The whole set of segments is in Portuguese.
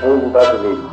povo brasileiro.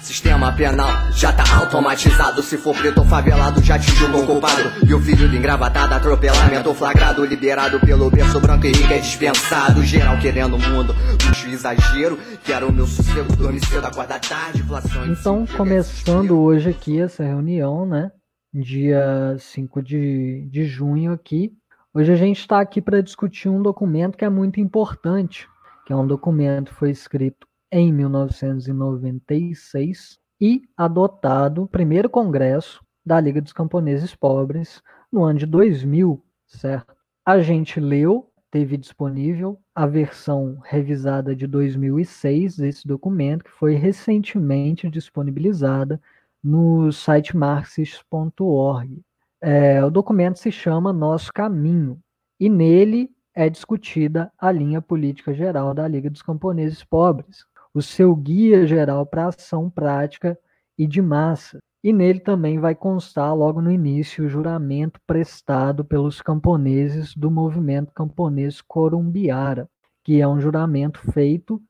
Sistema penal já tá automatizado. Se for preto ou favelado, já te julgam culpado. E o filho do engravatado, atropelamento flagrado. Liberado pelo berço branco e rico é dispensado. Geral querendo o mundo, luxo exagero. Quero o meu sossego, dorme cedo, acorda tarde, inflação. Então, começando hoje aqui essa reunião, né? Dia 5 de, de junho aqui. Hoje a gente está aqui para discutir um documento que é muito importante, que é um documento que foi escrito em 1996 e adotado o primeiro congresso da Liga dos Camponeses Pobres no ano de 2000, certo? A gente leu, teve disponível a versão revisada de 2006 desse documento, que foi recentemente disponibilizada no site marxist.org. É, o documento se chama Nosso Caminho, e nele é discutida a linha política geral da Liga dos Camponeses Pobres, o seu guia geral para ação prática e de massa. E nele também vai constar, logo no início, o juramento prestado pelos camponeses do movimento camponês Corumbiara, que é um juramento feito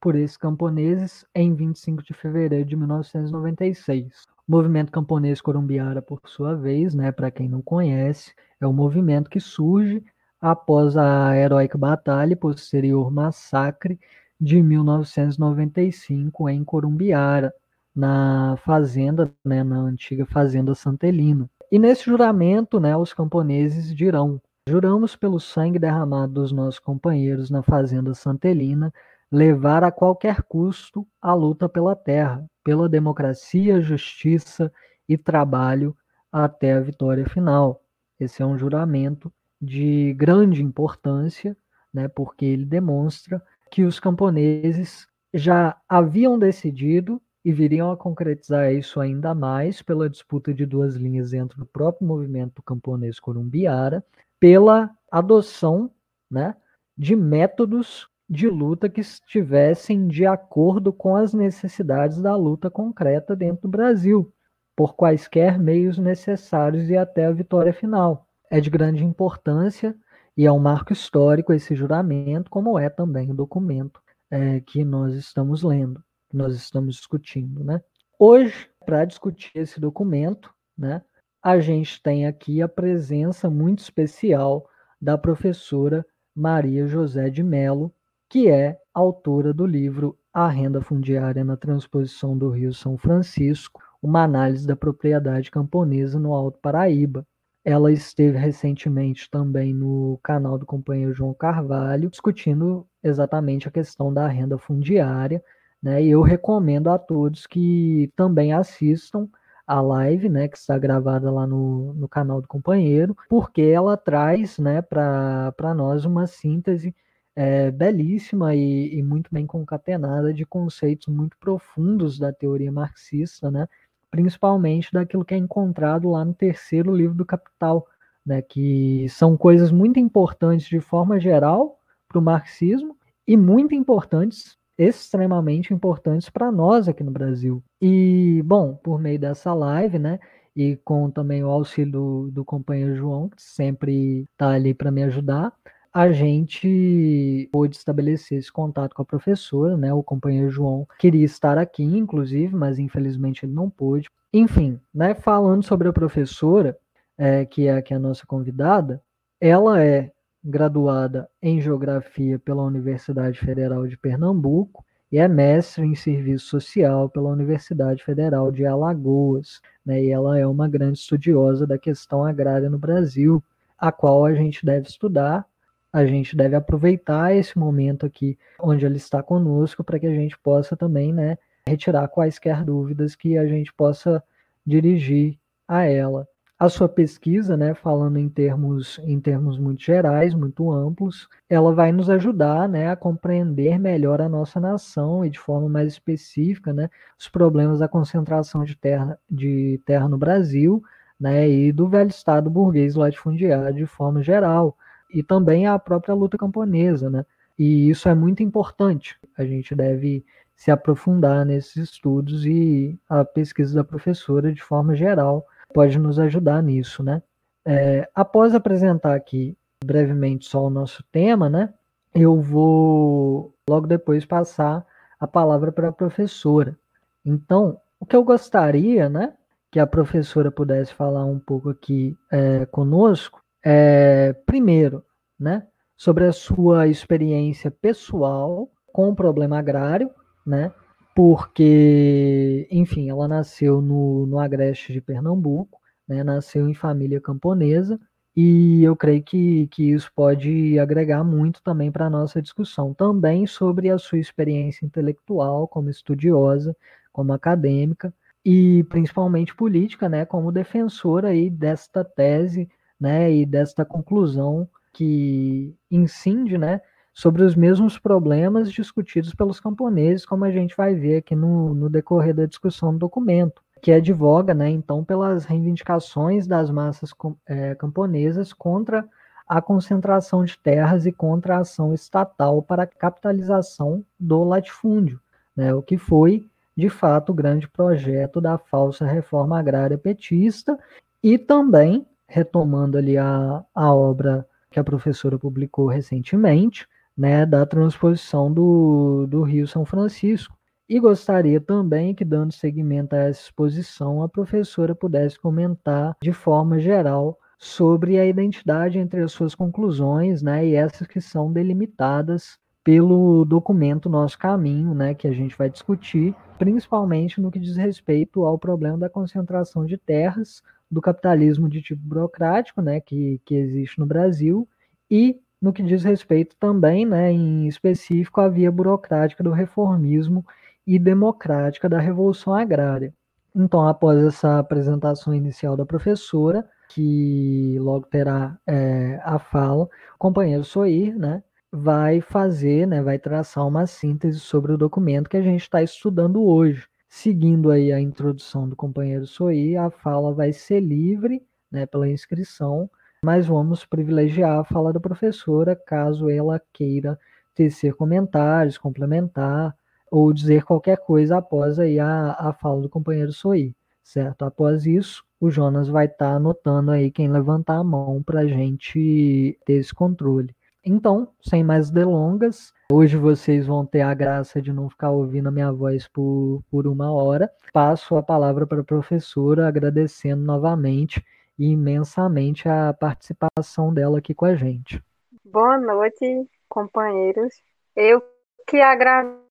por esses camponeses em 25 de fevereiro de 1996. O movimento camponês Corumbiara, por sua vez, né, para quem não conhece, é um movimento que surge após a heróica batalha e posterior massacre de 1995 em Corumbiara, na fazenda, né, na antiga fazenda Santelino. E nesse juramento, né, os camponeses dirão: Juramos pelo sangue derramado dos nossos companheiros na fazenda Santelina levar a qualquer custo a luta pela terra, pela democracia, justiça e trabalho até a vitória final. Esse é um juramento de grande importância, né, porque ele demonstra que os camponeses já haviam decidido e viriam a concretizar isso ainda mais pela disputa de duas linhas dentro do próprio movimento camponês corumbiara, pela adoção né, de métodos de luta que estivessem de acordo com as necessidades da luta concreta dentro do Brasil, por quaisquer meios necessários e até a vitória final. É de grande importância e é um marco histórico esse juramento, como é também o documento é, que nós estamos lendo, que nós estamos discutindo. Né? Hoje, para discutir esse documento, né, a gente tem aqui a presença muito especial da professora Maria José de Mello, que é autora do livro A Renda Fundiária na Transposição do Rio São Francisco, uma análise da propriedade camponesa no Alto Paraíba, ela esteve recentemente também no canal do companheiro João Carvalho, discutindo exatamente a questão da renda fundiária, né? E eu recomendo a todos que também assistam a live, né, que está gravada lá no, no canal do companheiro, porque ela traz, né, para nós uma síntese é, belíssima e, e muito bem concatenada de conceitos muito profundos da teoria marxista, né, principalmente daquilo que é encontrado lá no terceiro livro do Capital, né, que são coisas muito importantes de forma geral para o marxismo e muito importantes, extremamente importantes para nós aqui no Brasil. E, bom, por meio dessa live, né, e com também o auxílio do, do companheiro João, que sempre está ali para me ajudar, a gente pôde estabelecer esse contato com a professora, né? O companheiro João queria estar aqui, inclusive, mas infelizmente ele não pôde. Enfim, né? Falando sobre a professora, é, que é aqui a nossa convidada, ela é graduada em Geografia pela Universidade Federal de Pernambuco e é mestre em Serviço Social pela Universidade Federal de Alagoas. Né, e ela é uma grande estudiosa da questão agrária no Brasil, a qual a gente deve estudar a gente deve aproveitar esse momento aqui onde ele está conosco para que a gente possa também, né, retirar quaisquer dúvidas que a gente possa dirigir a ela. A sua pesquisa, né, falando em termos, em termos muito gerais, muito amplos, ela vai nos ajudar né, a compreender melhor a nossa nação e de forma mais específica né, os problemas da concentração de terra, de terra no Brasil né, e do velho Estado burguês latifundiário de forma geral e também a própria luta camponesa, né? E isso é muito importante. A gente deve se aprofundar nesses estudos e a pesquisa da professora, de forma geral, pode nos ajudar nisso, né? É, após apresentar aqui brevemente só o nosso tema, né? Eu vou logo depois passar a palavra para a professora. Então, o que eu gostaria, né, que a professora pudesse falar um pouco aqui é, conosco, é, primeiro, né, sobre a sua experiência pessoal com o problema agrário, né, porque, enfim, ela nasceu no, no Agreste de Pernambuco, né, nasceu em família camponesa, e eu creio que, que isso pode agregar muito também para a nossa discussão, também sobre a sua experiência intelectual como estudiosa, como acadêmica, e principalmente política, né, como defensora aí desta tese, né, e desta conclusão que incide, né, sobre os mesmos problemas discutidos pelos camponeses, como a gente vai ver aqui no, no decorrer da discussão do documento que advoga, né, então, pelas reivindicações das massas é, camponesas contra a concentração de terras e contra a ação estatal para a capitalização do latifúndio, né, o que foi, de fato, o grande projeto da falsa reforma agrária petista e também, retomando ali a, a obra que a professora publicou recentemente, né, da transposição do, do Rio São Francisco, e gostaria também que, dando seguimento a essa exposição, a professora pudesse comentar de forma geral sobre a identidade entre as suas conclusões, né, e essas que são delimitadas pelo documento Nosso Caminho, né, que a gente vai discutir, principalmente no que diz respeito ao problema da concentração de terras, do capitalismo de tipo burocrático, né, que, que existe no Brasil, e no que diz respeito também, né, em específico, à via burocrática do reformismo e democrática da Revolução Agrária. Então, após essa apresentação inicial da professora, que logo terá é, a fala, o companheiro Soir, né, vai fazer, né, vai traçar uma síntese sobre o documento que a gente está estudando hoje. Seguindo aí a introdução do companheiro Soir, a fala vai ser livre, né, pela inscrição, mas vamos privilegiar a fala da professora, caso ela queira tecer comentários, complementar, ou dizer qualquer coisa após aí a, a fala do companheiro Soí, certo? Após isso, o Jonas vai estar tá anotando aí quem levantar a mão para a gente ter esse controle. Então, sem mais delongas, hoje vocês vão ter a graça de não ficar ouvindo a minha voz por, por uma hora. Passo a palavra para a professora, agradecendo novamente e imensamente a participação dela aqui com a gente. Boa noite, companheiros. Eu que agradeço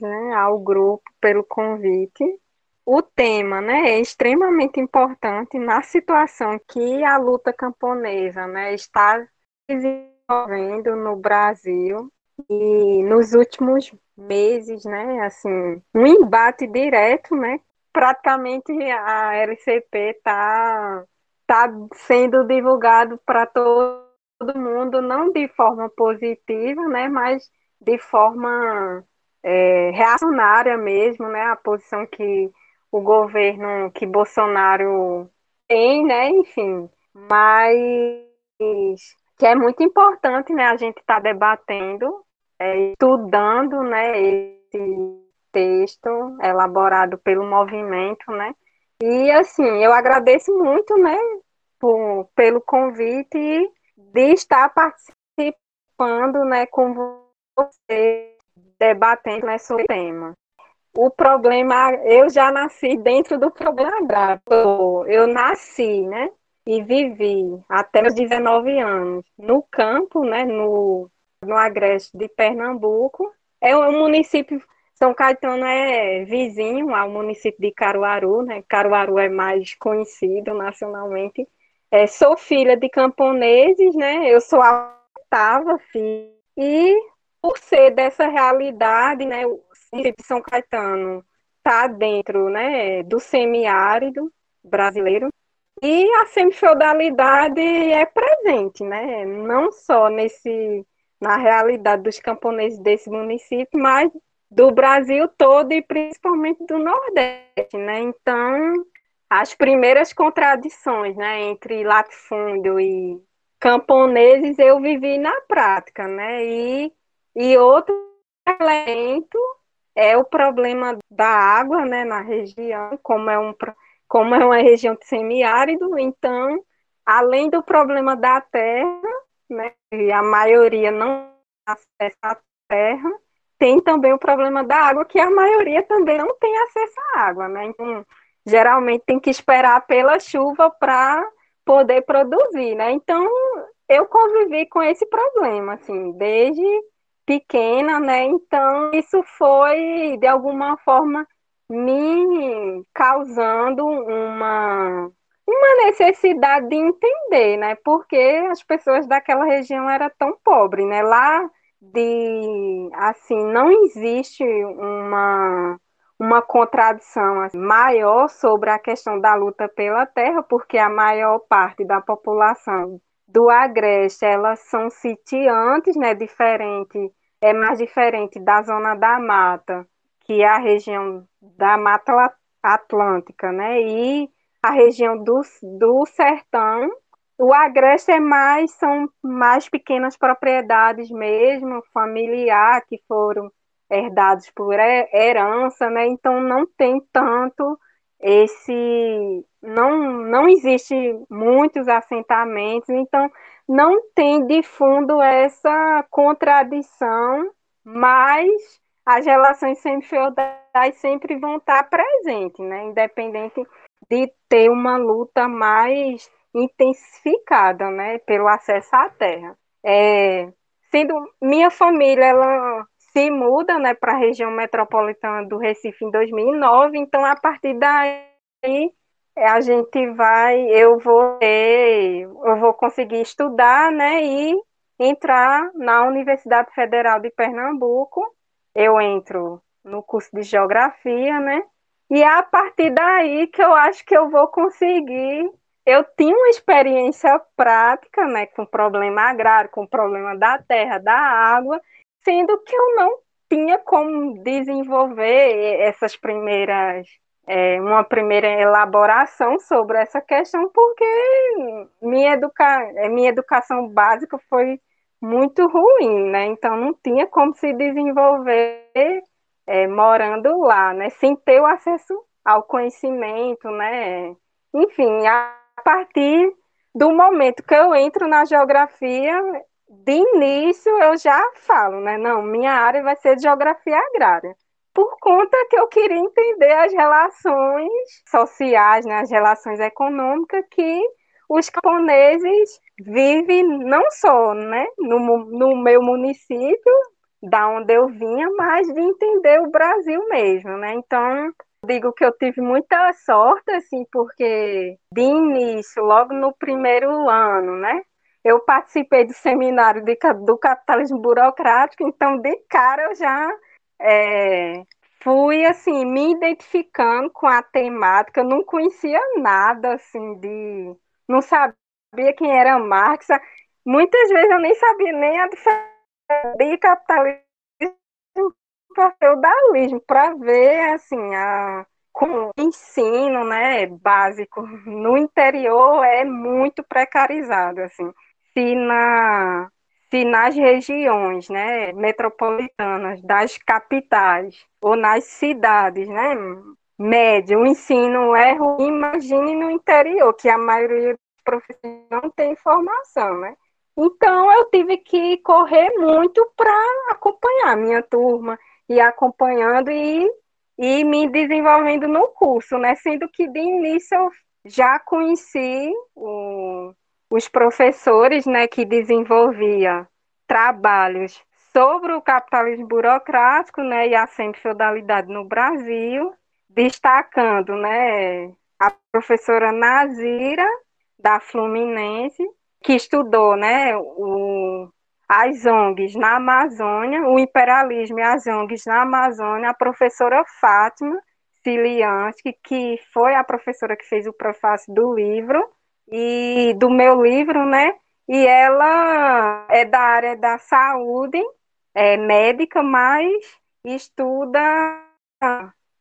né, ao grupo pelo convite. O tema né, é extremamente importante na situação que a luta camponesa né, está desenvolvendo no Brasil e nos últimos meses, né, assim, um embate direto, né, praticamente a LCP está tá sendo divulgado para todo mundo, não de forma positiva, né, mas de forma é, reacionária mesmo, né? A posição que o governo, que Bolsonaro tem, né? Enfim, mas que é muito importante, né? A gente está debatendo, é, estudando, né? Esse texto elaborado pelo movimento, né? E assim, eu agradeço muito, né? Por, pelo convite de estar participando, né? Com você debatendo né, sobre o tema. O problema, eu já nasci dentro do problema agrário. Eu nasci, né? E vivi até os 19 anos no campo, né? No, no Agreste de Pernambuco. É um município, São Caetano é vizinho ao município de Caruaru, né? Caruaru é mais conhecido nacionalmente. É, sou filha de camponeses, né? Eu sou a oitava filha. E por ser dessa realidade, né, o de São Caetano está dentro né, do semiárido brasileiro, e a semifeudalidade é presente, né, não só nesse, na realidade dos camponeses desse município, mas do Brasil todo e principalmente do Nordeste, né? Então, as primeiras contradições, né, entre latifúndio e camponeses eu vivi na prática, né? E e outro elemento é o problema da água né, na região, como é, um, como é uma região semiárido, então, além do problema da terra, né, e a maioria não tem acesso à terra, tem também o problema da água, que a maioria também não tem acesso à água, né? Então, geralmente tem que esperar pela chuva para poder produzir, né? Então, eu convivi com esse problema, assim, desde pequena, né? Então, isso foi, de alguma forma, me causando uma, uma necessidade de entender, né? Porque as pessoas daquela região eram tão pobres, né? Lá de, assim, não existe uma uma contradição assim, maior sobre a questão da luta pela terra, porque a maior parte da população do Agreste, elas são sitiantes, né, diferente, é mais diferente da zona da mata, que é a região da Mata Atlântica, né, e a região do, do sertão, o Agreste é mais, são mais pequenas propriedades mesmo, familiar, que foram herdados por herança, né? Então não tem tanto esse não não existe muitos assentamentos, então não tem de fundo essa contradição, mas as relações sempre feudais sempre vão estar presentes, né? Independente de ter uma luta mais intensificada, né, pelo acesso à terra. É, sendo minha família, ela se muda né, para a região metropolitana do Recife em 2009, então a partir daí a gente vai, eu vou ter, eu vou conseguir estudar, né, e entrar na Universidade Federal de Pernambuco. Eu entro no curso de geografia, né? E é a partir daí que eu acho que eu vou conseguir. Eu tinha uma experiência prática, né, com problema agrário, com problema da terra, da água, sendo que eu não tinha como desenvolver essas primeiras é, uma primeira elaboração sobre essa questão porque minha, educa minha educação básica foi muito ruim, né? Então não tinha como se desenvolver é, morando lá, né? Sem ter o acesso ao conhecimento, né? Enfim, a partir do momento que eu entro na geografia, de início eu já falo, né? Não, minha área vai ser geografia agrária. Por conta que eu queria entender as relações sociais, né, as relações econômicas que os camponeses vivem não só né, no, no meu município, da onde eu vinha, mas de entender o Brasil mesmo, né? Então, digo que eu tive muita sorte, assim, porque de início, logo no primeiro ano, né? eu participei do seminário de, do capitalismo burocrático, então de cara eu já é, fui assim me identificando com a temática, eu não conhecia nada assim de, não sabia quem era Marx, muitas vezes eu nem sabia nem a diferença de capitalismo para feudalismo, para ver assim a com ensino né, básico no interior é muito precarizado assim. Se, na, se nas regiões né, metropolitanas das capitais ou nas cidades né, médias o ensino é ruim, imagine no interior, que a maioria professores não tem informação, né? Então eu tive que correr muito para acompanhar a minha turma e acompanhando e, e me desenvolvendo no curso, né? Sendo que de início eu já conheci o, os professores né, que desenvolvia trabalhos sobre o capitalismo burocrático né, e a semi-feudalidade no Brasil, destacando né, a professora Nazira, da Fluminense, que estudou né, o, as ONGs na Amazônia, o imperialismo e as ONGs na Amazônia, a professora Fátima Siliansky, que foi a professora que fez o prefácio do livro, e do meu livro, né? E ela é da área da saúde, é médica, mas estuda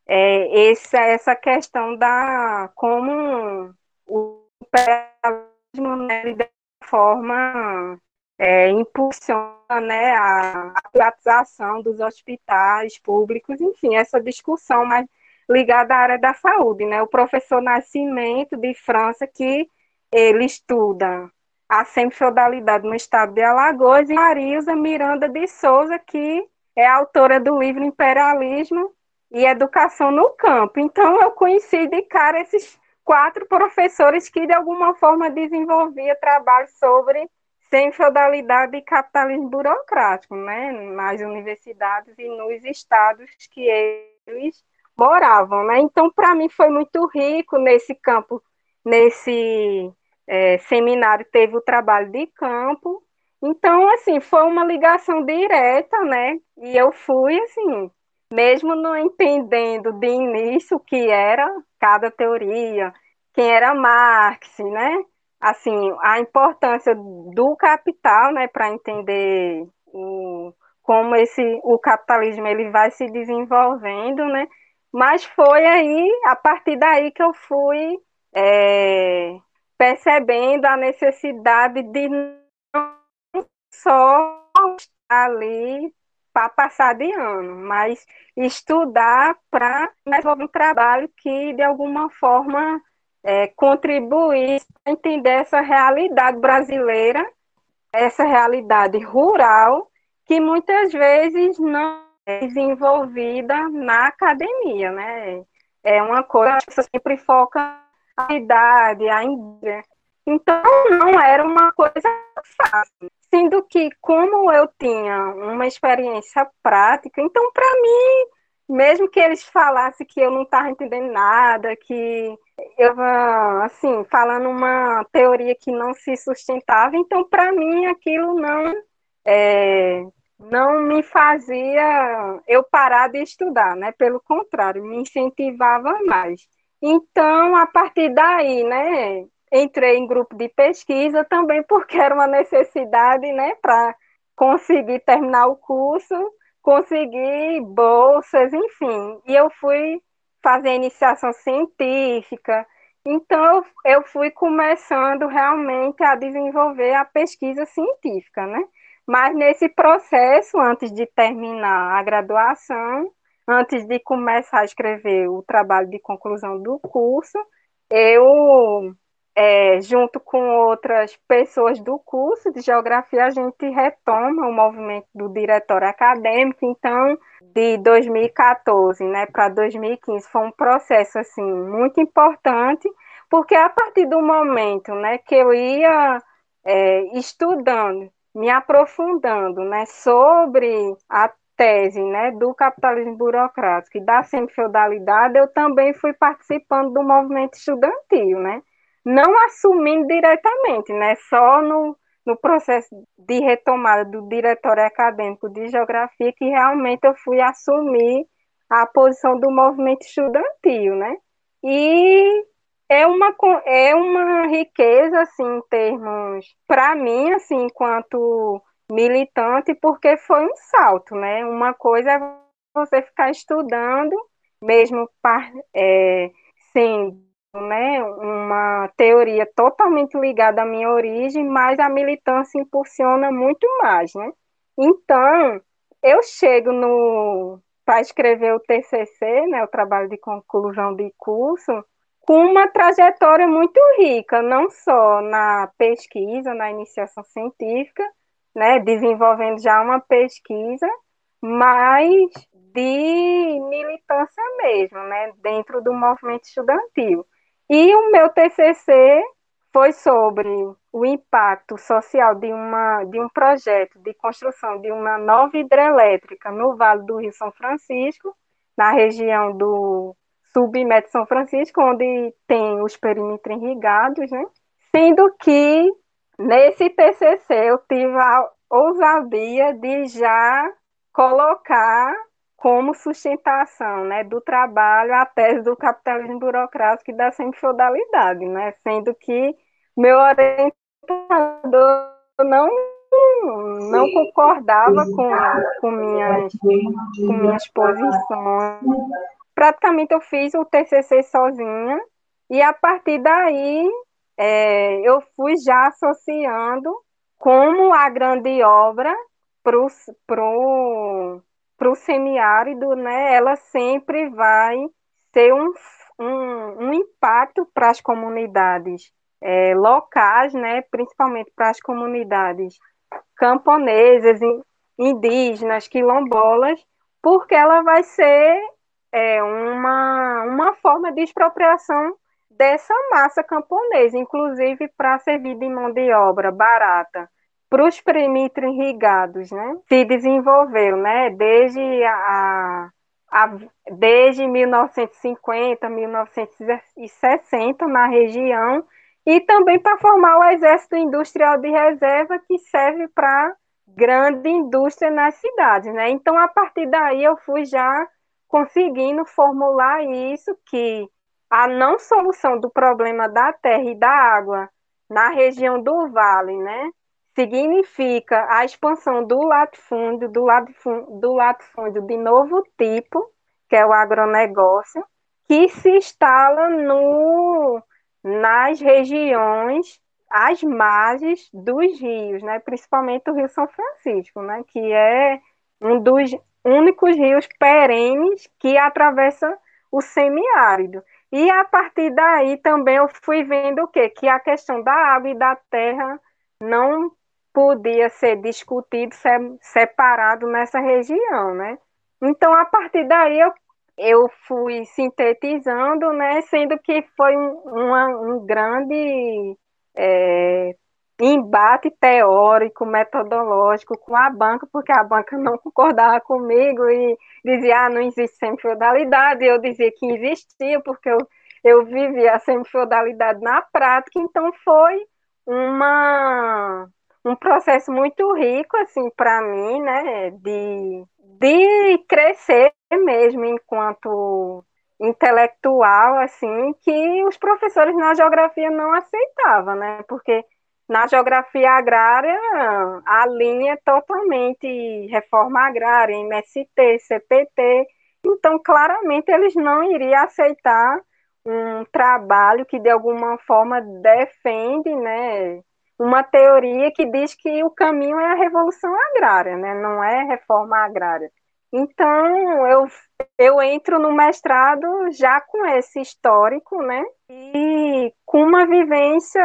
é, essa, essa questão da como imperialismo né, de forma é, impulsiona né, a, a privatização dos hospitais públicos, enfim, essa discussão mais ligada à área da saúde, né? O professor Nascimento de França que ele estuda a semifeudalidade no estado de Alagoas e Marisa Miranda de Souza, que é autora do livro Imperialismo e Educação no Campo. Então, eu conheci de cara esses quatro professores que, de alguma forma, desenvolvia trabalho sobre sem-feudalidade e capitalismo burocrático, né, nas universidades e nos estados que eles moravam, né? Então, para mim foi muito rico nesse campo, nesse é, seminário teve o trabalho de campo. Então, assim, foi uma ligação direta, né? E eu fui, assim, mesmo não entendendo de início o que era cada teoria, quem era Marx, né? Assim, a importância do capital, né, para entender o, como esse o capitalismo ele vai se desenvolvendo, né? Mas foi aí, a partir daí que eu fui é, percebendo a necessidade de não só ali para passar de ano, mas estudar para desenvolver um trabalho que, de alguma forma, é, contribuir para entender essa realidade brasileira, essa realidade rural, que muitas vezes não desenvolvida na academia, né? É uma coisa que sempre foca a idade, a indústria. Então, não era uma coisa fácil. Sendo que, como eu tinha uma experiência prática, então, para mim, mesmo que eles falassem que eu não estava entendendo nada, que eu, assim, falando uma teoria que não se sustentava, então, para mim, aquilo não é, não me fazia eu parar de estudar, né? Pelo contrário, me incentivava mais. Então, a partir daí, né, entrei em grupo de pesquisa também porque era uma necessidade, né, para conseguir terminar o curso, conseguir bolsas, enfim. E eu fui fazer iniciação científica. Então, eu fui começando realmente a desenvolver a pesquisa científica, né? Mas nesse processo, antes de terminar a graduação, antes de começar a escrever o trabalho de conclusão do curso, eu, é, junto com outras pessoas do curso de geografia, a gente retoma o movimento do diretório acadêmico. Então, de 2014 né, para 2015 foi um processo assim muito importante, porque a partir do momento né, que eu ia é, estudando me aprofundando né, sobre a tese né, do capitalismo burocrático e da semi-feudalidade, eu também fui participando do movimento estudantil, né? Não assumindo diretamente, né, só no, no processo de retomada do diretório acadêmico de geografia que realmente eu fui assumir a posição do movimento estudantil, né? E é uma, é uma riqueza, assim, em termos, para mim, assim, enquanto militante, porque foi um salto, né? Uma coisa é você ficar estudando, mesmo é, sendo né, uma teoria totalmente ligada à minha origem, mas a militância impulsiona muito mais, né? Então, eu chego no para escrever o TCC, né, o trabalho de conclusão de curso, com uma trajetória muito rica, não só na pesquisa, na iniciação científica, né, desenvolvendo já uma pesquisa, mas de militância mesmo, né, dentro do movimento estudantil. E o meu TCC foi sobre o impacto social de, uma, de um projeto de construção de uma nova hidrelétrica no Vale do Rio São Francisco, na região do submete São Francisco, onde tem os perímetros irrigados, né? Sendo que nesse TCC eu tive a ousadia de já colocar como sustentação né, do trabalho a tese do capitalismo burocrático e da semi-feudalidade, né? Sendo que meu orientador não não concordava com, com, minhas, com minhas posições praticamente eu fiz o TCC sozinha e a partir daí é, eu fui já associando como a grande obra para o pro semiárido, né, ela sempre vai ter um, um, um impacto para as comunidades é, locais, né, principalmente para as comunidades camponesas, indígenas, quilombolas, porque ela vai ser é, uma, uma forma de expropriação dessa massa camponesa, inclusive para servir de mão de obra barata para os primíparos irrigados, né? Se desenvolveu, né? Desde a, a, desde 1950, 1960 na região e também para formar o exército industrial de reserva que serve para grande indústria nas cidades, né? Então a partir daí eu fui já conseguindo formular isso que a não solução do problema da terra e da água na região do vale, né? Significa a expansão do latifúndio, do latifúndio, do latifúndio de novo tipo, que é o agronegócio, que se instala no, nas regiões, às margens dos rios, né? principalmente o Rio São Francisco, né? que é um dos únicos rios perenes que atravessa o semiárido. E a partir daí também eu fui vendo o quê? Que a questão da água e da terra não podia ser discutido separado nessa região, né? Então, a partir daí, eu, eu fui sintetizando, né? Sendo que foi um, uma, um grande é, embate teórico, metodológico com a banca, porque a banca não concordava comigo e dizia, ah, não existe semifeudalidade, eu dizia que existia, porque eu, eu vivia a semifeudalidade na prática, então foi uma, um processo muito rico, assim, para mim, né, de, de crescer mesmo enquanto intelectual, assim, que os professores na geografia não aceitavam, né, porque na geografia agrária, a linha é totalmente reforma agrária, MST, CPT. Então, claramente, eles não iriam aceitar um trabalho que, de alguma forma, defende né, uma teoria que diz que o caminho é a revolução agrária, né, não é reforma agrária. Então, eu, eu entro no mestrado já com esse histórico, né? E com uma vivência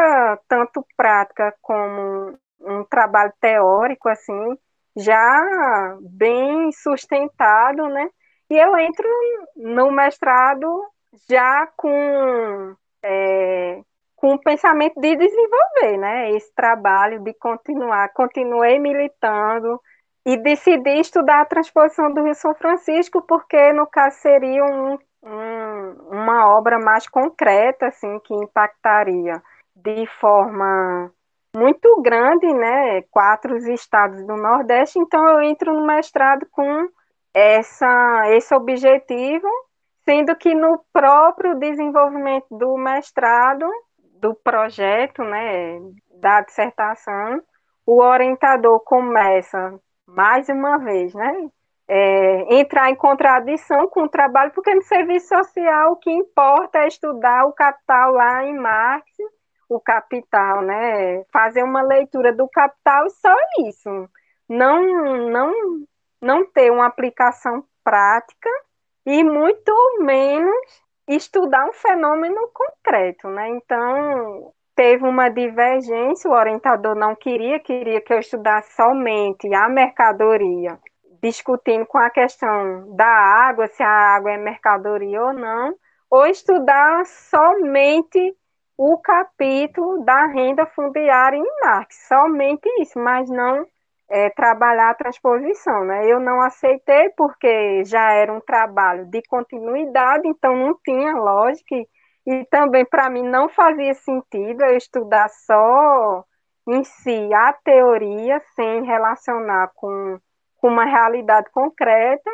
tanto prática como um trabalho teórico, assim, já bem sustentado, né? E eu entro no mestrado já com, é, com o pensamento de desenvolver, né? Esse trabalho de continuar. Continuei militando, e decidi estudar a transposição do Rio São Francisco, porque no caso seria um, um, uma obra mais concreta, assim, que impactaria de forma muito grande, né, quatro estados do Nordeste, então eu entro no mestrado com essa, esse objetivo, sendo que no próprio desenvolvimento do mestrado, do projeto, né, da dissertação, o orientador começa mais uma vez, né? É, entrar em contradição com o trabalho, porque no serviço social o que importa é estudar o capital lá em Marx, o capital, né? Fazer uma leitura do capital e só isso. Não, não, não ter uma aplicação prática e muito menos estudar um fenômeno concreto, né? Então, teve uma divergência, o orientador não queria, queria que eu estudasse somente a mercadoria, discutindo com a questão da água, se a água é mercadoria ou não, ou estudar somente o capítulo da renda fundiária em Marx, somente isso, mas não é, trabalhar a transposição. Né? Eu não aceitei porque já era um trabalho de continuidade, então não tinha lógica e também para mim não fazia sentido eu estudar só em si a teoria sem relacionar com, com uma realidade concreta.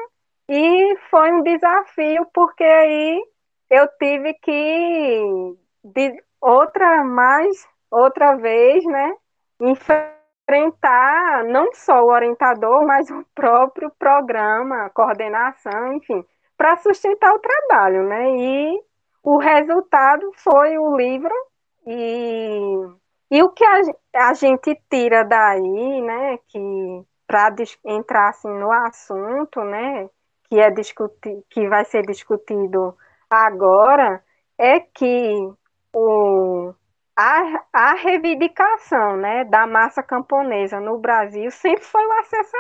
E foi um desafio, porque aí eu tive que, de outra mais, outra vez, né, enfrentar não só o orientador, mas o próprio programa, coordenação, enfim, para sustentar o trabalho, né? E o resultado foi o livro e, e o que a, a gente tira daí, né, que para entrar assim no assunto, né, que é discutir, que vai ser discutido agora, é que o, a, a reivindicação né, da massa camponesa no Brasil sempre foi o acesso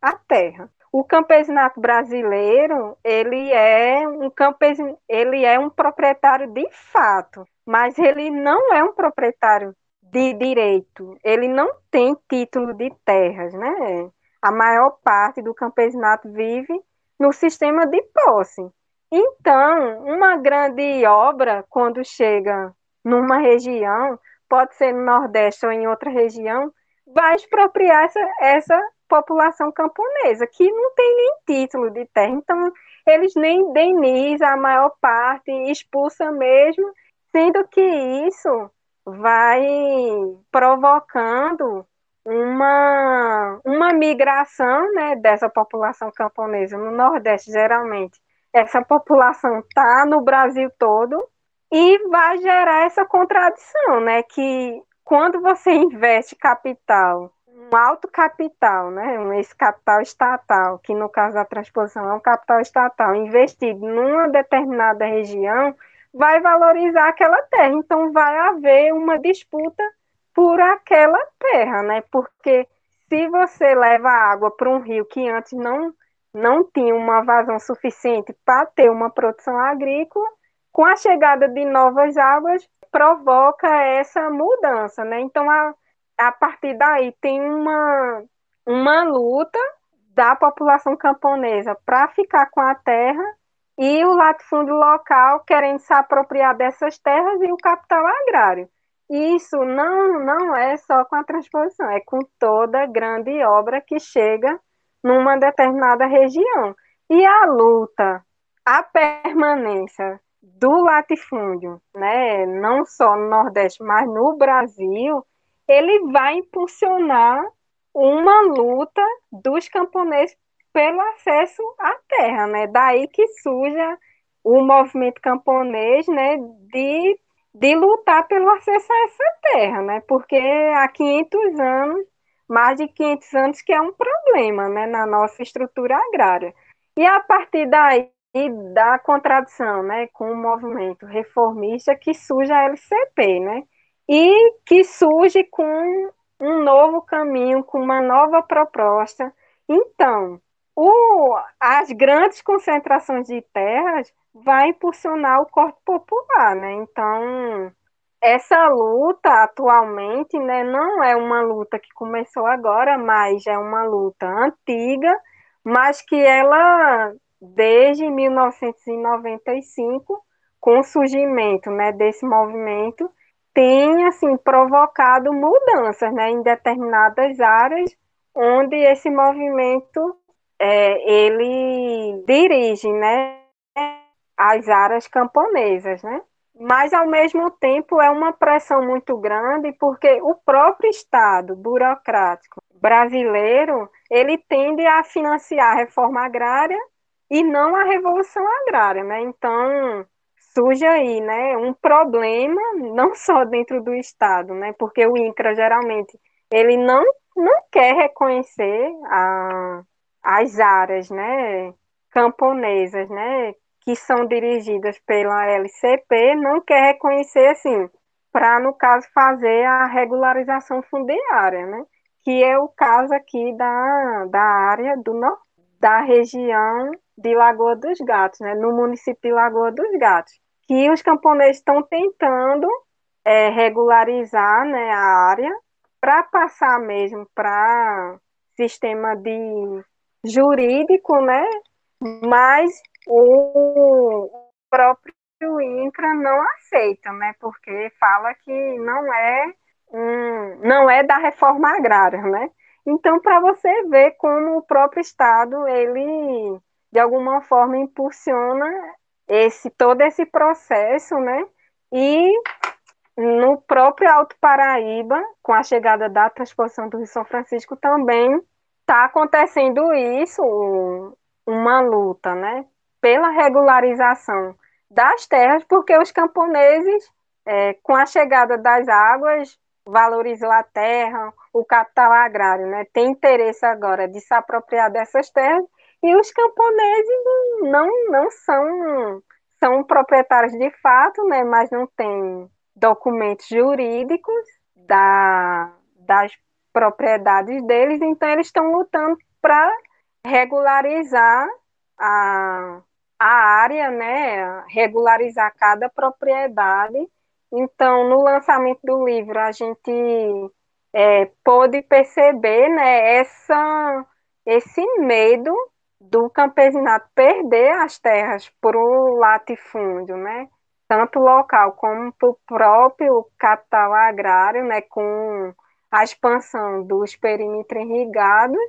a terra. O campesinato brasileiro, ele é um campesin... ele é um proprietário de fato, mas ele não é um proprietário de direito. Ele não tem título de terras, né? A maior parte do campesinato vive no sistema de posse. Então, uma grande obra, quando chega numa região, pode ser no Nordeste ou em outra região, vai expropriar essa, essa população camponesa, que não tem nem título de terra. Então, eles nem indenizam a maior parte, expulsa mesmo, sendo que isso vai provocando uma, uma migração né, dessa população camponesa no Nordeste, geralmente. Essa população está no Brasil todo e vai gerar essa contradição, né? Que quando você investe capital um alto capital, né, esse capital estatal, que no caso da transposição é um capital estatal, investido numa determinada região, vai valorizar aquela terra. Então, vai haver uma disputa por aquela terra, né? Porque se você leva água para um rio que antes não, não tinha uma vazão suficiente para ter uma produção agrícola, com a chegada de novas águas, provoca essa mudança, né? Então, a, a partir daí tem uma, uma luta da população camponesa para ficar com a terra e o latifúndio local querendo se apropriar dessas terras e o capital agrário. Isso não, não é só com a transposição, é com toda grande obra que chega numa determinada região. E a luta, a permanência do latifúndio, né, não só no Nordeste, mas no Brasil, ele vai impulsionar uma luta dos camponeses pelo acesso à terra, né? Daí que surja o movimento camponês, né, de, de lutar pelo acesso a essa terra, né? Porque há 500 anos, mais de 500 anos que é um problema, né, na nossa estrutura agrária. E a partir daí da contradição, né, com o movimento reformista que surge a LCP, né? e que surge com um novo caminho, com uma nova proposta. Então, o, as grandes concentrações de terras vai impulsionar o corte popular, né? Então, essa luta atualmente, né, não é uma luta que começou agora, mas é uma luta antiga, mas que ela desde 1995, com o surgimento, né, desse movimento, tem assim provocado mudanças né, em determinadas áreas onde esse movimento é, ele dirige né, as áreas camponesas, né? Mas ao mesmo tempo é uma pressão muito grande porque o próprio Estado burocrático brasileiro ele tende a financiar a reforma agrária e não a revolução agrária, né? Então surge aí, né, um problema não só dentro do estado, né, porque o INCRA geralmente ele não não quer reconhecer a, as áreas, né, camponesas, né, que são dirigidas pela LCP, não quer reconhecer assim, para no caso fazer a regularização fundiária, né, que é o caso aqui da, da área do da região de Lagoa dos Gatos, né, no município de Lagoa dos Gatos que os camponeses estão tentando é, regularizar né, a área para passar mesmo para sistema de jurídico, né? Mas o próprio INCRA não aceita, né? Porque fala que não é um, não é da reforma agrária, né? Então, para você ver como o próprio Estado ele de alguma forma impulsiona esse todo esse processo, né? E no próprio Alto Paraíba, com a chegada da transposição do Rio São Francisco, também está acontecendo isso, uma luta, né? Pela regularização das terras, porque os camponeses, é, com a chegada das águas, valorizou a terra, o capital agrário, né? Tem interesse agora de se apropriar dessas terras e os camponeses não, não são, são proprietários de fato, né, mas não têm documentos jurídicos da, das propriedades deles, então eles estão lutando para regularizar a, a área, né, regularizar cada propriedade. Então, no lançamento do livro, a gente é, pôde perceber né, essa, esse medo do campesinato perder as terras para o latifúndio, né? tanto local como para o próprio capital agrário, né, com a expansão dos perímetros irrigados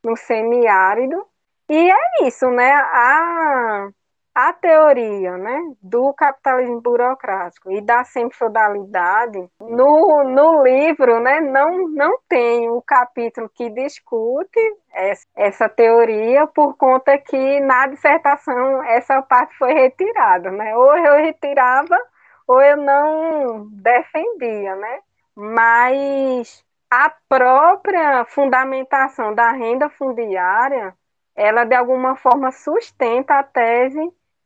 no semiárido. E é isso, né? A, a teoria né, do capitalismo burocrático e da semifeudalidade, no, no livro né, não, não tem o capítulo que discute essa, essa teoria, por conta que na dissertação essa parte foi retirada. Né? Ou eu retirava ou eu não defendia. Né? Mas a própria fundamentação da renda fundiária, ela de alguma forma sustenta a tese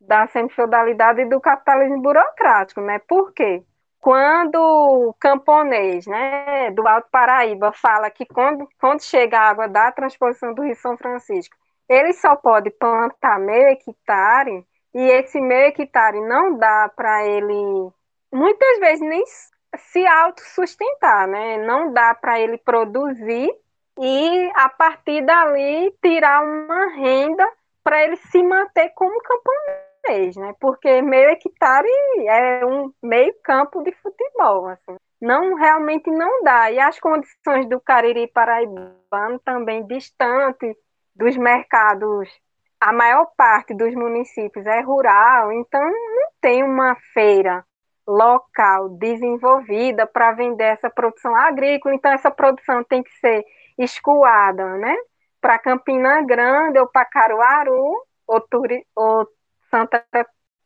da semifeudalidade e do capitalismo burocrático, né? Por quê? Quando o camponês, né, do Alto Paraíba fala que quando, quando chega a água da transposição do Rio São Francisco, ele só pode plantar meio hectare, e esse meio hectare não dá para ele, muitas vezes, nem se autossustentar, né? Não dá para ele produzir e, a partir dali, tirar uma renda para ele se manter como camponês fez, né? Porque meio hectare é um meio campo de futebol, assim. Não, realmente não dá. E as condições do Cariri paraibano também distante dos mercados, a maior parte dos municípios é rural, então não tem uma feira local desenvolvida para vender essa produção agrícola, então essa produção tem que ser escoada, né? Para Campina Grande ou para Caruaru, ou, turi, ou Santa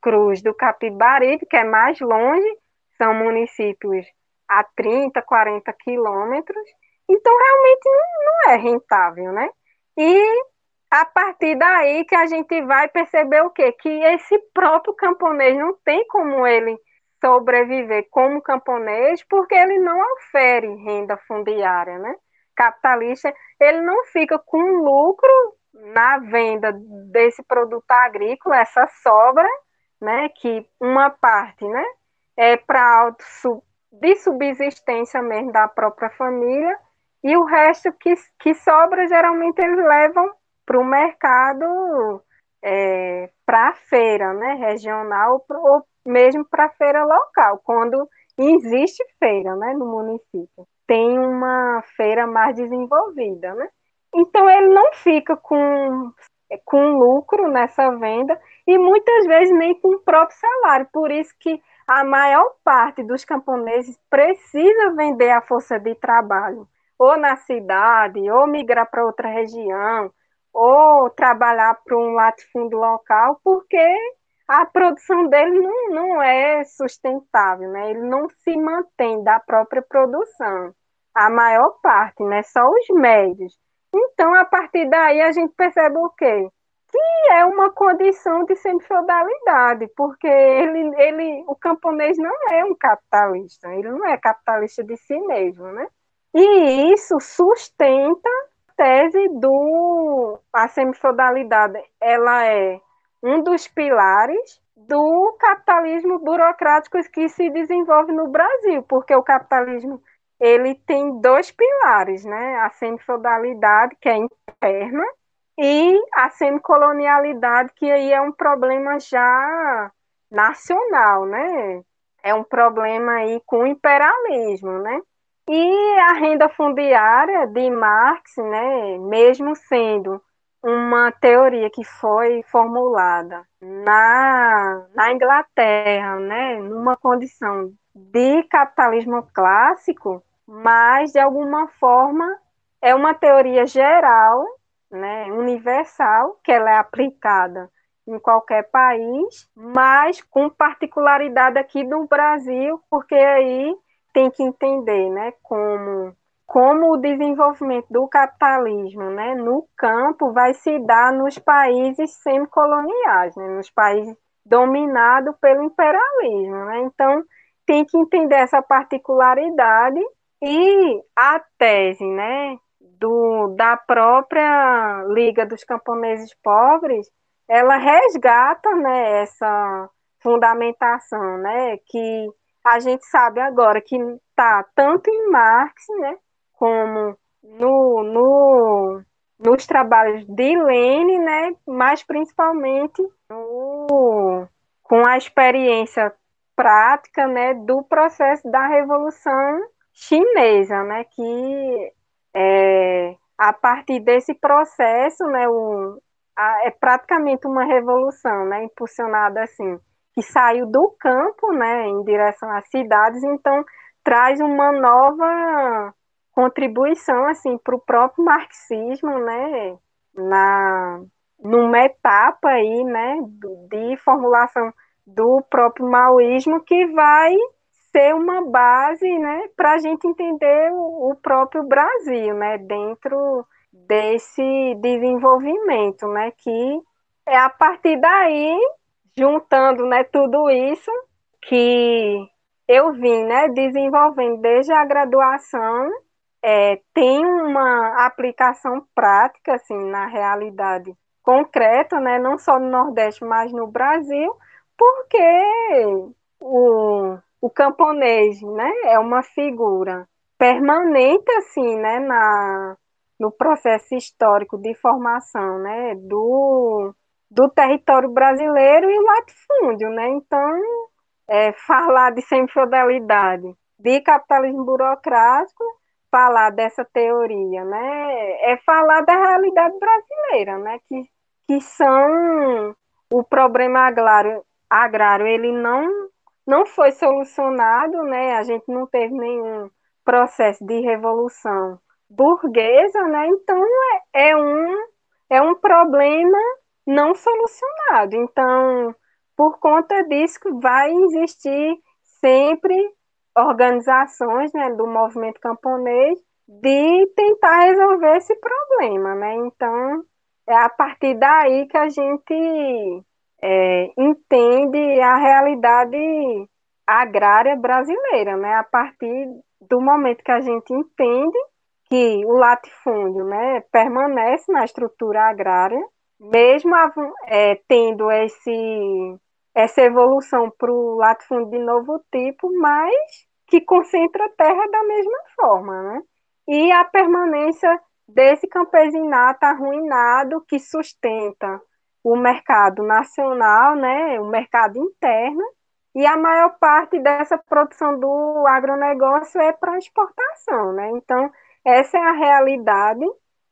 Cruz do Capibaribe, que é mais longe, são municípios a 30, 40 quilômetros, então realmente não, não é rentável, né? E a partir daí que a gente vai perceber o quê? Que esse próprio camponês não tem como ele sobreviver como camponês, porque ele não ofere renda fundiária, né? Capitalista, ele não fica com lucro na venda desse produto agrícola, essa sobra, né, que uma parte, né, é para de subsistência mesmo da própria família, e o resto que, que sobra, geralmente eles levam para o mercado, é, para a feira, né, regional, ou mesmo para a feira local, quando existe feira, né, no município. Tem uma feira mais desenvolvida, né? Então ele não fica com, com lucro nessa venda e muitas vezes nem com o próprio salário. Por isso que a maior parte dos camponeses precisa vender a força de trabalho, ou na cidade, ou migrar para outra região, ou trabalhar para um latifúndio local, porque a produção dele não, não é sustentável, né? ele não se mantém da própria produção. A maior parte, né? só os médios. Então, a partir daí, a gente percebe o quê? Que é uma condição de semifeudalidade, porque ele, ele, o camponês não é um capitalista, ele não é capitalista de si mesmo, né? E isso sustenta a tese do a semifeudalidade, ela é um dos pilares do capitalismo burocrático que se desenvolve no Brasil, porque o capitalismo ele tem dois pilares, né? A semifeudalidade, que é interna, e a semicolonialidade, que aí é um problema já nacional, né? É um problema aí com o imperialismo, né? E a renda fundiária de Marx, né, mesmo sendo uma teoria que foi formulada na, na Inglaterra, né, numa condição de capitalismo clássico, mas de alguma forma é uma teoria geral, né, universal, que ela é aplicada em qualquer país, mas com particularidade aqui no Brasil, porque aí tem que entender, né, como como o desenvolvimento do capitalismo, né, no campo vai se dar nos países semicoloniais, né, nos países dominados pelo imperialismo, né? Então tem que entender essa particularidade e a tese, né, do, da própria Liga dos Camponeses Pobres, ela resgata né, essa fundamentação, né, que a gente sabe agora que está tanto em Marx, né, como no, no, nos trabalhos de Lênin, né, mas principalmente no, com a experiência prática, né, do processo da Revolução Chinesa, né, que é, a partir desse processo, né, o, a, é praticamente uma revolução, né, impulsionada assim que saiu do campo, né, em direção às cidades, então traz uma nova contribuição assim para o próprio marxismo, né, na numa etapa aí, né, de formulação do próprio maoísmo que vai ser uma base, né, para a gente entender o, o próprio Brasil, né, dentro desse desenvolvimento, né, que é a partir daí juntando né, tudo isso que eu vim né, desenvolvendo desde a graduação, é, tem uma aplicação prática assim, na realidade concreta, né, não só no Nordeste, mas no Brasil, porque o, o camponês né, é uma figura permanente assim, né, na, no processo histórico de formação né, do, do território brasileiro e latifúndio, né? Então, é, falar de semifidelidade, de capitalismo burocrático, falar dessa teoria, né? É falar da realidade brasileira, né? Que, que são o problema agrário, agrário ele não não foi solucionado, né? A gente não teve nenhum processo de revolução burguesa, né? Então é, é um é um problema não solucionado. Então, por conta disso, vai existir sempre organizações né, do movimento camponês de tentar resolver esse problema, né? Então, é a partir daí que a gente é, entende a realidade agrária brasileira, né? A partir do momento que a gente entende que o latifúndio né, permanece na estrutura agrária, mesmo é, tendo esse, essa evolução para o latifúndio de novo tipo, mas que concentra a terra da mesma forma, né? E a permanência desse campesinato arruinado que sustenta o mercado nacional, né, o mercado interno, e a maior parte dessa produção do agronegócio é para exportação, né? Então, essa é a realidade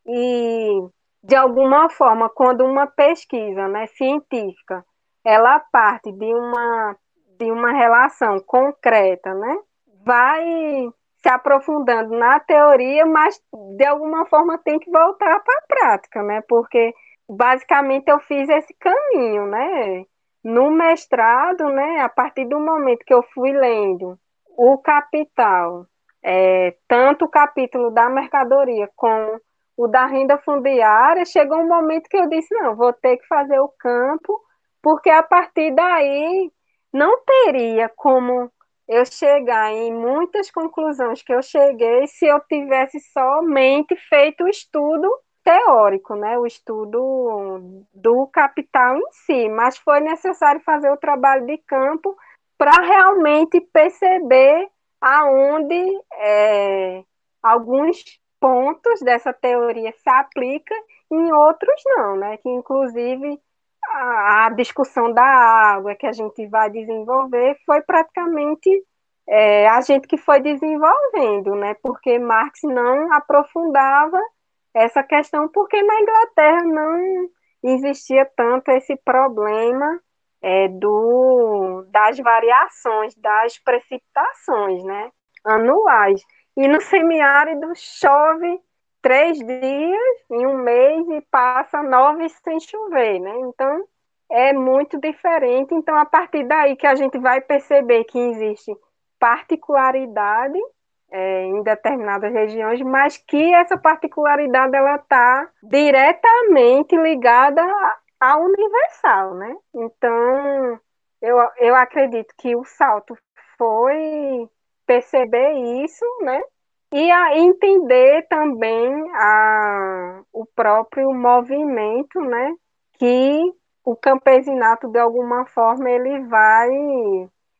e de alguma forma, quando uma pesquisa né, científica ela parte de uma, de uma relação concreta, né, vai se aprofundando na teoria, mas de alguma forma tem que voltar para a prática, né, porque basicamente eu fiz esse caminho, né, no mestrado, né, a partir do momento que eu fui lendo o Capital, é, tanto o capítulo da mercadoria como o da renda fundiária, chegou um momento que eu disse, não, vou ter que fazer o campo, porque a partir daí não teria como eu chegar em muitas conclusões que eu cheguei se eu tivesse somente feito o estudo teórico, né, o estudo do capital em si, mas foi necessário fazer o trabalho de campo para realmente perceber aonde é, alguns pontos dessa teoria se aplica, em outros não, né? Que inclusive a, a discussão da água que a gente vai desenvolver foi praticamente é, a gente que foi desenvolvendo, né? Porque Marx não aprofundava essa questão, porque na Inglaterra não existia tanto esse problema é, do, das variações, das precipitações, né? Anuais. E no semiárido chove três dias em um mês e passa nove sem chover, né? Então é muito diferente. Então, a partir daí que a gente vai perceber que existe particularidade é, em determinadas regiões, mas que essa particularidade ela está diretamente ligada ao universal, né? Então, eu, eu acredito que o salto foi perceber isso, né? e a entender também a, o próprio movimento, né, que o campesinato de alguma forma ele vai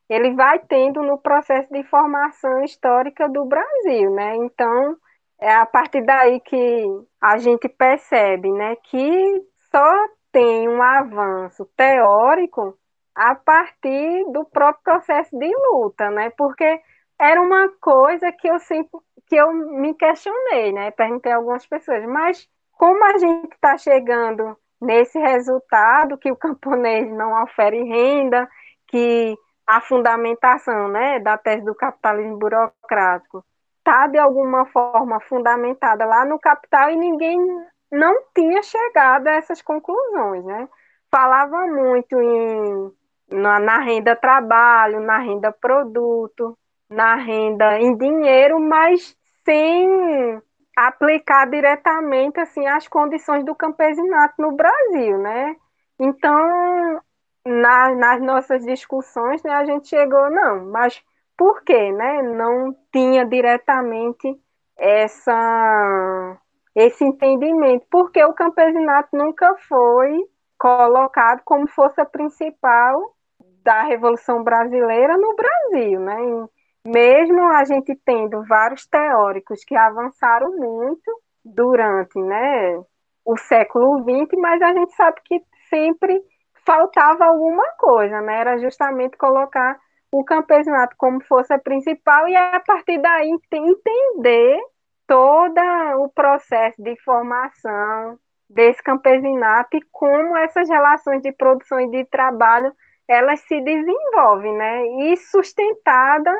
ele vai tendo no processo de formação histórica do Brasil, né? Então, é a partir daí que a gente percebe, né, que só tem um avanço teórico a partir do próprio processo de luta, né? Porque era uma coisa que eu sempre que eu me questionei, né? Perguntei a algumas pessoas, mas como a gente está chegando nesse resultado que o camponês não ofere renda, que a fundamentação, né, da tese do capitalismo burocrático está de alguma forma fundamentada lá no capital e ninguém não tinha chegado a essas conclusões, né? Falava muito em na, na renda trabalho, na renda produto, na renda em dinheiro, mas sem aplicar diretamente assim as condições do campesinato no Brasil, né? Então, na, nas nossas discussões, né, a gente chegou, não, mas por quê, né? Não tinha diretamente essa esse entendimento, porque o campesinato nunca foi colocado como força principal da Revolução Brasileira no Brasil, né? mesmo a gente tendo vários teóricos que avançaram muito durante né, o século XX, mas a gente sabe que sempre faltava alguma coisa, né? Era justamente colocar o campesinato como força principal e a partir daí entender todo o processo de formação desse campesinato e como essas relações de produção e de trabalho elas se desenvolvem, né? E sustentada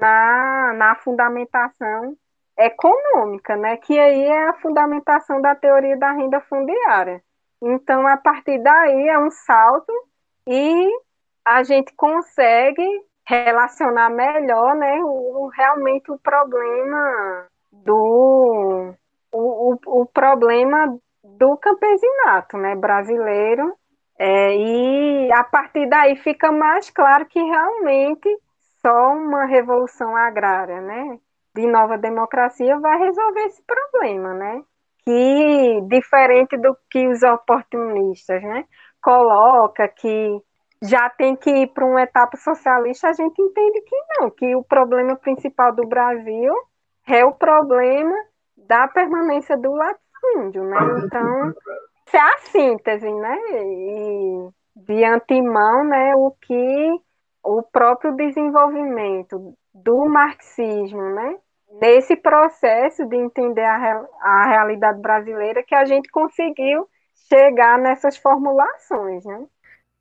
na, na fundamentação econômica, né? Que aí é a fundamentação da teoria da renda fundiária. Então, a partir daí é um salto e a gente consegue relacionar melhor, né, o, realmente o problema do o, o, o problema do campesinato, né, brasileiro, é, e a partir daí fica mais claro que realmente só uma revolução agrária, né, de nova democracia vai resolver esse problema, né? Que diferente do que os oportunistas, né, coloca que já tem que ir para uma etapa socialista, a gente entende que não, que o problema principal do Brasil é o problema da permanência do latifúndio, né? Então, é a síntese, né? E de antemão, né, o que o próprio desenvolvimento do marxismo, né? Nesse processo de entender a, a realidade brasileira que a gente conseguiu chegar nessas formulações, né?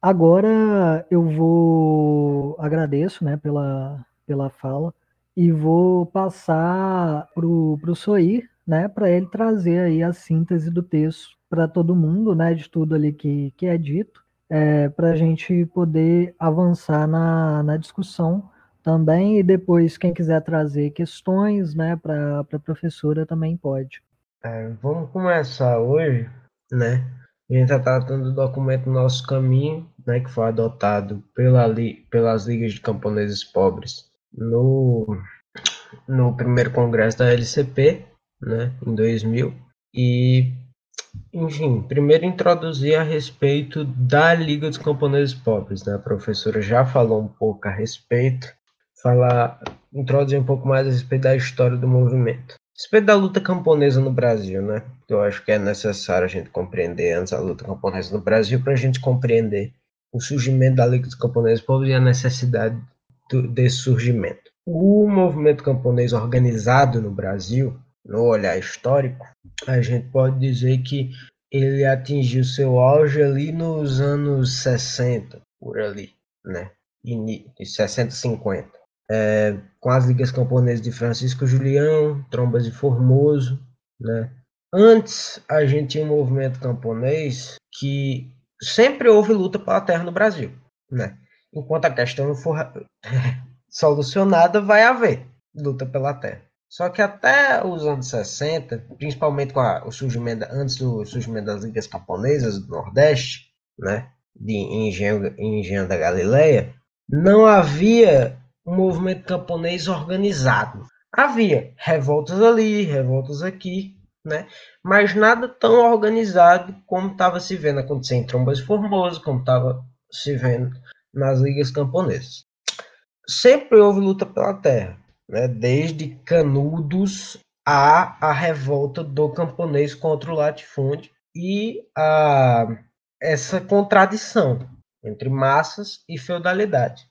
Agora eu vou agradeço, né, pela, pela fala e vou passar pro pro Soir, né, para ele trazer aí a síntese do texto para todo mundo, né, de tudo ali que, que é dito é, para a gente poder avançar na, na discussão também e depois quem quiser trazer questões né, para a professora também pode. É, vamos começar hoje, né? A gente está tratando do documento Nosso Caminho, né, que foi adotado pela, pelas ligas de camponeses pobres no, no primeiro congresso da LCP, né, em 2000, e enfim, primeiro introduzir a respeito da Liga dos Camponeses Pobres, né? A professora já falou um pouco a respeito, falar, introduzir um pouco mais a respeito da história do movimento. A respeito da luta camponesa no Brasil, né? Eu acho que é necessário a gente compreender antes a luta camponesa no Brasil para a gente compreender o surgimento da Liga dos Camponeses Pobres e a necessidade do, desse surgimento. O movimento camponês organizado no Brasil no olhar histórico, a gente pode dizer que ele atingiu seu auge ali nos anos 60, por ali, né? De 60, 50. É, com as ligas camponesas de Francisco Julião, Trombas de Formoso, né? Antes, a gente tinha um movimento camponês que sempre houve luta pela terra no Brasil, né? Enquanto a questão não for solucionada, vai haver luta pela terra. Só que até os anos 60, principalmente com a, o surgimento, antes do surgimento das ligas camponesas do Nordeste, né, de Engenho, Engenho da Galileia, não havia um movimento camponês organizado. havia revoltas ali, revoltas aqui, né? Mas nada tão organizado como estava se vendo acontecer em Trombas Formoso, como estava se vendo nas ligas camponesas. Sempre houve luta pela terra, né? Desde Canudos a a revolta do camponês contra o latifúndio e a essa contradição entre massas e feudalidade,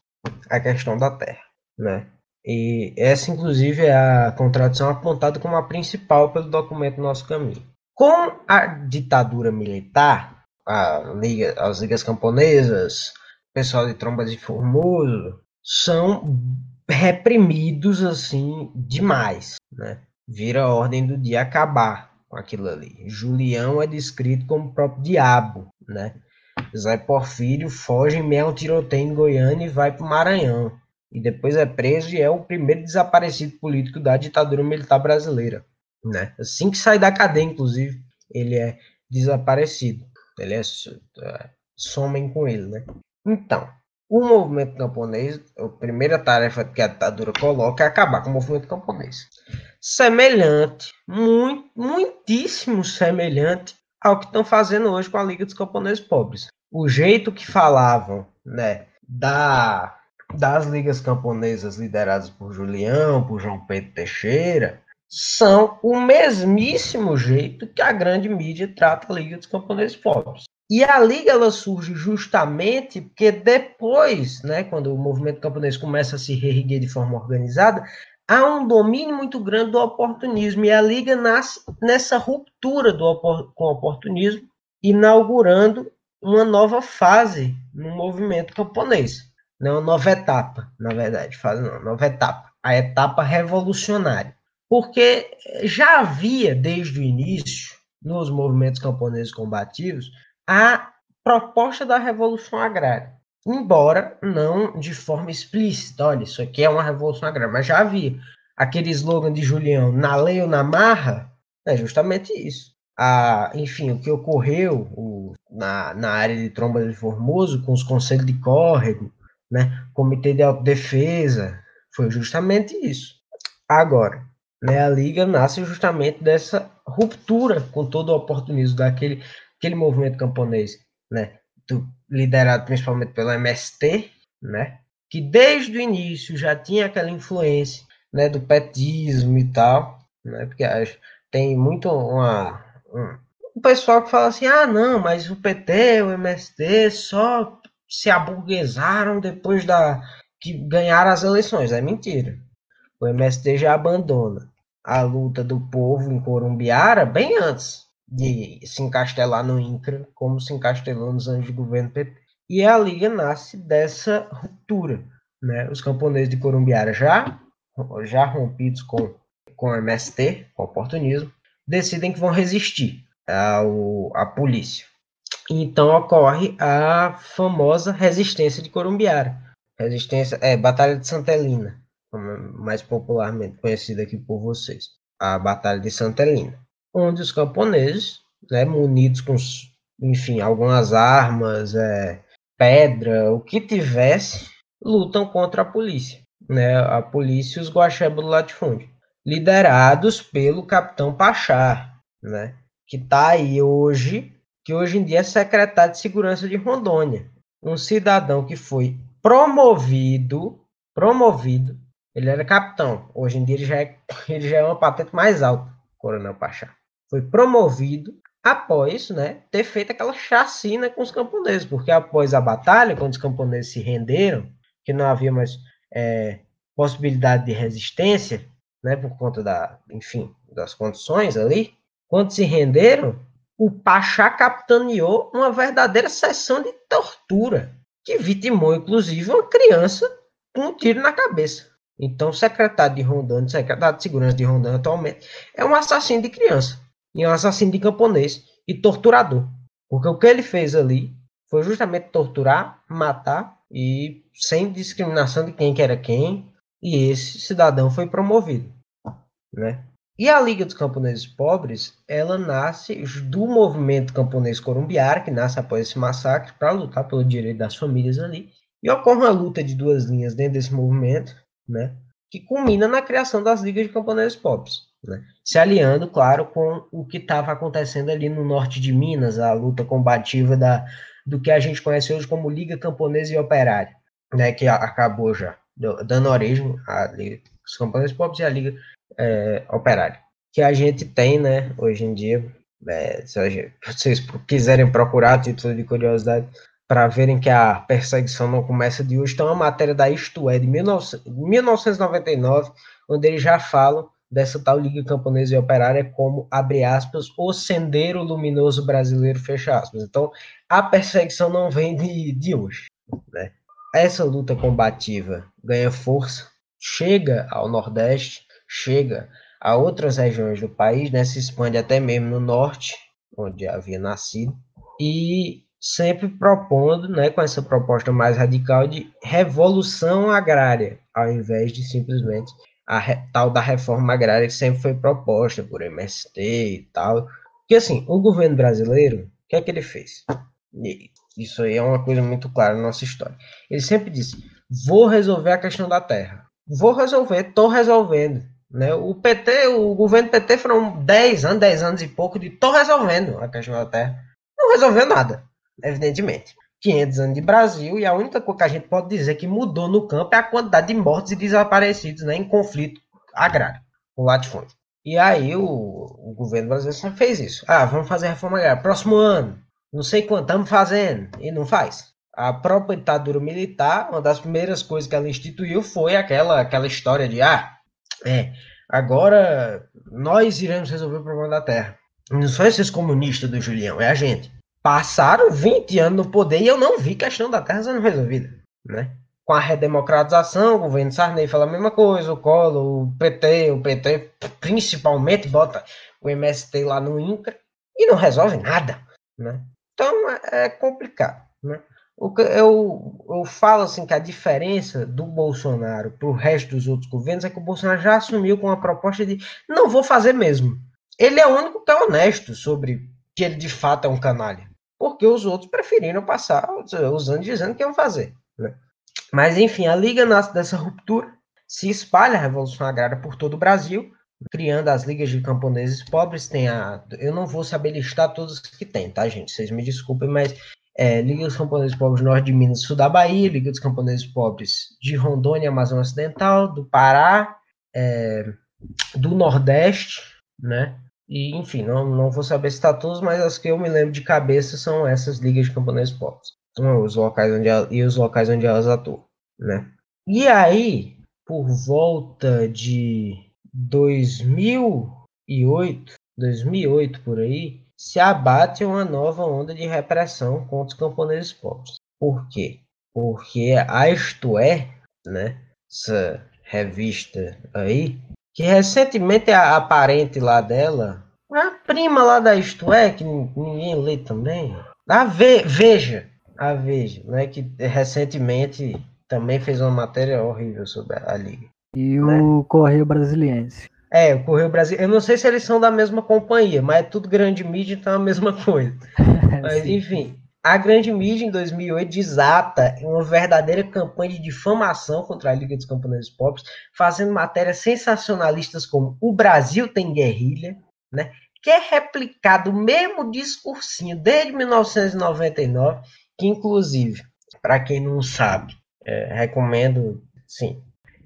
a questão da terra, né? E essa, inclusive, é a contradição apontada como a principal pelo documento Nosso Caminho. Com a ditadura militar, a Liga, as ligas camponesas, o pessoal de Trombas de Formoso, são reprimidos assim demais, né? Vira a ordem do dia acabar com aquilo ali. Julião é descrito como o próprio diabo, né? Zé Porfírio foge em meio a um tiroteio em Goiânia e vai para o Maranhão e depois é preso e é o primeiro desaparecido político da ditadura militar brasileira. Né? Assim que sai da cadeia, inclusive, ele é desaparecido. Ele é, é somem com ele, né? Então, o movimento camponês, a primeira tarefa que a ditadura coloca é acabar com o movimento camponês. Semelhante, muito, muitíssimo semelhante ao que estão fazendo hoje com a Liga dos Camponeses Pobres. O jeito que falavam, né, da das ligas camponesas lideradas por Julião, por João Pedro Teixeira, são o mesmíssimo jeito que a grande mídia trata a Liga dos Camponeses Pobres. E a liga ela surge justamente porque depois, né, quando o movimento camponês começa a se reerguer de forma organizada, há um domínio muito grande do oportunismo e a liga nasce nessa ruptura do, com o oportunismo, inaugurando uma nova fase no movimento camponês. Não, nova etapa, na verdade, faz não, nova etapa, a etapa revolucionária. Porque já havia, desde o início, nos movimentos camponeses combativos, a proposta da revolução agrária. Embora não de forma explícita, olha, isso aqui é uma revolução agrária, mas já havia. Aquele slogan de Julião, na lei ou na marra, é justamente isso. A, enfim, o que ocorreu o, na, na área de Tromba de Formoso, com os conselhos de córrego, né? Comitê de Autodefesa, foi justamente isso. Agora, né, a Liga nasce justamente dessa ruptura com todo o oportunismo daquele aquele movimento camponês, né, do, liderado principalmente pelo MST, né, que desde o início já tinha aquela influência, né, do petismo e tal, né, porque tem muito uma, um, o pessoal que fala assim, ah, não, mas o PT, o MST só se aburguesaram depois da que ganharam as eleições. É mentira. O MST já abandona a luta do povo em Corumbiara bem antes de se encastelar no INCRA, como se encastelou nos anos de governo PT. E a Liga nasce dessa ruptura. Né? Os camponeses de Corumbiara já, já rompidos com, com o MST, com o oportunismo, decidem que vão resistir ao, à polícia. Então ocorre a famosa resistência de Corumbiara. Resistência é Batalha de Santelina, mais popularmente conhecida aqui por vocês. A Batalha de Santelina, onde os camponeses, né, munidos com, enfim, algumas armas, é, pedra, o que tivesse, lutam contra a polícia, né, a polícia e os guaxebas do latifúndio, liderados pelo capitão Pachá, né, que está aí hoje que hoje em dia é secretário de Segurança de Rondônia. Um cidadão que foi promovido, promovido, ele era capitão, hoje em dia ele já é, ele já é uma patente mais alta, Coronel Pachá. Foi promovido após né, ter feito aquela chacina com os camponeses, porque após a batalha, quando os camponeses se renderam, que não havia mais é, possibilidade de resistência, né, por conta da, enfim, das condições ali, quando se renderam, o Pachá capitaneou uma verdadeira sessão de tortura, que vitimou, inclusive, uma criança com um tiro na cabeça. Então, o secretário de Rondônia, o secretário de Segurança de Rondônia atualmente, é um assassino de criança, e um assassino de camponês, e torturador. Porque o que ele fez ali foi justamente torturar, matar, e sem discriminação de quem que era quem, e esse cidadão foi promovido. Né? E a Liga dos Camponeses Pobres, ela nasce do movimento camponês corumbiara, que nasce após esse massacre, para lutar pelo direito das famílias ali. E ocorre uma luta de duas linhas dentro desse movimento, né? que culmina na criação das ligas de camponeses pobres. Né? Se aliando, claro, com o que estava acontecendo ali no norte de Minas, a luta combativa da, do que a gente conhece hoje como Liga Camponesa e Operária, né, que acabou já dando origem à Liga dos Camponeses Pobres e à Liga é, Operária, que a gente tem, né, hoje em dia, é, se vocês quiserem procurar título de curiosidade, para verem que a perseguição não começa de hoje, tem uma matéria da Isto É, de 1999, onde eles já falam dessa tal Liga Camponesa e Operária como, abre aspas, o sendeiro luminoso brasileiro, fecha aspas. Então, a perseguição não vem de, de hoje. Né? Essa luta combativa ganha força, chega ao Nordeste, chega a outras regiões do país, né? se expande até mesmo no Norte, onde havia nascido, e sempre propondo, né, com essa proposta mais radical de revolução agrária, ao invés de simplesmente a tal da reforma agrária que sempre foi proposta por MST e tal. Porque assim, o governo brasileiro, o que é que ele fez? E isso aí é uma coisa muito clara na nossa história. Ele sempre disse: vou resolver a questão da terra. Vou resolver, estou resolvendo. Né? O PT, o governo PT foram 10 anos, 10 anos e pouco de estou resolvendo a questão da terra. Não resolveu nada evidentemente. 500 anos de Brasil e a única coisa que a gente pode dizer que mudou no campo é a quantidade de mortos e desaparecidos né, em conflito agrário com latifúndio. E aí o, o governo brasileiro sempre fez isso. Ah, vamos fazer reforma agrária. Próximo ano, não sei quanto, estamos fazendo. E não faz. A própria ditadura militar, uma das primeiras coisas que ela instituiu foi aquela, aquela história de ah, é, agora nós iremos resolver o problema da terra. Não são esses comunistas do Julião, é a gente. Passaram 20 anos no poder e eu não vi questão da terra sendo resolvida, né? Com a redemocratização, o governo Sarney fala a mesma coisa, o Collor, o PT, o PT principalmente bota o MST lá no INCRA e não resolve nada, né? Então é, é complicado, né? Eu, eu falo assim que a diferença do Bolsonaro para o resto dos outros governos é que o Bolsonaro já assumiu com a proposta de não vou fazer mesmo. Ele é o único que é honesto sobre que ele de fato é um canalha porque os outros preferiram passar os anos dizendo que iam fazer. Né? Mas, enfim, a Liga nasce dessa ruptura, se espalha a Revolução Agrária por todo o Brasil, criando as ligas de camponeses pobres. Tem a. Eu não vou saber listar todas que tem, tá, gente? Vocês me desculpem, mas é, Liga dos Camponeses Pobres Norte de Minas e Sul da Bahia, Liga dos Camponeses Pobres de Rondônia Amazônia Ocidental, do Pará, é, do Nordeste, né? E, enfim, não, não vou saber citar todos, mas as que eu me lembro de cabeça são essas ligas de camponeses pobres. Então, os locais onde ela, e os locais onde elas atuam, né? E aí, por volta de 2008, 2008 por aí, se abate uma nova onda de repressão contra os camponeses pobres. Por quê? Porque a Isto É, né, essa revista aí, que recentemente a, a parente lá dela, a prima lá da Isto É, que ninguém lê também, a Ve Veja, a Veja, né, que recentemente também fez uma matéria horrível sobre a, Liga. E né? o Correio Brasiliense. É, o Correio Brasil. Eu não sei se eles são da mesma companhia, mas é tudo grande mídia, então é a mesma coisa. mas, enfim, a grande mídia, em 2008, desata uma verdadeira campanha de difamação contra a Liga dos Camponeses Pobres, fazendo matérias sensacionalistas como O Brasil tem guerrilha, né? que é replicado o mesmo discursinho desde 1999, que inclusive, para quem não sabe, é, recomendo, sim,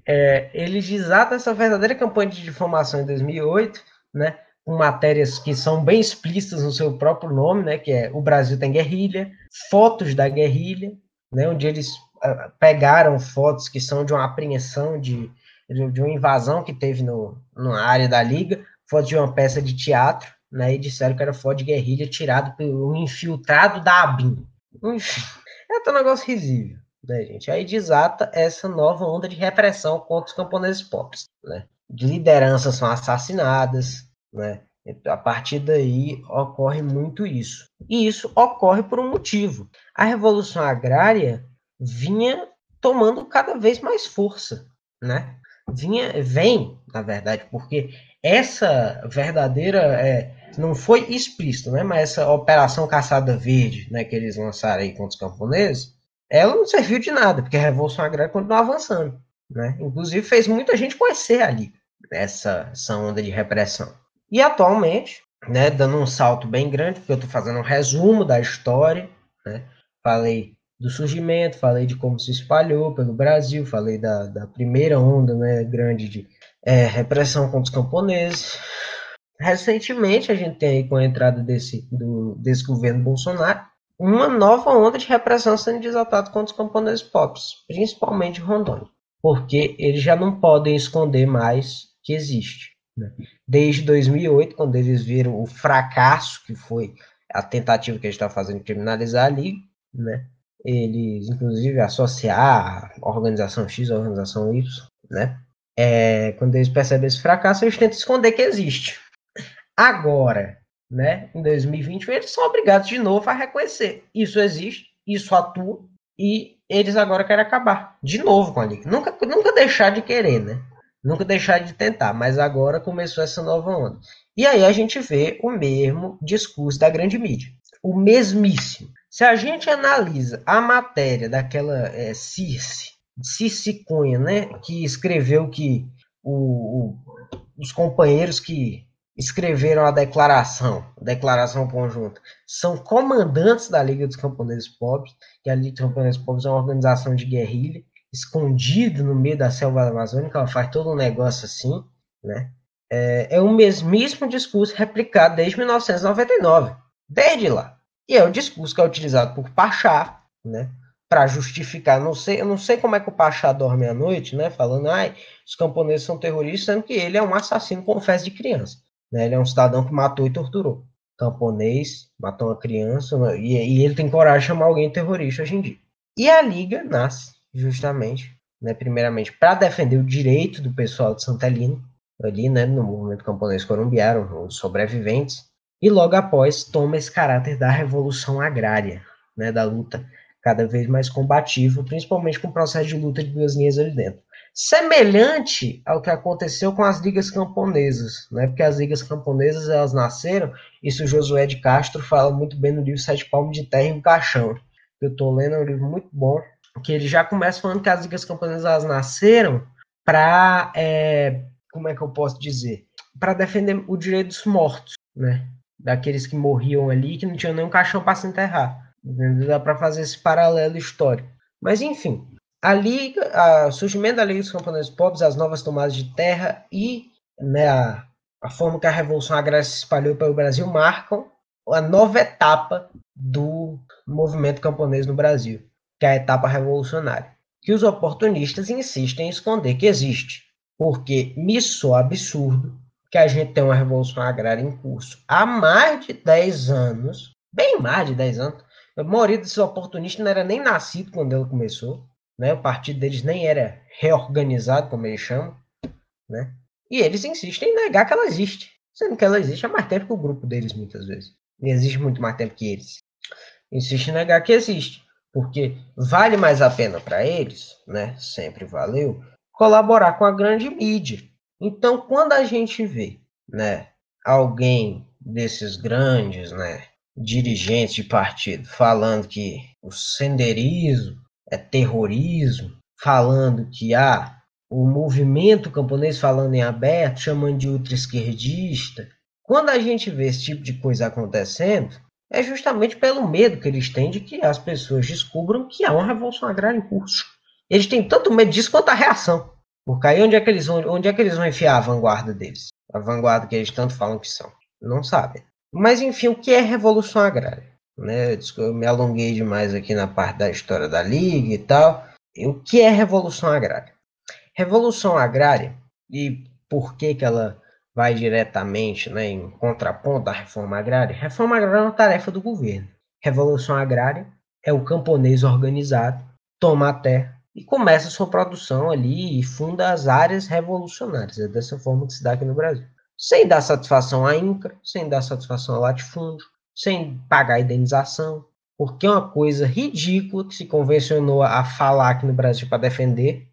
é, eles desatam essa verdadeira campanha de difamação em 2008, né? com matérias que são bem explícitas no seu próprio nome, né, que é O Brasil tem guerrilha, fotos da guerrilha, né, onde eles uh, pegaram fotos que são de uma apreensão, de, de uma invasão que teve no, na área da Liga, fotos de uma peça de teatro, né, e disseram que era foto de guerrilha tirado por um infiltrado da ABIN. Enfim, é um negócio risível, né, gente? Aí desata essa nova onda de repressão contra os camponeses pobres, né? De lideranças são assassinadas, né? A partir daí ocorre muito isso. E isso ocorre por um motivo. A revolução agrária vinha tomando cada vez mais força, né? Vinha, vem, na verdade, porque essa verdadeira é, não foi explícito, né? Mas essa operação caçada verde, né, que eles lançaram aí contra os camponeses, ela não serviu de nada, porque a revolução agrária continua avançando, né? Inclusive fez muita gente conhecer ali essa, essa onda de repressão. E atualmente, né, dando um salto bem grande, porque eu estou fazendo um resumo da história, né? Falei do surgimento, falei de como se espalhou pelo Brasil, falei da, da primeira onda né, grande de é, repressão contra os camponeses. Recentemente, a gente tem aí com a entrada desse, do, desse governo Bolsonaro, uma nova onda de repressão sendo desatada contra os camponeses pobres, principalmente Rondônia, porque eles já não podem esconder mais que existe. Né? Desde 2008, quando eles viram o fracasso que foi a tentativa que gente está fazendo de criminalizar ali, né? eles, inclusive, associar a organização X à organização Y, né? É, quando eles percebem esse fracasso, eles tentam esconder que existe. Agora, né, em 2020, eles são obrigados de novo a reconhecer. Isso existe, isso atua, e eles agora querem acabar de novo com a liga. Nunca, nunca deixar de querer, né? Nunca deixar de tentar, mas agora começou essa nova onda. E aí a gente vê o mesmo discurso da grande mídia. O mesmíssimo. Se a gente analisa a matéria daquela é, Circe, Circe Cunha, né, que escreveu que o, o, os companheiros que escreveram a declaração, declaração conjunta, são comandantes da Liga dos Camponeses Pobres, que a Liga dos Camponeses Pobres é uma organização de guerrilha, escondida no meio da selva amazônica, ela faz todo um negócio assim, né? É, é o mesmíssimo discurso replicado desde 1999, desde lá. E é o discurso que é utilizado por Pachá, né? Para justificar, não sei, eu não sei como é que o Pachá dorme à noite, né? Falando, ai, os camponeses são terroristas, sendo que ele é um assassino, confesso, de criança. Né? Ele é um cidadão que matou e torturou. Camponês, matou uma criança, e, e ele tem coragem de chamar alguém terrorista hoje em dia. E a Liga nasce, justamente, né, primeiramente, para defender o direito do pessoal de Santelino, ali, né, no movimento camponês colombiano, os sobreviventes, e logo após toma esse caráter da revolução agrária, né, da luta cada vez mais combativa, principalmente com o processo de luta de duas linhas ali dentro. Semelhante ao que aconteceu com as ligas camponesas, né, porque as ligas camponesas elas nasceram, isso o Josué de Castro fala muito bem no livro Sete Palmos de Terra e um Caixão. Eu estou lendo, é um livro muito bom, que ele já começa falando que as ligas camponesas elas nasceram para, é, como é que eu posso dizer, para defender o direito dos mortos, né? daqueles que morriam ali que não tinham nenhum caixão para se enterrar. Dá para fazer esse paralelo histórico. Mas enfim, a liga, o surgimento da Liga dos Camponeses Pobres, as novas tomadas de terra e né, a, a forma que a Revolução Agrária se espalhou pelo Brasil marcam a nova etapa do movimento camponês no Brasil, que é a etapa revolucionária, que os oportunistas insistem em esconder que existe, porque me soa absurdo que a gente tem uma revolução agrária em curso há mais de 10 anos, bem mais de 10 anos. A maioria desses oportunistas não era nem nascido quando ela começou, né? O partido deles nem era reorganizado, como eles chamam, né? E eles insistem em negar que ela existe, sendo que ela existe há mais tempo que o grupo deles, muitas vezes. E existe muito mais tempo que eles. Insistem em negar que existe, porque vale mais a pena para eles, né? Sempre valeu, colaborar com a grande mídia, então, quando a gente vê, né, alguém desses grandes, né, dirigentes de partido falando que o senderismo é terrorismo, falando que há ah, o movimento camponês falando em aberto, chamando de ultra-esquerdista, quando a gente vê esse tipo de coisa acontecendo, é justamente pelo medo que eles têm de que as pessoas descubram que há uma revolução agrária em curso. Eles têm tanto medo disso quanto a reação. Porque aí onde é que eles vão, onde é que eles vão enfiar a vanguarda deles? A vanguarda que eles tanto falam que são. Não sabem. Mas enfim, o que é revolução agrária? Né? Eu me alonguei demais aqui na parte da história da Liga e tal. E o que é revolução agrária? Revolução agrária, e por que, que ela vai diretamente né, em contraponto à reforma agrária? Reforma agrária é uma tarefa do governo. Revolução agrária é o camponês organizado tomar terra e começa sua produção ali e funda as áreas revolucionárias. É dessa forma que se dá aqui no Brasil. Sem dar satisfação à INCRA, sem dar satisfação ao latifúndio, sem pagar indenização, porque é uma coisa ridícula que se convencionou a falar aqui no Brasil para defender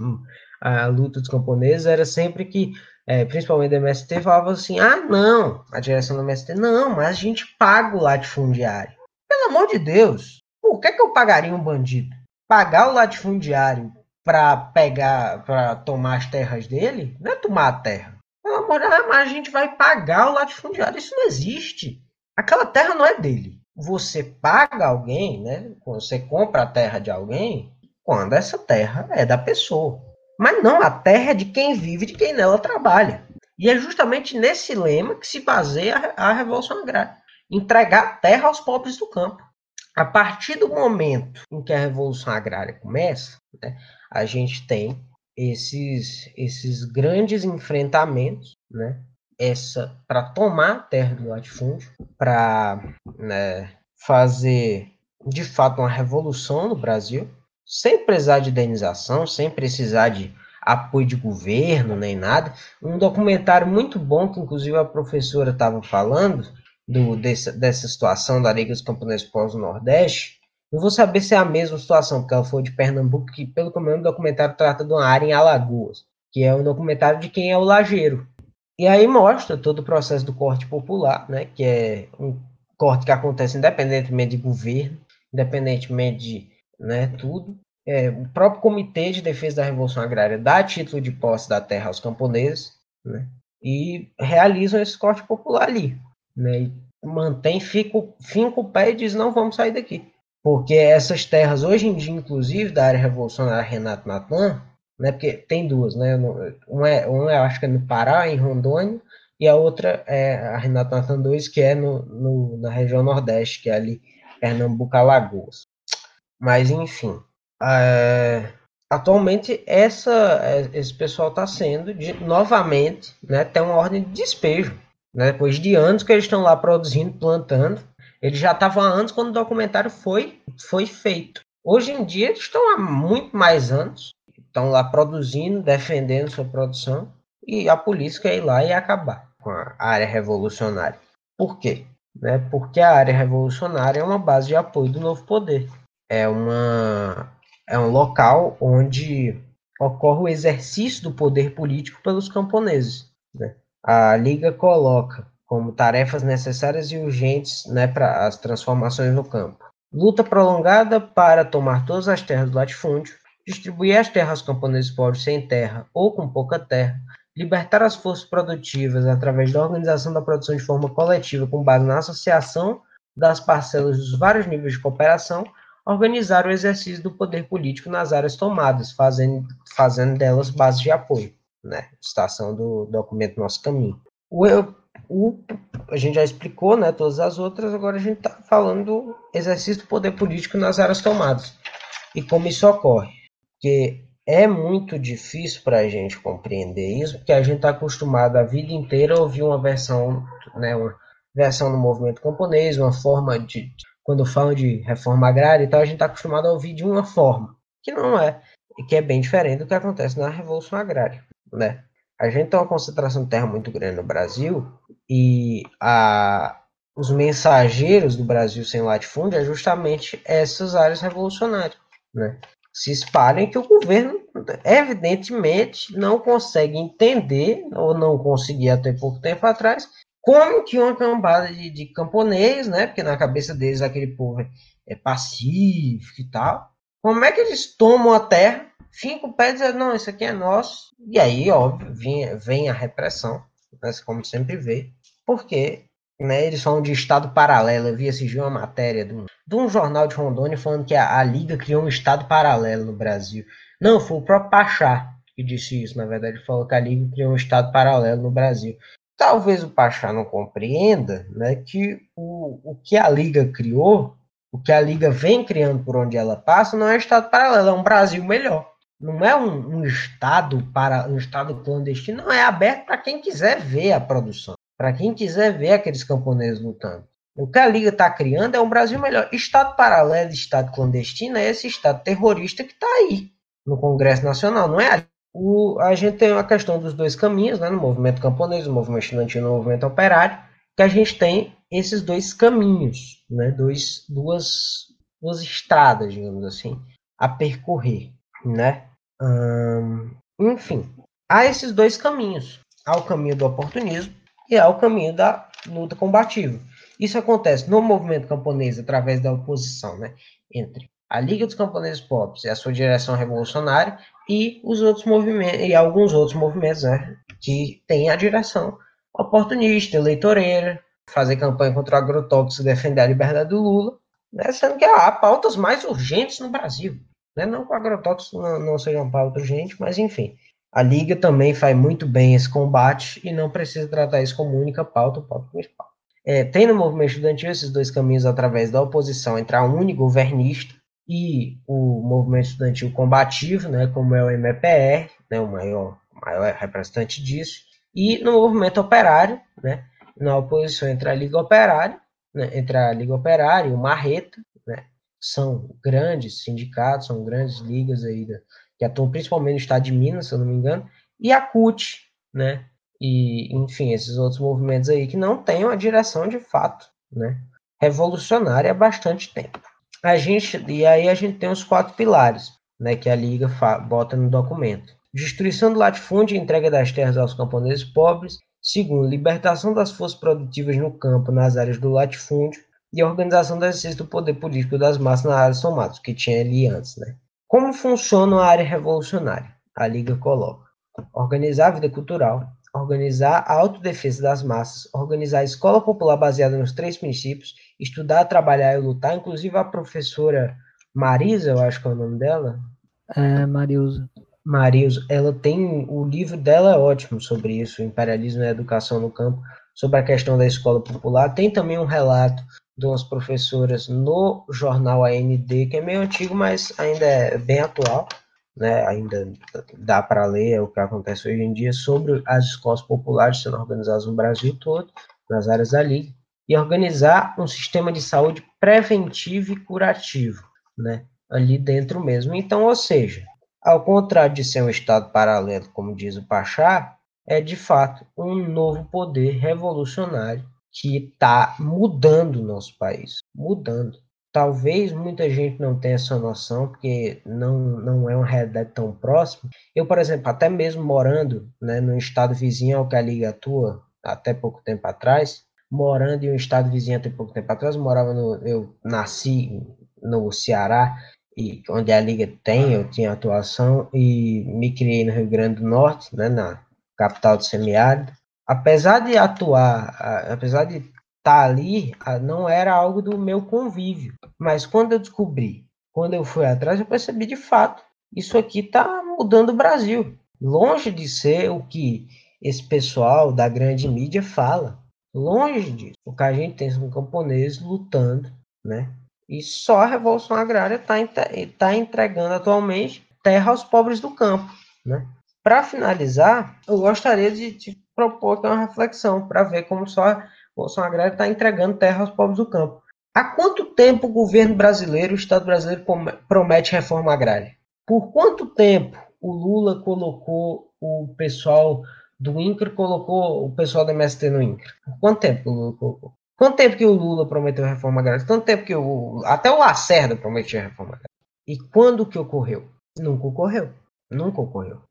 hum, a luta dos camponeses era sempre que, é, principalmente do MST, falava assim: ah, não, a direção do MST, não, mas a gente paga o latifundiário. Pelo amor de Deus, por que, que eu pagaria um bandido? pagar o latifundiário para pegar, para tomar as terras dele, não é tomar a terra. Pelo amor de Deus, mas a gente vai pagar o latifundiário. Isso não existe. Aquela terra não é dele. Você paga alguém, né? Você compra a terra de alguém quando essa terra é da pessoa. Mas não, a terra é de quem vive, de quem nela trabalha. E é justamente nesse lema que se baseia a Revolução Agrária. Entregar terra aos pobres do campo. A partir do momento em que a Revolução Agrária começa, né, a gente tem esses, esses grandes enfrentamentos, né, essa para tomar terra do latifúndio, para né, fazer de fato uma revolução no Brasil, sem precisar de indenização, sem precisar de apoio de governo nem nada. Um documentário muito bom que inclusive a professora estava falando do, dessa, dessa situação da Liga dos Camponeses Pós-Nordeste. Não vou saber se é a mesma situação, porque ela foi de Pernambuco, que pelo que eu lembro, o documentário trata de uma área em Alagoas, que é um documentário de quem é o lajeiro. E aí mostra todo o processo do corte popular, né, que é um corte que acontece independentemente de governo, independentemente de né, tudo. É, o próprio Comitê de Defesa da Revolução Agrária dá título de posse da terra aos camponeses, né, e realizam esse corte popular ali né? E mantém, fica, finca o pé e diz, não vamos sair daqui. Porque essas terras, hoje em dia, inclusive, da área revolucionária Renato Natan, né, porque tem duas, né? Uma é, uma é, acho que é no Pará, em Rondônia, e a outra é a Renato Natan 2, que é no, no, na região Nordeste, que é ali Pernambuco, Alagoas. Mas, enfim, é, atualmente essa, é, esse pessoal está sendo, de, novamente, né, tem uma ordem de despejo. Né? Depois de anos que eles estão lá produzindo, plantando, eles já estavam há anos quando o documentário foi, foi feito. Hoje em dia eles estão há muito mais anos, estão lá produzindo, defendendo sua produção, e a polícia quer ir lá e acabar com a área revolucionária. Por quê? Né? Porque a área revolucionária é uma base de apoio do novo poder. É, uma, é um local onde ocorre o exercício do poder político pelos camponeses. Né? a Liga coloca como tarefas necessárias e urgentes né, para as transformações no campo. Luta prolongada para tomar todas as terras do latifúndio, distribuir as terras camponeses pobres sem terra ou com pouca terra, libertar as forças produtivas através da organização da produção de forma coletiva com base na associação das parcelas dos vários níveis de cooperação, organizar o exercício do poder político nas áreas tomadas, fazendo, fazendo delas base de apoio né? Citação do documento Nosso Caminho. O, o, a gente já explicou, né? Todas as outras, agora a gente está falando do exercício do poder político nas áreas tomadas e como isso ocorre. Porque é muito difícil para a gente compreender isso, porque a gente está acostumado a vida inteira a ouvir uma versão, né? Uma versão do movimento camponês, uma forma de. Quando falam de reforma agrária e tal, a gente está acostumado a ouvir de uma forma, que não é, e que é bem diferente do que acontece na Revolução Agrária né? A gente tem uma concentração de terra muito grande no Brasil e a, os mensageiros do Brasil sem latifúndio é justamente essas áreas revolucionárias, né? Se espalhem que o governo, evidentemente, não consegue entender, ou não conseguia até pouco tempo atrás, como que uma cambada de, de camponês, né? Porque na cabeça deles aquele povo é, é pacífico e tal. Como é que eles tomam a terra finca o pé e diz, não, isso aqui é nosso. E aí, óbvio, vem, vem a repressão, né, como sempre vê, porque né, eles falam de Estado paralelo. Eu vi dia uma matéria de um, de um jornal de Rondônia falando que a, a, Liga criou um Estado paralelo no Brasil. Não, foi o próprio Pachá que disse isso, na verdade, falou que a Liga criou um Estado paralelo no Brasil. Talvez o Pachá não compreenda né, que o, o que a Liga criou, o que a Liga vem criando por onde ela passa, não é Estado paralelo, é um Brasil melhor não é um, um, estado para um estado clandestino, não é aberto para quem quiser ver a produção, para quem quiser ver aqueles camponeses lutando. O que a Liga está criando é um Brasil melhor. Estado paralelo, Estado clandestino é esse Estado terrorista que está aí no Congresso Nacional, não é? O, a gente tem a questão dos dois caminhos, né, no movimento camponês, no movimento estudantil, no movimento operário, que a gente tem esses dois caminhos, né, dois, duas, duas estradas, digamos assim, a percorrer, né? Hum, enfim, há esses dois caminhos. Há o caminho do oportunismo e há o caminho da luta combativa. Isso acontece no movimento camponês através da oposição né, entre a Liga dos Camponeses Pobres e a sua direção revolucionária e os outros movimentos e alguns outros movimentos, né, que têm a direção oportunista, eleitoreira, fazer campanha contra o agrotóxico, defender a liberdade do Lula, né, sendo que há pautas mais urgentes no Brasil. Né, não que o agrotóxico não, não seja uma pauta urgente, mas enfim. A Liga também faz muito bem esse combate e não precisa tratar isso como única pauta, pauta principal. É, tem no movimento estudantil esses dois caminhos através da oposição entre a unigovernista e o movimento estudantil combativo, né, como é o MPR, né, o maior, maior representante disso, e no movimento operário, né, na oposição entre a Liga Operária, né, entre a Liga Operária e o Marreta, né, são grandes sindicatos, são grandes ligas aí da, que atuam principalmente no estado de Minas, se eu não me engano, e a CUT, né, e enfim, esses outros movimentos aí que não têm uma direção de fato, né, revolucionária há bastante tempo. A gente, e aí a gente tem os quatro pilares, né, que a Liga bota no documento. Destruição do latifúndio e entrega das terras aos camponeses pobres. Segundo, libertação das forças produtivas no campo nas áreas do latifúndio. E organização do exercício do poder político das massas na área somatos, que tinha ali antes. Né? Como funciona a área revolucionária? A Liga coloca. Organizar a vida cultural, organizar a autodefesa das massas, organizar a escola popular baseada nos três princípios, estudar, trabalhar e lutar. Inclusive a professora Marisa, eu acho que é o nome dela. É, Marilza. Marilza, ela tem, o livro dela é ótimo sobre isso, Imperialismo e Educação no Campo, sobre a questão da escola popular. Tem também um relato de umas professoras no jornal AND, que é meio antigo, mas ainda é bem atual, né? ainda dá para ler o que acontece hoje em dia, sobre as escolas populares sendo organizadas no Brasil todo, nas áreas da Liga, e organizar um sistema de saúde preventivo e curativo, né? ali dentro mesmo. Então, ou seja, ao contrário de ser um Estado paralelo, como diz o Pachá, é de fato um novo poder revolucionário que está mudando o nosso país, mudando. Talvez muita gente não tenha essa noção, porque não, não é uma realidade tão próxima. Eu, por exemplo, até mesmo morando né, no estado vizinho ao que a Liga atua, até pouco tempo atrás, morando em um estado vizinho até pouco tempo atrás, eu morava no, eu nasci no Ceará, e onde a Liga tem, eu tinha atuação, e me criei no Rio Grande do Norte, né, na capital do semiárido apesar de atuar, apesar de estar tá ali, não era algo do meu convívio. Mas quando eu descobri, quando eu fui atrás, eu percebi de fato, isso aqui está mudando o Brasil. Longe de ser o que esse pessoal da grande mídia fala. Longe disso. O que a gente tem são camponeses lutando, né? E só a Revolução Agrária está tá entregando atualmente terra aos pobres do campo, né? Para finalizar, eu gostaria de, de propor aqui uma reflexão para ver como só Bolsonaro Agrária está entregando terra aos povos do campo. Há quanto tempo o governo brasileiro, o Estado brasileiro, promete reforma agrária? Por quanto tempo o Lula colocou o pessoal do INCRA, colocou o pessoal do MST no INCRA? Por quanto tempo o Lula colocou? Quanto tempo que o Lula prometeu reforma agrária? Quanto tempo que o, até o Lacerda prometia reforma agrária? E quando que ocorreu? Nunca ocorreu. Nunca ocorreu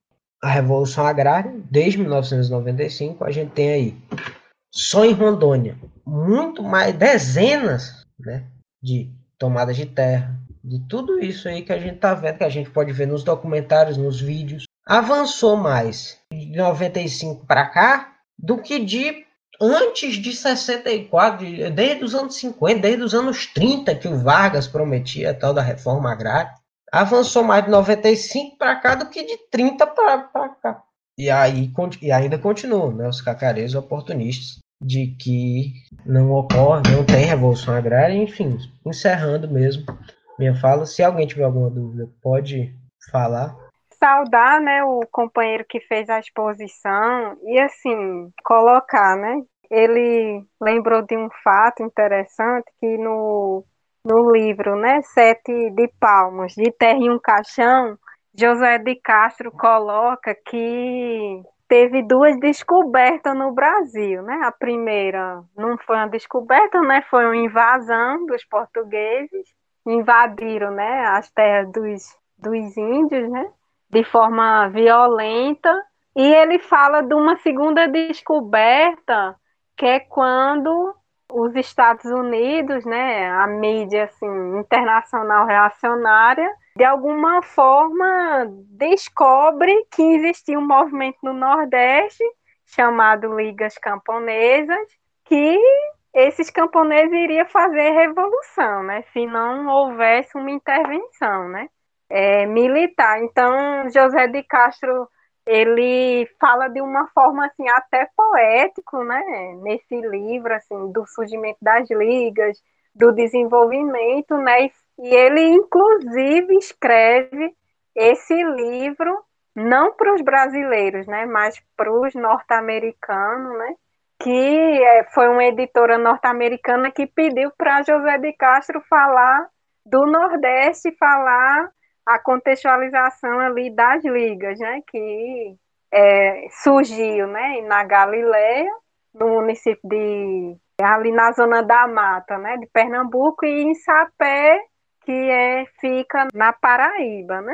a Revolução Agrária, desde 1995, a gente tem aí, só em Rondônia, muito mais, dezenas né, de tomadas de terra, de tudo isso aí que a gente tá vendo, que a gente pode ver nos documentários, nos vídeos. Avançou mais de 95 para cá do que de antes de 64, desde os anos 50, desde os anos 30 que o Vargas prometia a tal da reforma agrária avançou mais de 95 para cá do que de 30 para cá. E aí e ainda continuam né, os cacareiros oportunistas de que não ocorre, não tem revolução agrária, enfim, encerrando mesmo minha fala. Se alguém tiver alguma dúvida, pode falar. Saudar, né, o companheiro que fez a exposição e assim colocar, né? Ele lembrou de um fato interessante que no no livro, né, Sete de Palmos, de Terra em um Caixão, José de Castro coloca que teve duas descobertas no Brasil, né? A primeira não foi uma descoberta, né? Foi uma invasão dos portugueses, invadiram, né, as terras dos, dos índios, né? De forma violenta. E ele fala de uma segunda descoberta, que é quando os Estados Unidos, né, a mídia assim, internacional reacionária, de alguma forma descobre que existia um movimento no Nordeste chamado Ligas Camponesas, que esses camponeses iriam fazer revolução, né, se não houvesse uma intervenção, né, é, militar. Então, José de Castro ele fala de uma forma assim até poético, né, nesse livro assim do surgimento das ligas, do desenvolvimento, né, e ele inclusive escreve esse livro não para os brasileiros, né, mas para os norte-americanos, né, que é, foi uma editora norte-americana que pediu para José de Castro falar do Nordeste, falar a contextualização ali das ligas, né, que é, surgiu, né, na Galileia, no município de ali na zona da mata, né, de Pernambuco e em Sapé, que é fica na Paraíba, né?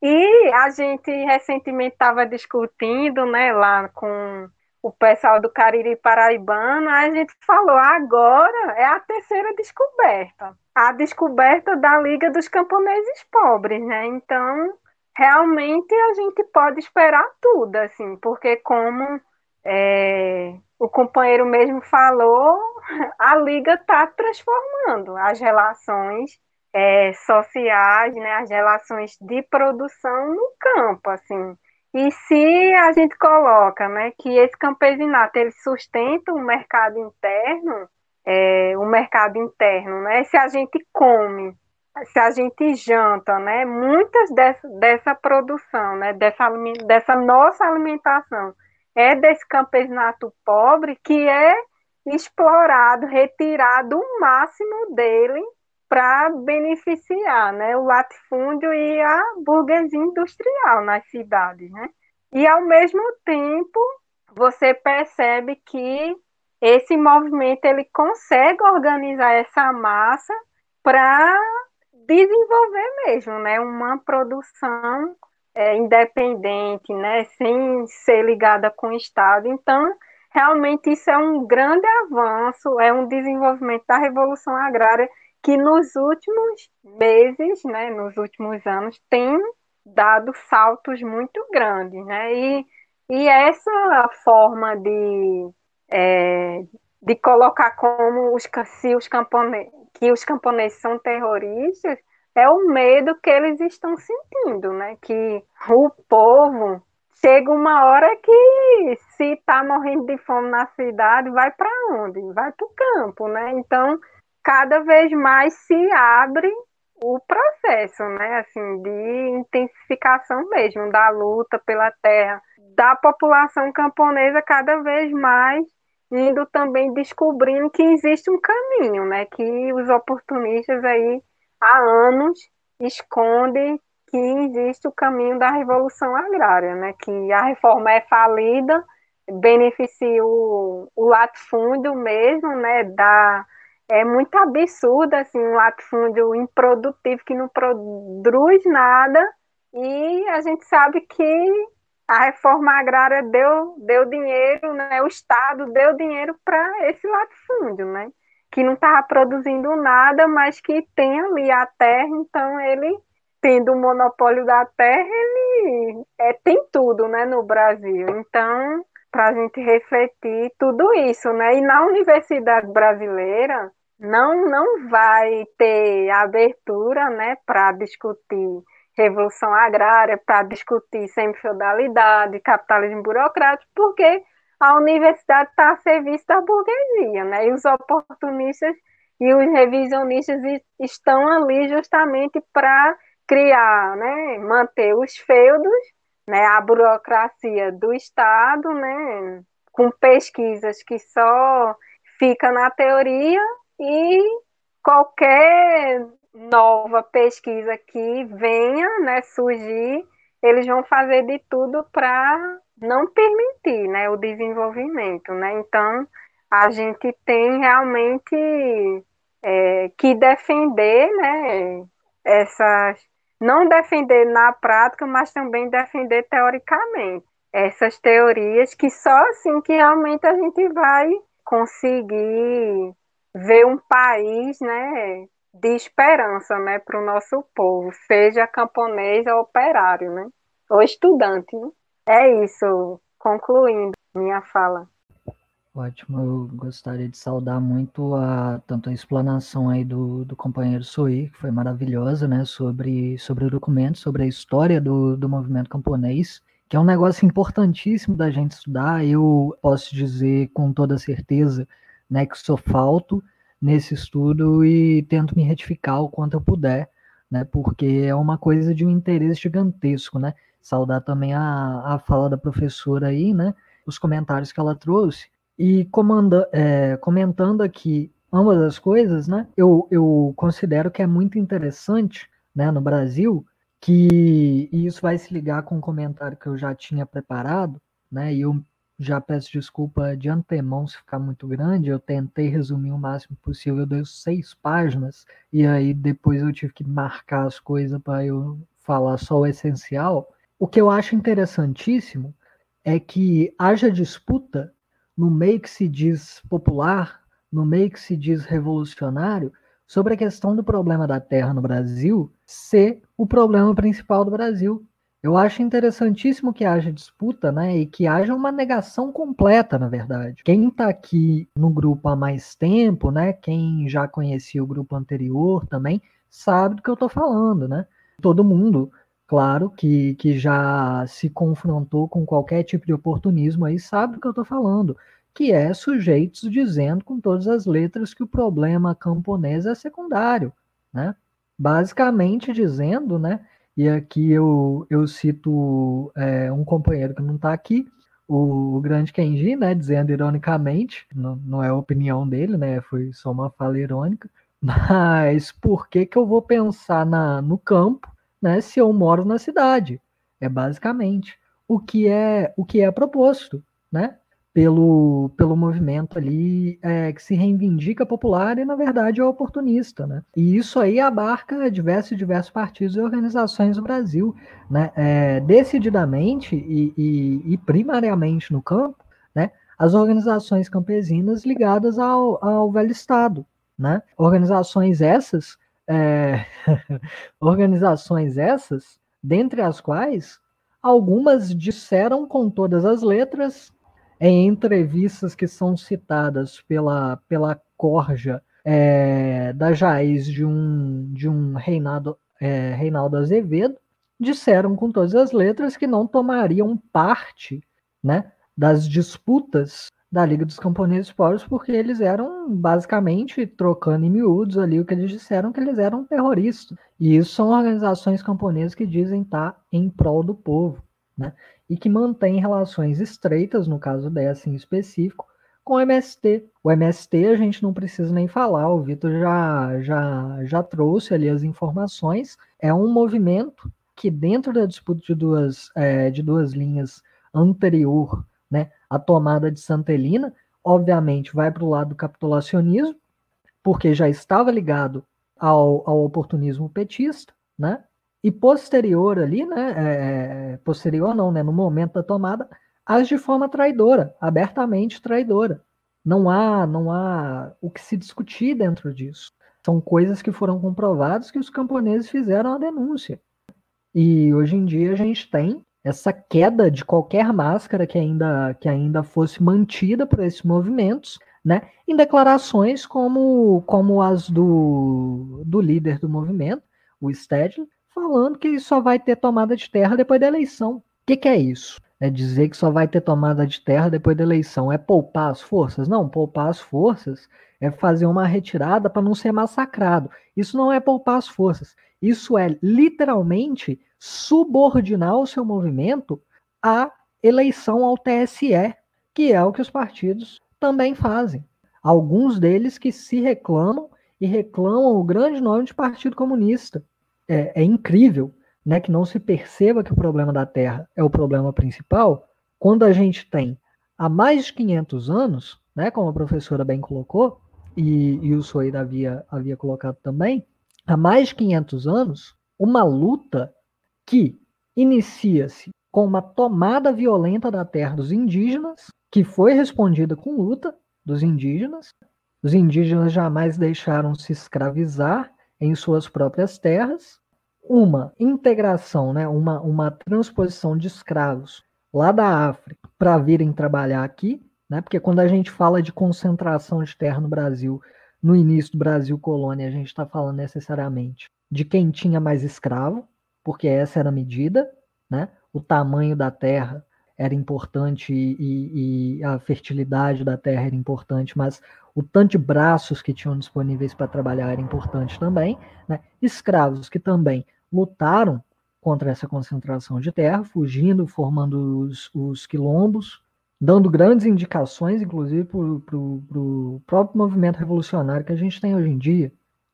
E a gente recentemente estava discutindo, né, lá com o pessoal do Cariri Paraibano, a gente falou agora é a terceira descoberta a descoberta da Liga dos Camponeses Pobres, né? Então, realmente a gente pode esperar tudo, assim, porque como é, o companheiro mesmo falou, a Liga está transformando as relações é, sociais, né, as relações de produção no campo, assim. E se a gente coloca, né, que esse campesinato ele sustenta o mercado interno, é, o mercado interno, né? Se a gente come, se a gente janta, né? Muitas dessa, dessa produção, né? Dessa, dessa nossa alimentação é desse campesinato pobre que é explorado, retirado o máximo dele para beneficiar, né? O latifúndio e a burguesia industrial nas cidades, né? E ao mesmo tempo você percebe que esse movimento ele consegue organizar essa massa para desenvolver mesmo, né, uma produção é, independente, né, sem ser ligada com o Estado. Então, realmente isso é um grande avanço, é um desenvolvimento da revolução agrária que nos últimos meses, né, nos últimos anos, tem dado saltos muito grandes, né, e, e essa forma de é, de colocar como os, se os camponeses, que os camponeses são terroristas, é o medo que eles estão sentindo, né? Que o povo chega uma hora que se está morrendo de fome na cidade, vai para onde? Vai para o campo, né? Então, cada vez mais se abre o processo, né? Assim, de intensificação mesmo da luta pela terra, da população camponesa cada vez mais indo também descobrindo que existe um caminho, né? Que os oportunistas aí há anos escondem que existe o caminho da revolução agrária, né? Que a reforma é falida, beneficia o, o latifúndio mesmo, né? Da, é muito absurdo, assim, um latifúndio improdutivo que não produz nada e a gente sabe que a reforma agrária deu, deu dinheiro, né? o Estado deu dinheiro para esse latifúndio, né? que não estava produzindo nada, mas que tem ali a terra, então ele, tendo o monopólio da terra, ele é, tem tudo né, no Brasil. Então, para a gente refletir tudo isso, né? E na universidade brasileira não, não vai ter abertura né, para discutir revolução agrária para discutir semi-feudalidade, capitalismo burocrático, porque a universidade está a serviço da burguesia, né? E os oportunistas e os revisionistas estão ali justamente para criar, né, manter os feudos, né, a burocracia do Estado, né, com pesquisas que só fica na teoria e qualquer nova pesquisa que venha né, surgir, eles vão fazer de tudo para não permitir né, o desenvolvimento. Né? Então, a gente tem realmente é, que defender né, essas. Não defender na prática, mas também defender teoricamente essas teorias que só assim que realmente a gente vai conseguir ver um país, né, de esperança, né, para o nosso povo, seja camponês ou operário, né, ou estudante, né? É isso, concluindo minha fala. Ótimo, eu gostaria de saudar muito a tanto a explanação aí do, do companheiro Sui, que foi maravilhosa, né, sobre, sobre o documento, sobre a história do, do movimento camponês, que é um negócio importantíssimo da gente estudar. Eu posso dizer com toda certeza, né, que sou falto nesse estudo e tento me retificar o quanto eu puder, né, porque é uma coisa de um interesse gigantesco, né. Saudar também a, a fala da professora aí, né, os comentários que ela trouxe e comanda, é, comentando aqui ambas as coisas, né, eu, eu considero que é muito interessante né, no Brasil que e isso vai se ligar com um comentário que eu já tinha preparado, né, e eu já peço desculpa de antemão se ficar muito grande, eu tentei resumir o máximo possível, eu dei seis páginas, e aí depois eu tive que marcar as coisas para eu falar só o essencial. O que eu acho interessantíssimo é que haja disputa no meio que se diz popular, no meio que se diz revolucionário, sobre a questão do problema da terra no Brasil ser o problema principal do Brasil. Eu acho interessantíssimo que haja disputa, né, e que haja uma negação completa, na verdade. Quem está aqui no grupo há mais tempo, né, quem já conhecia o grupo anterior também, sabe do que eu estou falando, né? Todo mundo claro, que, que já se confrontou com qualquer tipo de oportunismo aí, sabe do que eu estou falando, que é sujeitos dizendo com todas as letras que o problema camponês é secundário, né? Basicamente dizendo, né? E aqui eu, eu cito é, um companheiro que não está aqui, o, grande Kenji, né? Dizendo ironicamente, não, não é a opinião dele, né? Foi só uma fala irônica, mas por que, que eu vou pensar na, no campo né, se eu moro na cidade. É basicamente o que é o que é proposto, né? Pelo, pelo movimento ali é, que se reivindica popular e, na verdade, é oportunista. Né? E isso aí abarca diversos diversos partidos e organizações do Brasil. Né? É, decididamente e, e, e, primariamente no campo, né? as organizações campesinas ligadas ao, ao velho Estado. Né? Organizações essas é, organizações essas, dentre as quais algumas disseram com todas as letras, em entrevistas que são citadas pela, pela corja é, da Jaiz de um, de um Reinaldo, é, Reinaldo Azevedo, disseram com todas as letras que não tomariam parte né, das disputas da Liga dos Camponeses Pobres, porque eles eram basicamente trocando em miúdos ali o que eles disseram que eles eram terroristas. E isso são organizações camponesas que dizem estar tá em prol do povo, né? E que mantêm relações estreitas, no caso dessa em específico, com o MST. O MST a gente não precisa nem falar, o Vitor já, já, já trouxe ali as informações. É um movimento que dentro da disputa de duas, é, de duas linhas anterior né, a tomada de Santa Helena, obviamente vai para o lado do capitulacionismo, porque já estava ligado ao, ao oportunismo petista, né? E posterior ali, né? É, é, posterior não, né? No momento da tomada, age de forma traidora, abertamente traidora. Não há, não há o que se discutir dentro disso. São coisas que foram comprovadas que os camponeses fizeram a denúncia. E hoje em dia a gente tem essa queda de qualquer máscara que ainda, que ainda fosse mantida por esses movimentos, né, em declarações como, como as do, do líder do movimento, o Stedley, falando que só vai ter tomada de terra depois da eleição. O que, que é isso? É dizer que só vai ter tomada de terra depois da eleição. É poupar as forças? Não, poupar as forças é fazer uma retirada para não ser massacrado. Isso não é poupar as forças. Isso é literalmente subordinar o seu movimento à eleição ao TSE, que é o que os partidos também fazem. Alguns deles que se reclamam e reclamam o grande nome de Partido Comunista. É, é incrível né, que não se perceba que o problema da Terra é o problema principal, quando a gente tem há mais de 500 anos, né, como a professora bem colocou, e, e o Soeida havia, havia colocado também, há mais de 500 anos, uma luta que inicia-se com uma tomada violenta da terra dos indígenas, que foi respondida com luta dos indígenas, Os indígenas jamais deixaram se escravizar em suas próprias terras. Uma integração, né, uma, uma transposição de escravos lá da África para virem trabalhar aqui, né, porque quando a gente fala de concentração de terra no Brasil, no início do Brasil colônia, a gente está falando necessariamente de quem tinha mais escravo, porque essa era a medida, né? o tamanho da terra era importante e, e, a fertilidade da terra era importante, mas o tanto de braços que tinham disponíveis para trabalhar era importante também. Né? Escravos que também lutaram contra essa concentração de terra, fugindo, formando os, os quilombos, dando grandes indicações, inclusive, para o próprio movimento revolucionário que a gente tem hoje em dia.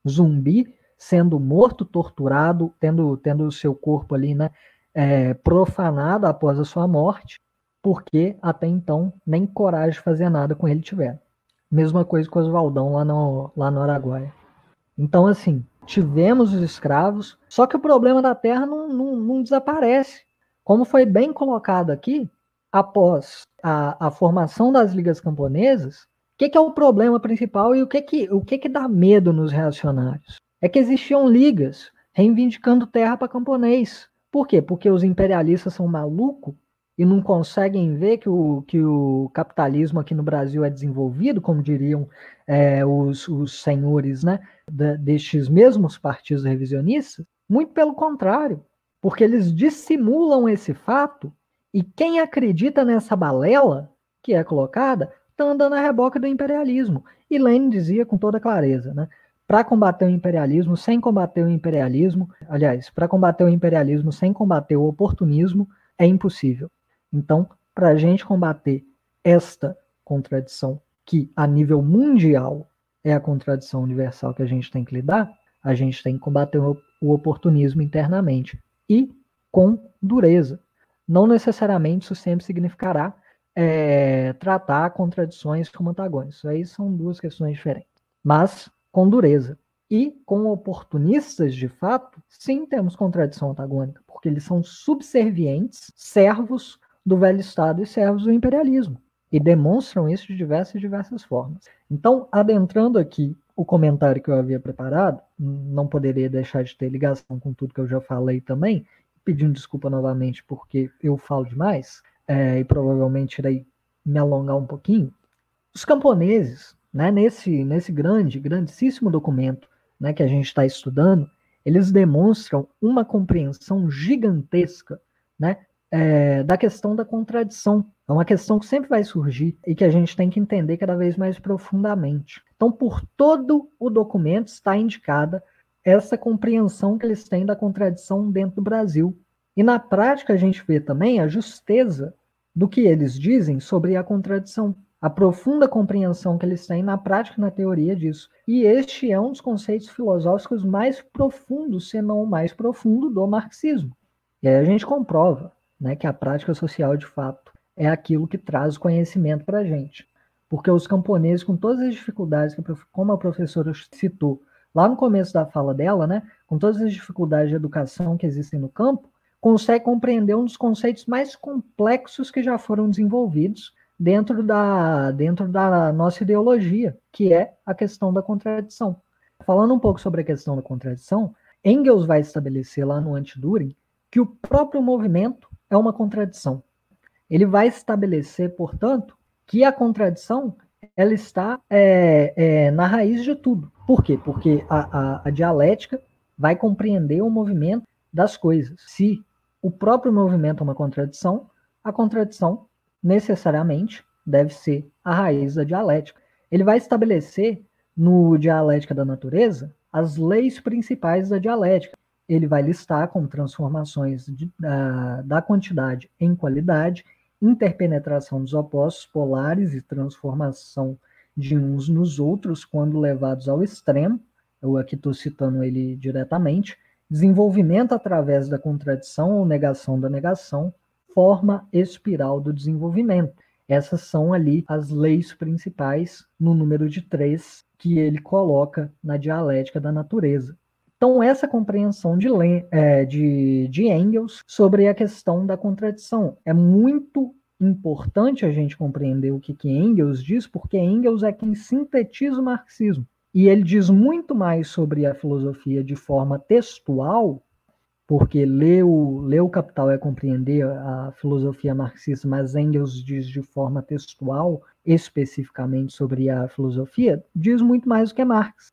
Zumbi sendo morto, torturado, tendo, tendo o seu corpo ali, né, é, profanado após a sua morte, porque até então nem coragem de fazer nada com ele tiveram. Mesma coisa com os Valdão lá no, lá no Araguaia. Então, assim, tivemos os escravos, só que o problema da terra não, não, não desaparece. Como foi bem colocado aqui, após a, a formação das ligas camponesas, o que, que, é o problema principal e o que, que, o que, que dá medo nos reacionários? É que existiam ligas reivindicando terra para camponês. Por quê? Porque os imperialistas são malucos e não conseguem ver que o, que o capitalismo aqui no Brasil é desenvolvido, como diriam é, os, os senhores né, destes mesmos partidos revisionistas. Muito pelo contrário, porque eles dissimulam esse fato e quem acredita nessa balela que é colocada está andando a reboque do imperialismo. E Lenin dizia com toda clareza, né? para combater o imperialismo sem combater o imperialismo, aliás, para combater o imperialismo sem combater o oportunismo é impossível. Então, para a gente combater esta contradição, que a nível mundial é a contradição universal que a gente tem que lidar, a gente tem que combater o oportunismo internamente e com dureza. Não necessariamente isso sempre significará é, tratar contradições como antagônicos. Isso aí são duas questões diferentes. Mas com dureza. E com oportunistas, de fato, sim temos contradição antagônica, porque eles são subservientes, servos do velho Estado e servos do imperialismo. E demonstram isso de diversas diversas formas. Então, adentrando aqui o comentário que eu havia preparado, não poderia deixar de ter ligação com tudo que eu já falei também, pedindo desculpa novamente porque eu falo demais, é, e provavelmente irei me alongar um pouquinho. Os camponeses né, nesse, nesse grande, grandíssimo documento né, que a gente está estudando, eles demonstram uma compreensão gigantesca né, é, da questão da contradição. É uma questão que sempre vai surgir e que a gente tem que entender cada vez mais profundamente. Então, por todo o documento está indicada essa compreensão que eles têm da contradição dentro do Brasil. E na prática a gente vê também a justeza do que eles dizem sobre a contradição a profunda compreensão que eles têm na prática e na teoria disso. E este é um dos conceitos filosóficos mais profundos, se não o mais profundo, do marxismo. E aí a gente comprova né, que a prática social, de fato, é aquilo que traz o conhecimento para a gente. Porque os camponeses, com todas as dificuldades, como a professora citou lá no começo da fala dela, né, com todas as dificuldades de educação que existem no campo, consegue compreender um dos conceitos mais complexos que já foram desenvolvidos dentro da, dentro da nossa ideologia, que é a questão da contradição. Falando um pouco sobre a questão da contradição, Engels vai estabelecer lá no Antiduring que o próprio movimento é uma contradição. Ele vai estabelecer, portanto, que a contradição ela está é, é, na raiz de tudo. Por quê? Porque a, a, a dialética vai compreender o movimento das coisas. Se o próprio movimento é uma contradição, a contradição necessariamente deve ser a raiz da dialética. Ele vai estabelecer no Dialética da Natureza as leis principais da dialética. Ele vai listar como transformações de, da, da quantidade em qualidade, interpenetração dos opostos polares e transformação de uns nos outros quando levados ao extremo. Eu aqui estou citando ele diretamente. Desenvolvimento através da contradição ou negação da negação, forma espiral do desenvolvimento. Essas são ali as leis principais no número de três que ele coloca na dialética da natureza. Então, essa compreensão de, é, de, de Engels sobre a questão da contradição é muito importante a gente compreender o que, que Engels diz, porque Engels é quem sintetiza o marxismo. E ele diz muito mais sobre a filosofia de forma textual, porque ler o, ler o Capital é compreender a filosofia marxista, mas Engels diz de forma textual, especificamente sobre a filosofia, diz muito mais do que Marx.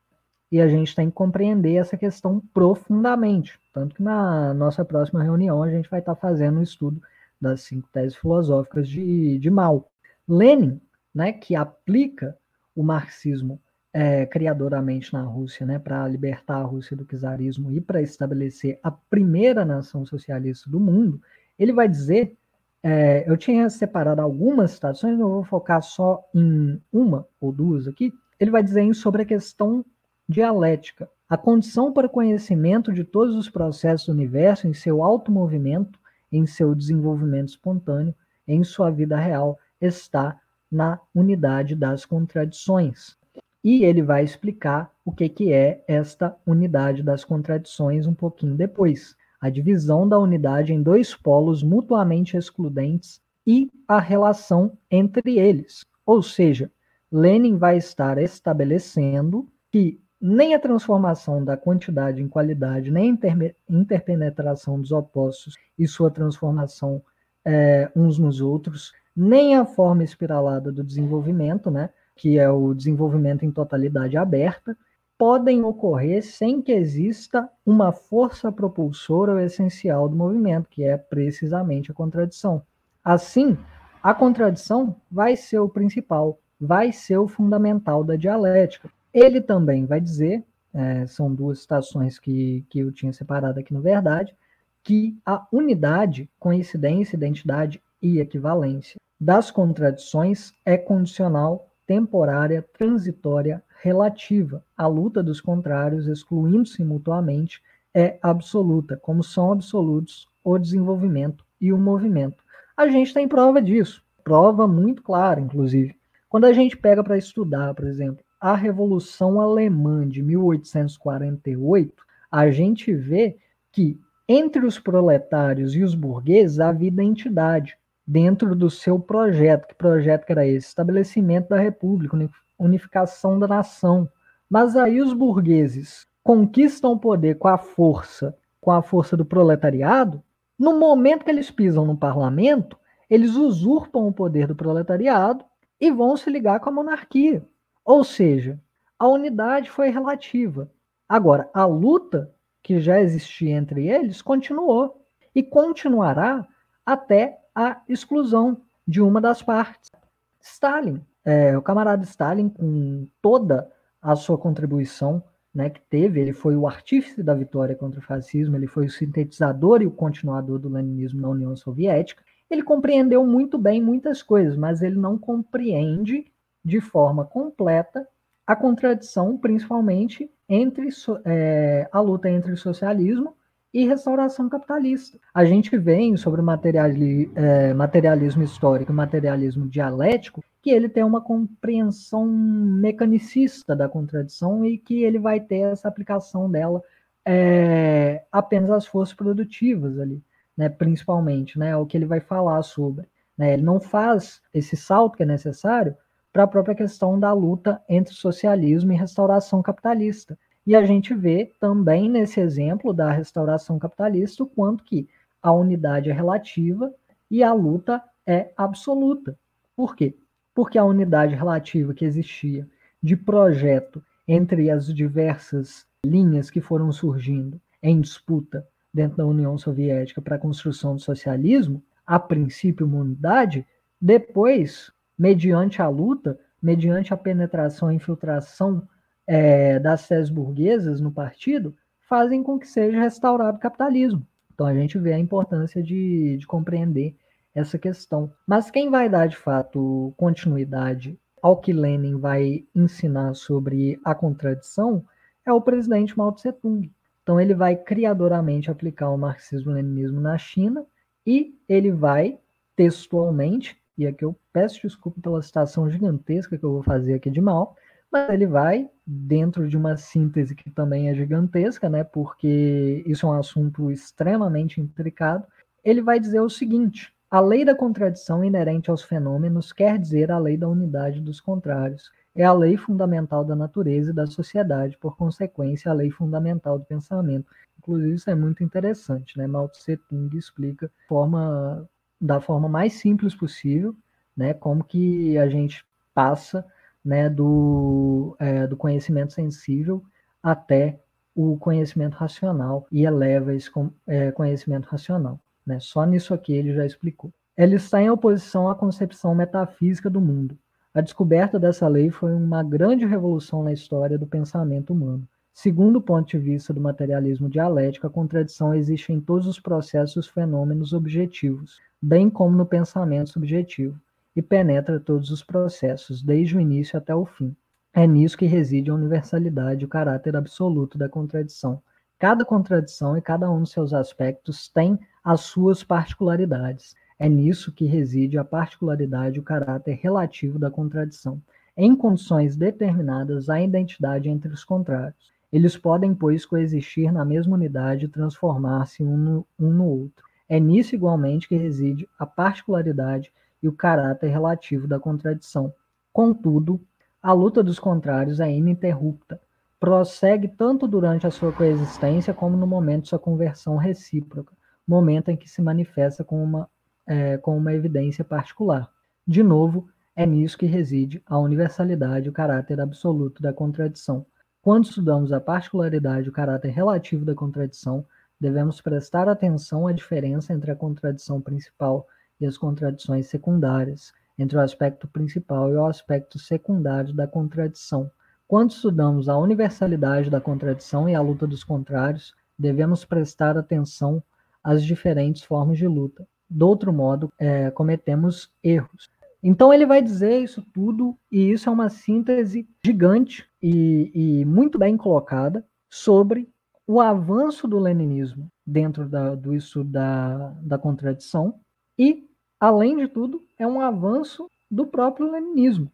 E a gente tem que compreender essa questão profundamente. Tanto que na nossa próxima reunião a gente vai estar fazendo um estudo das cinco teses filosóficas de, de Mao. Lenin, né, que aplica o marxismo é, criadoramente na Rússia, né, para libertar a Rússia do czarismo e para estabelecer a primeira nação socialista do mundo, ele vai dizer, é, eu tinha separado algumas citações, eu vou focar só em uma ou duas aqui, ele vai dizer sobre a questão dialética, a condição para o conhecimento de todos os processos do universo em seu automovimento em seu desenvolvimento espontâneo, em sua vida real, está na unidade das contradições. E ele vai explicar o que, que é esta unidade das contradições um pouquinho depois. A divisão da unidade em dois polos mutuamente excludentes e a relação entre eles. Ou seja, Lenin vai estar estabelecendo que nem a transformação da quantidade em qualidade, nem a interpenetração dos opostos e sua transformação é, uns nos outros, nem a forma espiralada do desenvolvimento, né, que é o desenvolvimento em totalidade aberta, podem ocorrer sem que exista uma força propulsora ou essencial do movimento, que é precisamente a contradição. Assim, a contradição vai ser o principal, vai ser o fundamental da dialética. Ele também vai dizer, é, são duas citações que, que eu tinha separado aqui no Verdade, que a unidade, coincidência, identidade e equivalência das contradições é condicional, temporária, transitória, relativa. A luta dos contrários, excluindo-se mutuamente, é absoluta, como são absolutos o desenvolvimento e o movimento. A gente tem prova disso, prova muito clara, inclusive. Quando a gente pega para estudar, por exemplo, a Revolução Alemã de 1848, a gente vê que entre os proletários e os burgueses havia identidade dentro do seu projeto. Que projeto que era esse? Estabelecimento da república, unificação da nação. Mas aí os burgueses conquistam o poder com a força, com a força do proletariado. No momento que eles pisam no parlamento, eles usurpam o poder do proletariado e vão se ligar com a monarquia. Ou seja, a unidade foi relativa. Agora, a luta que já existia entre eles continuou e continuará até a exclusão de uma das partes. Stalin, é, o camarada Stalin, com toda a sua contribuição né, que teve, ele foi o artífice da vitória contra o fascismo, ele foi o sintetizador e o continuador do leninismo na União Soviética. Ele compreendeu muito bem muitas coisas, mas ele não compreende de forma completa a contradição, principalmente, entre é, a luta entre socialismo e restauração capitalista. A gente vem sobre o materiali, é, materialismo histórico materialismo dialético que ele tem uma compreensão mecanicista da contradição e que ele vai ter essa aplicação dela é, apenas às forças produtivas ali, né, principalmente, né, é o que ele vai falar sobre. Né, ele não faz esse salto que é necessário para a própria questão da luta entre socialismo e restauração capitalista. E a gente vê também nesse exemplo da restauração capitalista o quanto que a unidade é relativa e a luta é absoluta. Por quê? Porque a unidade relativa que existia de projeto entre as diversas linhas que foram surgindo em disputa dentro da União Soviética para a construção do socialismo, a princípio uma unidade, depois mediante a luta, mediante a penetração e infiltração é, das teses burguesas no partido, fazem com que seja restaurado o capitalismo. Então a gente vê a importância de, de compreender essa questão. Mas quem vai dar de fato continuidade ao que Lenin vai ensinar sobre a contradição é o presidente Mao Tse Tung. Então ele vai criadoramente aplicar o marxismo-leninismo na China e ele vai textualmente e aqui eu peço desculpa pela citação gigantesca que eu vou fazer aqui de mal, mas ele vai dentro de uma síntese que também é gigantesca, né? Porque isso é um assunto extremamente intricado. Ele vai dizer o seguinte: A lei da contradição inerente aos fenômenos quer dizer a lei da unidade dos contrários. É a lei fundamental da natureza e da sociedade, por consequência, a lei fundamental do pensamento. Inclusive, isso é muito interessante, né? Mao Tse Tung explica forma, da forma mais simples possível, né? Como que a gente passa né, do, é, do conhecimento sensível até o conhecimento racional e eleva esse é, conhecimento racional. Né? Só nisso aqui ele já explicou. Ela está em oposição à concepção metafísica do mundo. A descoberta dessa lei foi uma grande revolução na história do pensamento humano. Segundo o ponto de vista do materialismo dialético, a contradição existe em todos os processos fenômenos objetivos, bem como no pensamento subjetivo, e penetra todos os processos, desde o início até o fim. É nisso que reside a universalidade e o caráter absoluto da contradição. Cada contradição e cada um de seus aspectos tem as suas particularidades. É nisso que reside a particularidade e o caráter relativo da contradição. Em condições determinadas, há identidade entre os contrários. Eles podem, pois, coexistir na mesma unidade e transformar-se um no, um no outro. É nisso, igualmente, que reside a particularidade e o caráter relativo da contradição. Contudo, a luta dos contrários é ininterrupta. Prossegue tanto durante a sua coexistência como no momento de sua conversão recíproca, momento em que se manifesta com uma, é, com uma evidência particular. De novo, é nisso que reside a universalidade e o caráter absoluto da contradição. Quando estudamos a particularidade e o caráter relativo da contradição, devemos prestar atenção à diferença entre a contradição principal e as contradições secundárias, entre o aspecto principal e o aspecto secundário da contradição. Quando estudamos a universalidade da contradição e a luta dos contrários, devemos prestar atenção às diferentes formas de luta. Do outro modo, é, cometemos erros. Então ele vai dizer isso tudo, e isso é uma síntese gigante e, e muito bem colocada sobre o avanço do leninismo dentro da, do estudo da, da contradição e além de tudo, é um avanço do próprio leninismo.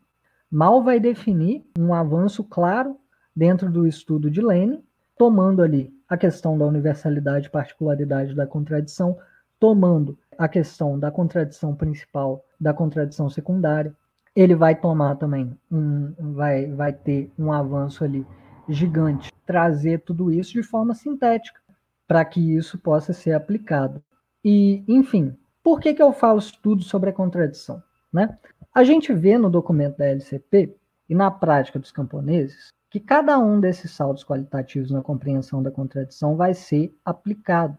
Mal vai definir um avanço claro dentro do estudo de Lenin, tomando ali a questão da universalidade e particularidade da contradição, tomando a questão da contradição principal, da contradição secundária. Ele vai tomar também um, vai, vai ter um avanço ali gigante, trazer tudo isso de forma sintética, para que isso possa ser aplicado. E, enfim, por que, que eu falo tudo sobre a contradição? Né? A gente vê no documento da LCP e na prática dos camponeses que cada um desses saltos qualitativos na compreensão da contradição vai ser aplicado.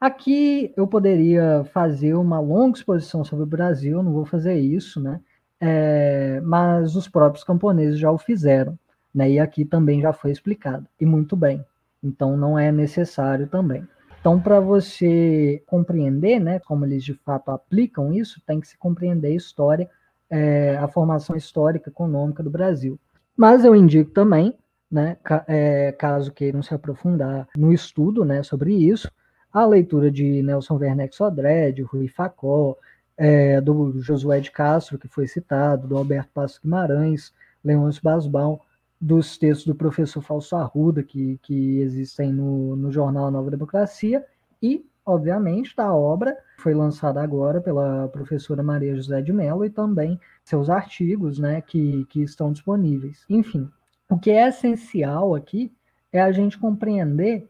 Aqui eu poderia fazer uma longa exposição sobre o Brasil, não vou fazer isso, né? É, mas os próprios camponeses já o fizeram, né? E aqui também já foi explicado, e muito bem. Então não é necessário também. Então, para você compreender, né, como eles de fato aplicam isso, tem que se compreender a história, é, a formação histórica econômica do Brasil. Mas eu indico também, né, é, caso queiram se aprofundar no estudo, né, sobre isso, a leitura de Nelson Werneck Sodré, de Rui Facó, é, do Josué de Castro, que foi citado, do Alberto Passo Guimarães, Leôncio Basbal, dos textos do professor Falso Arruda, que, que existem no, no jornal Nova Democracia, e, obviamente, da obra foi lançada agora pela professora Maria José de Mello e também seus artigos né, que, que estão disponíveis. Enfim, o que é essencial aqui é a gente compreender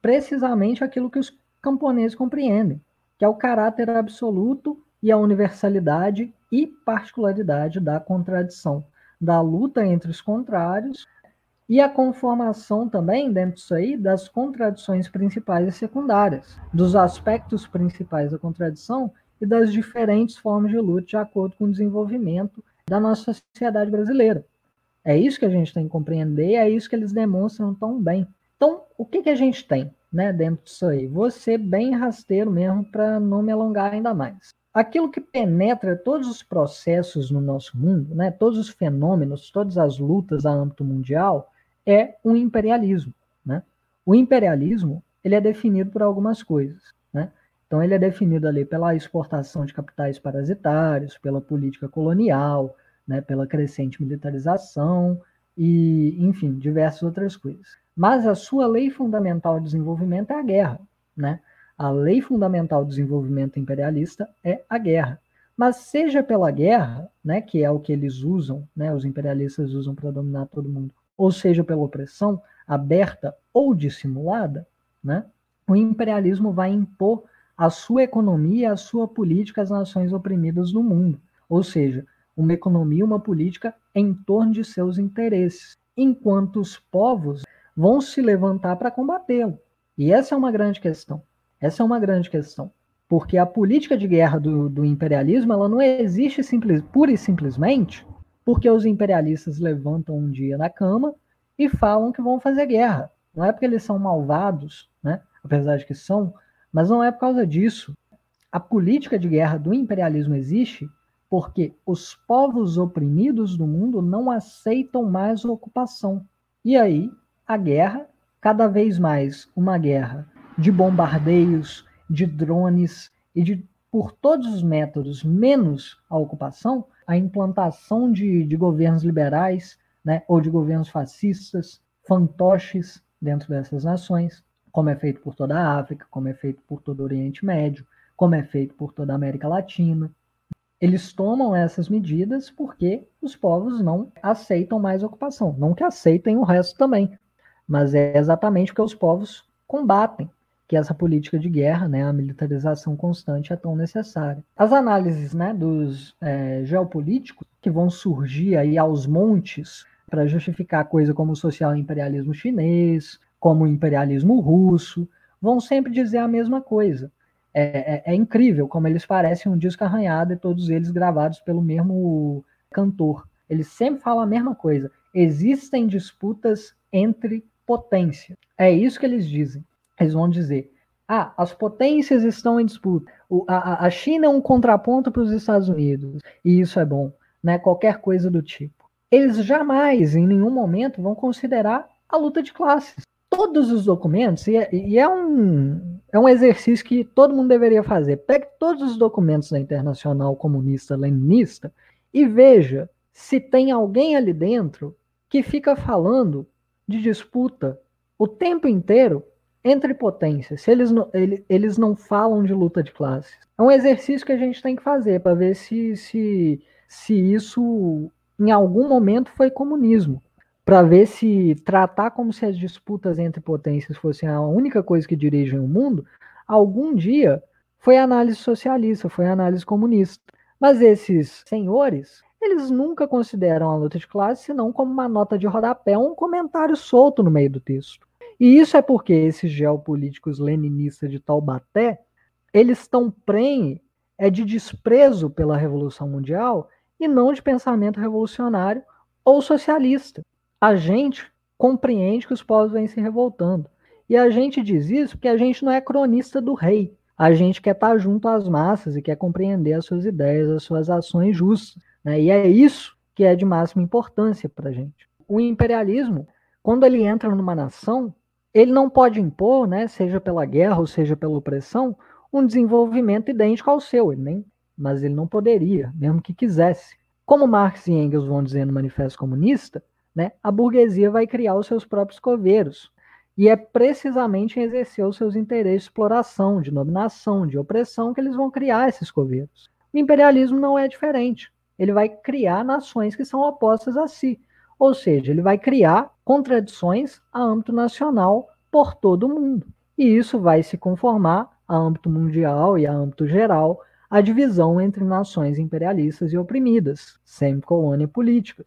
precisamente aquilo que os camponeses compreendem, que é o caráter absoluto e a universalidade e particularidade da contradição da luta entre os contrários e a conformação também, dentro disso aí, das contradições principais e secundárias, dos aspectos principais da contradição e das diferentes formas de luta de acordo com o desenvolvimento da nossa sociedade brasileira. É isso que a gente tem que compreender, é isso que eles demonstram tão bem. Então, o que, que a gente tem né, dentro disso aí? Vou ser bem rasteiro mesmo para não me alongar ainda mais aquilo que penetra todos os processos no nosso mundo, né, todos os fenômenos, todas as lutas a âmbito mundial, é o imperialismo. Né? O imperialismo ele é definido por algumas coisas. Né? Então, ele é definido ali pela exportação de capitais parasitários, pela política colonial, né, pela crescente militarização e, enfim, diversas outras coisas. Mas a sua lei fundamental de desenvolvimento é a guerra. Né? A lei fundamental do desenvolvimento imperialista é a guerra. Mas seja pela guerra, né, que é o que eles usam, né, os imperialistas usam para dominar todo mundo, ou seja pela opressão, aberta ou dissimulada, né, o imperialismo vai impor a sua economia, a sua política às nações oprimidas do mundo. Ou seja, uma economia, uma política em torno de seus interesses, enquanto os povos vão se levantar para combatê-lo. E essa é uma grande questão. Essa é uma grande questão. Porque a política de guerra do, do imperialismo ela não existe simples, pura e simplesmente porque os imperialistas levantam um dia na cama e falam que vão fazer guerra. Não é porque eles são malvados, né? apesar de que são, mas não é por causa disso. A política de guerra do imperialismo existe porque os povos oprimidos do mundo não aceitam mais a ocupação. E aí, a guerra, cada vez mais uma guerra de bombardeios, de drones e de por todos os métodos, menos a ocupação, a implantação de, de governos liberais, né, ou de governos fascistas, fantoches dentro dessas nações, como é feito por toda a África, como é feito por todo o Oriente Médio, como é feito por toda a América Latina. Eles tomam essas medidas porque os povos não aceitam mais ocupação. Não que aceitem o resto também, mas é exatamente porque os povos combatem que essa política de guerra, né, a militarização constante é tão necessária. As análises né, dos é, geopolíticos que vão surgir aí aos montes para justificar coisa como o social imperialismo chinês, como o imperialismo russo, vão sempre dizer a mesma coisa. É, é, é incrível como eles parecem um disco arranhado e todos eles gravados pelo mesmo cantor. Eles sempre falam a mesma coisa. Existem disputas entre potências. É isso que eles dizem eles vão dizer: ah, as potências estão em disputa. O, a, a China é um contraponto para os Estados Unidos, e isso é bom, né? Qualquer coisa do tipo. Eles jamais, em nenhum momento, vão considerar a luta de classes. Todos os documentos, e é, e é um, é um exercício que todo mundo deveria fazer. Pegue todos os documentos da Internacional Comunista Leninista e veja se tem alguém ali dentro que fica falando de disputa o tempo inteiro entre potências, se eles não, ele, eles não falam de luta de classes. É um exercício que a gente tem que fazer para ver se, se, se isso em algum momento foi comunismo. Para ver se tratar como se as disputas entre potências fossem a única coisa que dirigem o mundo, algum dia foi análise socialista, foi análise comunista. Mas esses senhores, eles nunca consideram a luta de classe senão como uma nota de rodapé, um comentário solto no meio do texto. E isso é porque esses geopolíticos leninistas de Taubaté, eles estão prenhe é de desprezo pela Revolução Mundial e não de pensamento revolucionário ou socialista. A gente compreende que os povos vêm se revoltando. E a gente diz isso porque a gente não é cronista do rei. A gente quer estar junto às massas e quer compreender as suas ideias, as suas ações justas. Né? E é isso que é de máxima importância para a gente. O imperialismo, quando ele entra numa nação, ele não pode impor, né, seja pela guerra ou seja pela opressão, um desenvolvimento idêntico ao seu, ele nem, mas ele não poderia, mesmo que quisesse. Como Marx e Engels vão dizer no Manifesto Comunista, né, a burguesia vai criar os seus próprios coveiros. E é precisamente em exercer os seus interesses de exploração, de dominação, de opressão que eles vão criar esses coveiros. O imperialismo não é diferente. Ele vai criar nações que são opostas a si. Ou seja, ele vai criar contradições a âmbito nacional por todo o mundo. E isso vai se conformar a âmbito mundial e a âmbito geral a divisão entre nações imperialistas e oprimidas, sem colônia política.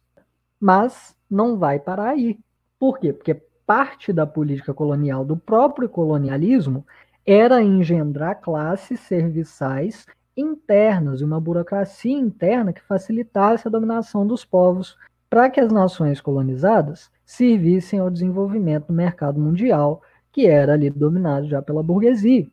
Mas não vai parar aí. Por quê? Porque parte da política colonial do próprio colonialismo era engendrar classes serviçais internas e uma burocracia interna que facilitasse a dominação dos povos para que as nações colonizadas servissem ao desenvolvimento do mercado mundial, que era ali dominado já pela burguesia.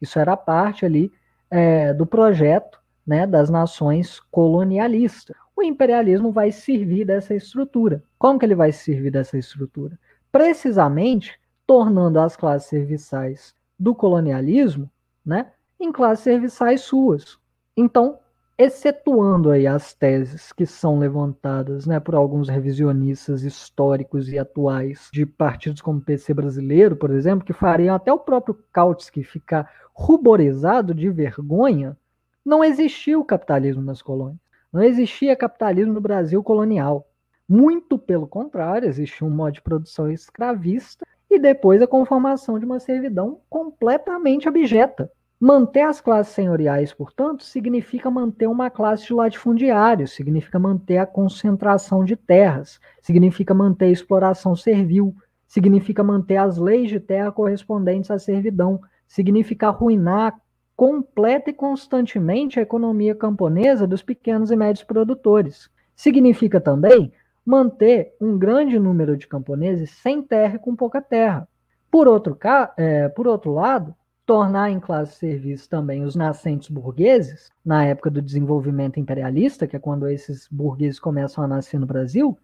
Isso era parte ali é, do projeto né, das nações colonialistas. O imperialismo vai servir dessa estrutura. Como que ele vai servir dessa estrutura? Precisamente tornando as classes serviçais do colonialismo né, em classes serviçais suas. Então, excetuando aí as teses que são levantadas né, por alguns revisionistas históricos e atuais de partidos como o PC brasileiro, por exemplo, que fariam até o próprio Kautsky ficar ruborizado de vergonha, não existia o capitalismo nas colônias. Não existia capitalismo no Brasil colonial. Muito pelo contrário, existia um modo de produção escravista e depois a conformação de uma servidão completamente abjeta. Manter as classes senhoriais, portanto, significa manter uma classe de latifundiários, significa manter a concentração de terras, significa manter a exploração servil, significa manter as leis de terra correspondentes à servidão, significa arruinar completa e constantemente a economia camponesa dos pequenos e médios produtores. Significa também manter um grande número de camponeses sem terra e com pouca terra. Por outro, é, por outro lado, tornar em classe serviço também os nascentes burgueses, na época do desenvolvimento imperialista, que é quando esses burgueses começam a nascer no Brasil,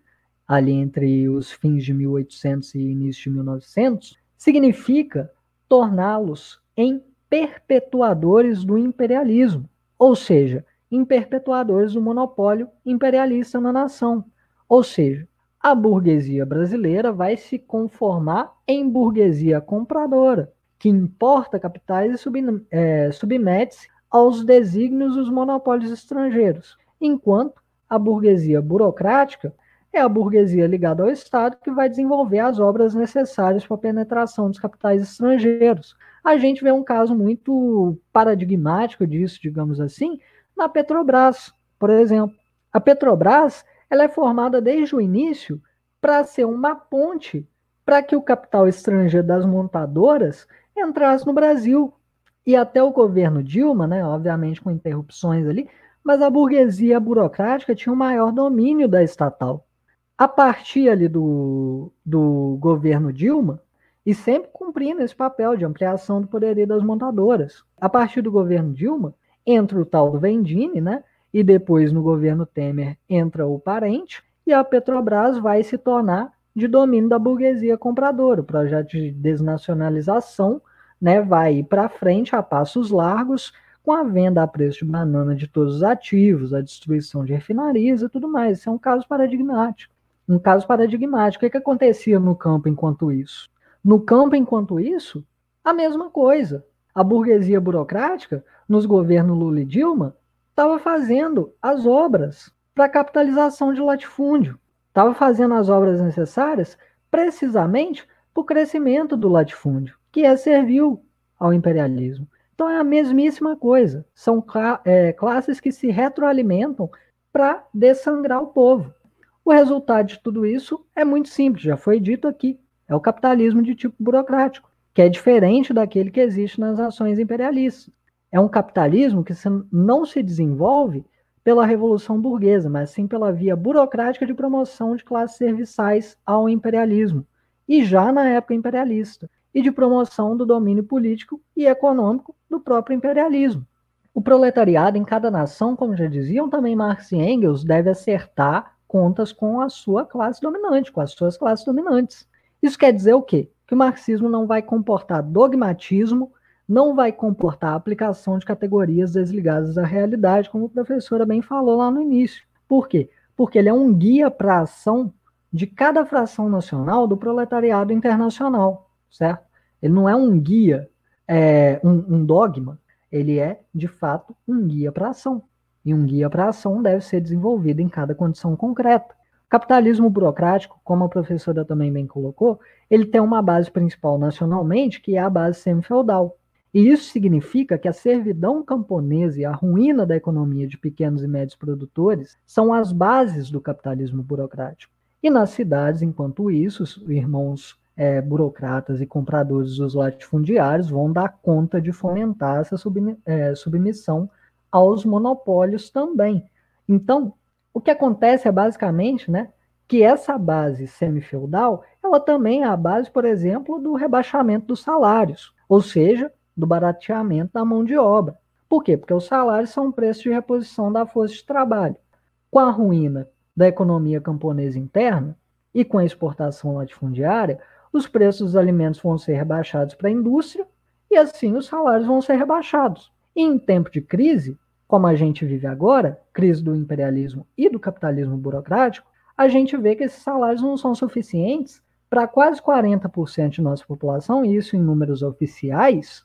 ali entre os fins de 1800 e início de 1900, significa torná-los em perpetuadores do imperialismo, ou seja, em perpetuadores do monopólio imperialista na nação. Ou seja, a burguesia brasileira vai se conformar em burguesia compradora, que importa capitais e sub, é, submete-se aos desígnios dos monopólios estrangeiros, enquanto a burguesia burocrática é a burguesia ligada ao Estado que vai desenvolver as obras necessárias para a penetração dos capitais estrangeiros. A gente vê um caso muito paradigmático disso, digamos assim, na Petrobras, por exemplo. A Petrobras ela é formada desde o início para ser uma ponte para que o capital estrangeiro das montadoras entrasse no Brasil. E até o governo Dilma, né, obviamente com interrupções ali, mas a burguesia burocrática tinha o maior domínio da estatal. A partir ali do, do governo Dilma, e sempre cumprindo esse papel de ampliação do poderio das montadoras. A partir do governo Dilma, entra o tal do Vendini, né? E depois no governo Temer entra o parente, e a Petrobras vai se tornar de domínio da burguesia compradora. O projeto de desnacionalização né, vai ir para frente a passos largos, com a venda a preço de banana de todos os ativos, a destruição de refinarias e tudo mais. Isso é um caso paradigmático. Um caso paradigmático. O que, que acontecia no campo enquanto isso? No campo, enquanto isso, a mesma coisa. A burguesia burocrática, nos governos Lula e Dilma, estava fazendo as obras para capitalização de latifúndio estava fazendo as obras necessárias precisamente para o crescimento do latifúndio, que é servil ao imperialismo. Então é a mesmíssima coisa. São é, classes que se retroalimentam para dessangrar o povo. O resultado de tudo isso é muito simples, já foi dito aqui. É o capitalismo de tipo burocrático, que é diferente daquele que existe nas nações imperialistas. É um capitalismo que não se desenvolve pela Revolução Burguesa, mas sim pela via burocrática de promoção de classes serviçais ao imperialismo, e já na época imperialista, e de promoção do domínio político e econômico do próprio imperialismo. O proletariado em cada nação, como já diziam também Marx e Engels, deve acertar contas com a sua classe dominante, com as suas classes dominantes. Isso quer dizer o quê? Que o marxismo não vai comportar dogmatismo não vai comportar a aplicação de categorias desligadas da realidade, como a professora bem falou lá no início. Por quê? Porque ele é um guia para a ação de cada fração nacional do proletariado internacional, certo? Ele não é um guia, é, um, um dogma, ele é, de fato, um guia para a ação. E um guia para a ação deve ser desenvolvido em cada condição concreta. O capitalismo burocrático, como a professora também bem colocou, ele tem uma base principal nacionalmente, que é a base semi-feudal. E isso significa que a servidão camponesa e a ruína da economia de pequenos e médios produtores são as bases do capitalismo burocrático. E nas cidades, enquanto isso, os irmãos é, burocratas e compradores dos latifundiários vão dar conta de fomentar essa é, submissão aos monopólios também. Então, o que acontece é basicamente né, que essa base semi-feudal, ela também é a base, por exemplo, do rebaixamento dos salários. Ou seja, do barateamento da mão de obra. Por quê? Porque os salários são um preço de reposição da força de trabalho. Com a ruína da economia camponesa interna e com a exportação latifundiária, os preços dos alimentos vão ser rebaixados para a indústria e assim os salários vão ser rebaixados. E em tempo de crise, como a gente vive agora, crise do imperialismo e do capitalismo burocrático, a gente vê que esses salários não são suficientes para quase 40% de nossa população, e isso em números oficiais,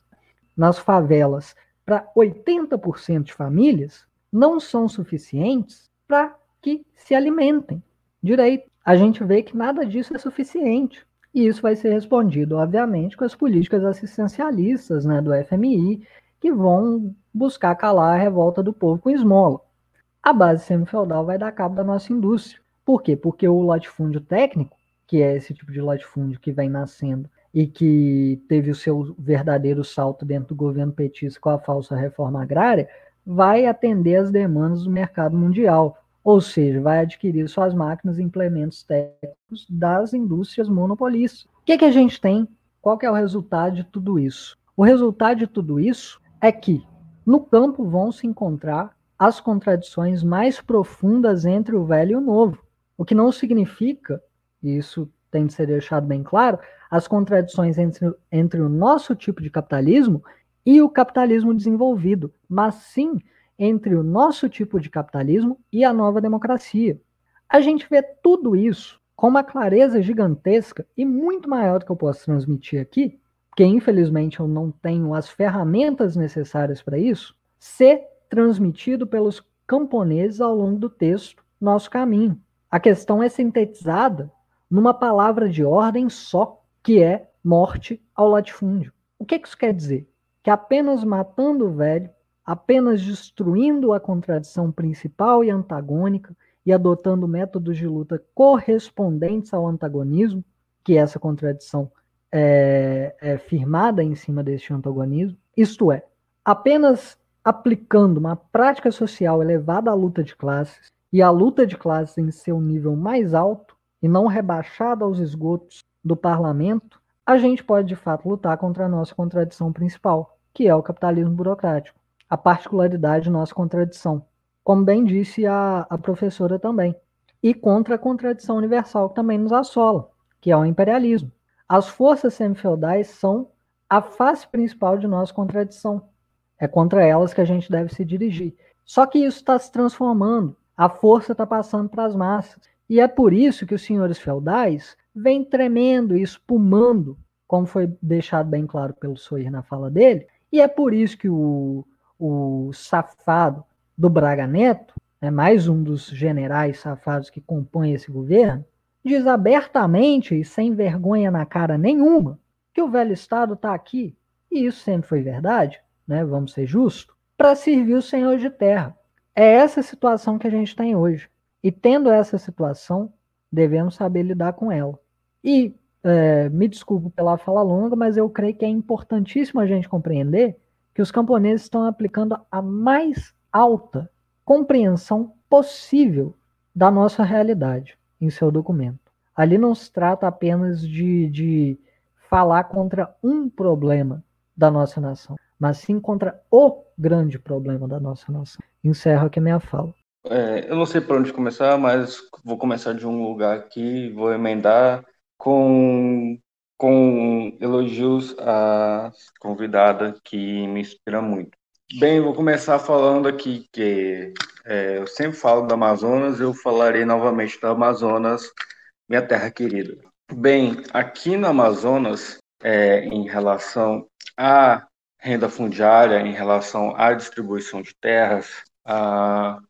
nas favelas, para 80% de famílias, não são suficientes para que se alimentem direito. A gente vê que nada disso é suficiente. E isso vai ser respondido, obviamente, com as políticas assistencialistas né, do FMI, que vão buscar calar a revolta do povo com esmola. A base semi-feudal vai dar cabo da nossa indústria. Por quê? Porque o latifúndio técnico, que é esse tipo de latifúndio que vem nascendo e que teve o seu verdadeiro salto dentro do governo petista com a falsa reforma agrária, vai atender às demandas do mercado mundial, ou seja, vai adquirir suas máquinas e implementos técnicos das indústrias monopolistas. O que, que a gente tem? Qual é o resultado de tudo isso? O resultado de tudo isso é que no campo vão se encontrar as contradições mais profundas entre o velho e o novo, o que não significa, e isso tem de ser deixado bem claro, as contradições entre, entre o nosso tipo de capitalismo e o capitalismo desenvolvido, mas sim entre o nosso tipo de capitalismo e a nova democracia. A gente vê tudo isso com uma clareza gigantesca e muito maior do que eu posso transmitir aqui, porque infelizmente eu não tenho as ferramentas necessárias para isso, ser transmitido pelos camponeses ao longo do texto Nosso Caminho. A questão é sintetizada numa palavra de ordem só, que é morte ao latifúndio. O que isso quer dizer? que apenas matando o velho, apenas destruindo a contradição principal e antagônica e adotando métodos de luta correspondentes ao antagonismo, que essa contradição é, é firmada em cima deste antagonismo, isto é, apenas aplicando uma prática social elevada à luta de classes e a luta de classes em seu nível mais alto e não rebaixada aos esgotos do parlamento, a gente pode de fato lutar contra a nossa contradição principal, que é o capitalismo burocrático, a particularidade de nossa contradição, como bem disse a, a professora também, e contra a contradição universal que também nos assola, que é o imperialismo. As forças semifeudais são a face principal de nossa contradição. É contra elas que a gente deve se dirigir. Só que isso está se transformando, a força está passando para as massas. E é por isso que os senhores feudais vem tremendo e espumando, como foi deixado bem claro pelo Soir na fala dele, e é por isso que o, o safado do Braga Neto, é mais um dos generais safados que compõem esse governo, diz abertamente e sem vergonha na cara nenhuma que o velho Estado está aqui, e isso sempre foi verdade, né, vamos ser justos, para servir o senhor de terra. É essa situação que a gente tem hoje. E tendo essa situação, devemos saber lidar com ela. E é, me desculpo pela fala longa, mas eu creio que é importantíssimo a gente compreender que os camponeses estão aplicando a mais alta compreensão possível da nossa realidade em seu documento. Ali não se trata apenas de, de falar contra um problema da nossa nação, mas sim contra o grande problema da nossa nação. Encerro aqui minha fala. É, eu não sei por onde começar, mas vou começar de um lugar aqui, vou emendar com, com elogios à convidada que me inspira muito. Bem, vou começar falando aqui que é, eu sempre falo do Amazonas, eu falarei novamente do Amazonas, minha terra querida. Bem, aqui no Amazonas, é, em relação à renda fundiária, em relação à distribuição de terras, a,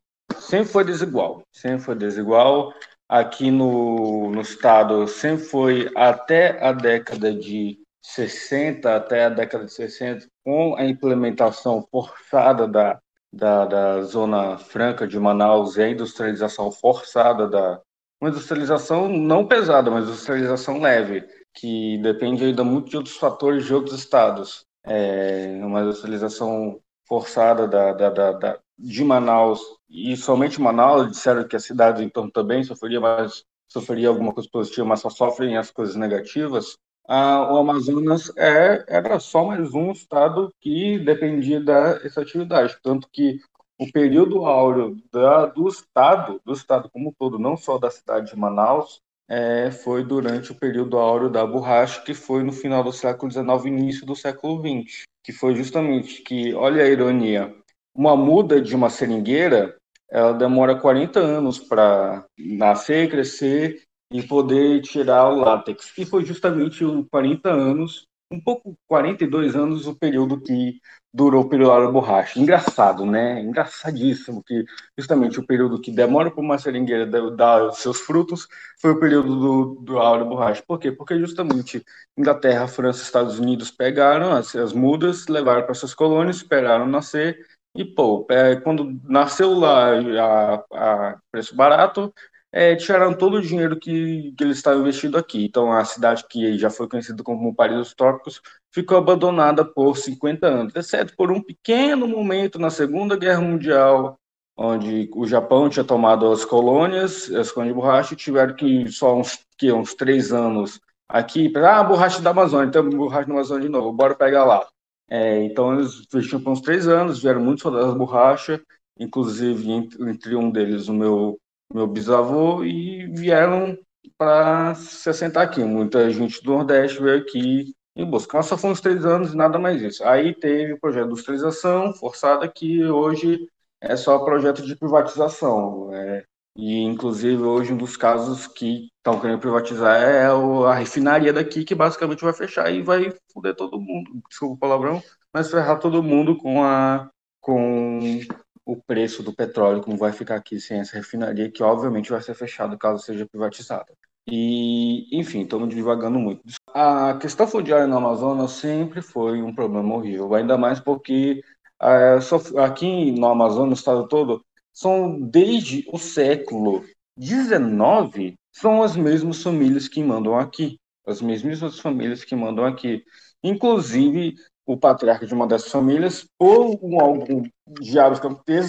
sempre foi desigual, sempre foi desigual aqui no, no estado sempre foi até a década de 60, até a década de 60, com a implementação forçada da, da, da Zona Franca de Manaus e a industrialização forçada da. Uma industrialização não pesada, mas industrialização leve, que depende ainda muito de outros fatores de outros estados. É uma industrialização forçada da, da, da, da, de Manaus, e somente Manaus, disseram que a cidade então também sofreria, mas sofreria alguma coisa positiva, mas só sofrem as coisas negativas. Ah, o Amazonas é, era só mais um estado que dependia dessa atividade, tanto que o período áureo da, do estado, do estado como um todo, não só da cidade de Manaus, é, foi durante o período áureo da borracha, que foi no final do século XIX, início do século XX, que foi justamente que, olha a ironia, uma muda de uma seringueira, ela demora 40 anos para nascer, crescer e poder tirar o látex. E foi justamente os 40 anos um pouco 42 anos o período que durou o período da borracha. Engraçado, né? Engraçadíssimo que justamente o período que demora para uma seringueira dar seus frutos foi o período do, do da borracha. Por quê? Porque justamente Inglaterra, França, Estados Unidos pegaram as, as mudas, levaram para suas colônias, esperaram nascer e, pô, é, quando nasceu lá a, a preço barato, é, tiraram todo o dinheiro que, que eles estavam investindo aqui. Então, a cidade que já foi conhecida como Paris dos Trópicos ficou abandonada por 50 anos, exceto por um pequeno momento na Segunda Guerra Mundial, onde o Japão tinha tomado as colônias, as colônias de borracha, e tiveram que só uns, que, uns três anos aqui, para ah, borracha da Amazônia, então borracha da Amazônia de novo, bora pegar lá. É, então, eles vestiam por uns três anos, vieram muitos soldados borracha, inclusive entre, um deles o meu meu bisavô, e vieram para se assentar aqui. Muita gente do Nordeste veio aqui em busca. Nós só fomos três anos e nada mais isso. Aí teve o projeto de industrialização forçada, que hoje é só projeto de privatização. É, e, inclusive, hoje um dos casos que estão querendo privatizar é a refinaria daqui, que basicamente vai fechar e vai foder todo mundo. Desculpa o palavrão, mas ferrar todo mundo com a com o preço do petróleo, como vai ficar aqui sem essa refinaria, que obviamente vai ser fechado caso seja privatizada. E, enfim, estamos divagando muito. A questão fundiária no Amazonas sempre foi um problema horrível, ainda mais porque é, aqui no Amazonas, no estado todo, são desde o século XIX, são as mesmas famílias que mandam aqui, as mesmas famílias que mandam aqui. Inclusive, o patriarca de uma dessas famílias, por um, algum diabo que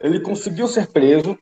ele conseguiu ser preso.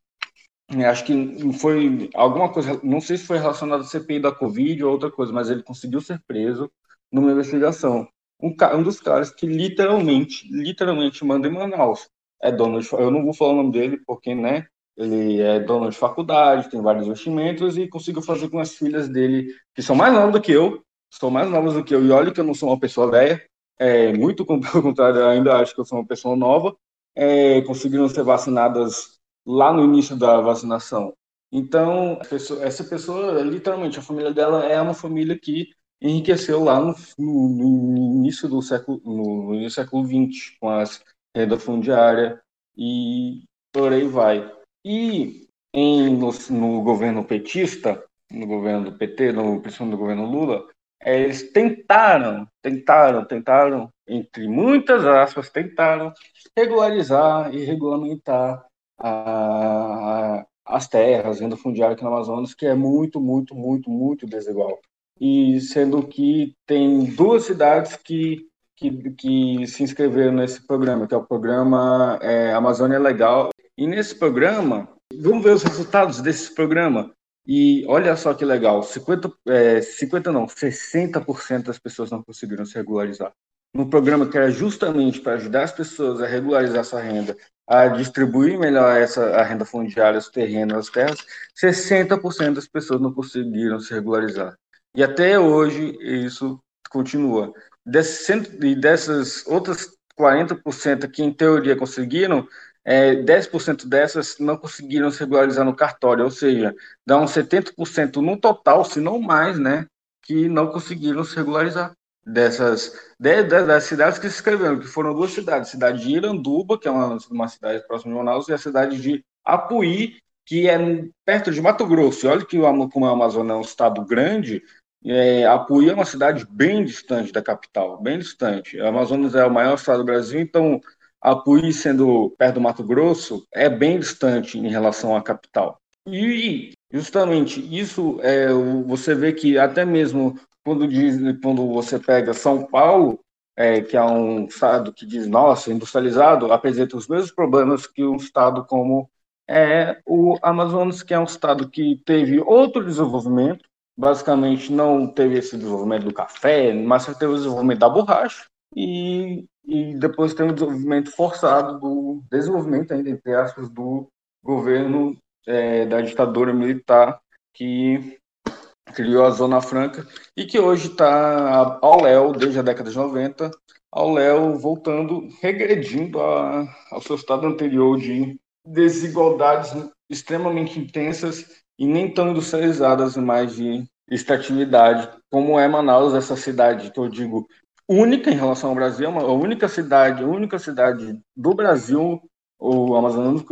Acho que foi alguma coisa, não sei se foi relacionado à CPI da Covid ou outra coisa, mas ele conseguiu ser preso numa investigação. Um, um dos caras que literalmente, literalmente manda em Manaus. É dono de, eu não vou falar o nome dele, porque, né, ele é dono de faculdade, tem vários investimentos e conseguiu fazer com as filhas dele, que são mais novas do que eu, são mais novas do que eu, e olha que eu não sou uma pessoa velha, é, muito pelo contrário, ainda acho que eu sou uma pessoa nova, é, conseguiram ser vacinadas lá no início da vacinação. Então, essa pessoa, literalmente, a família dela é uma família que enriqueceu lá no, no, no início do século, no, no século XX, com as renda fundiária e por aí vai. E em, no, no governo petista, no governo do PT, no, principalmente no governo Lula, é, eles tentaram, tentaram, tentaram, entre muitas aspas, tentaram regularizar e regulamentar a, a, as terras, renda fundiária aqui no Amazonas, que é muito, muito, muito, muito desigual. E sendo que tem duas cidades que, que, que se inscreveram nesse programa, que é o programa é, Amazônia Legal. E nesse programa, vamos ver os resultados desse programa. E olha só que legal, 50, é, 50 não, 60% das pessoas não conseguiram se regularizar. No programa que era justamente para ajudar as pessoas a regularizar essa renda, a distribuir melhor essa a renda fundiária, os terrenos, as terras, 60% das pessoas não conseguiram se regularizar. E até hoje isso continua. E dessas outras 40% que em teoria conseguiram, é, 10% dessas não conseguiram se regularizar no cartório, ou seja, dá uns 70% no total, se não mais, né, que não conseguiram se regularizar. Dessas das cidades que se inscreveram, que foram duas cidades, a cidade de Iranduba, que é uma, uma cidade próxima de Manaus, e a cidade de Apuí, que é perto de Mato Grosso. E olha que como a Amazônia é um estado grande, é, Apuí é uma cidade bem distante da capital, bem distante. A Amazonas é o maior estado do Brasil, então Apuí, sendo perto do Mato Grosso, é bem distante em relação à capital. E justamente isso é, você vê que até mesmo quando, diz, quando você pega São Paulo, é, que é um estado que diz, nossa, industrializado, apresenta os mesmos problemas que um estado como é, o Amazonas, que é um estado que teve outro desenvolvimento, basicamente não teve esse desenvolvimento do café, mas teve o desenvolvimento da borracha, e e depois tem o desenvolvimento forçado do desenvolvimento ainda entre aspas do governo é, da ditadura militar que criou a Zona Franca e que hoje está ao léu desde a década de 90, ao léu voltando, regredindo a, ao seu estado anterior de desigualdades extremamente intensas e nem tão industrializadas, mas de extratividade, como é Manaus, essa cidade que eu digo única em relação ao Brasil, a única cidade, a única cidade do Brasil, o Amazonas,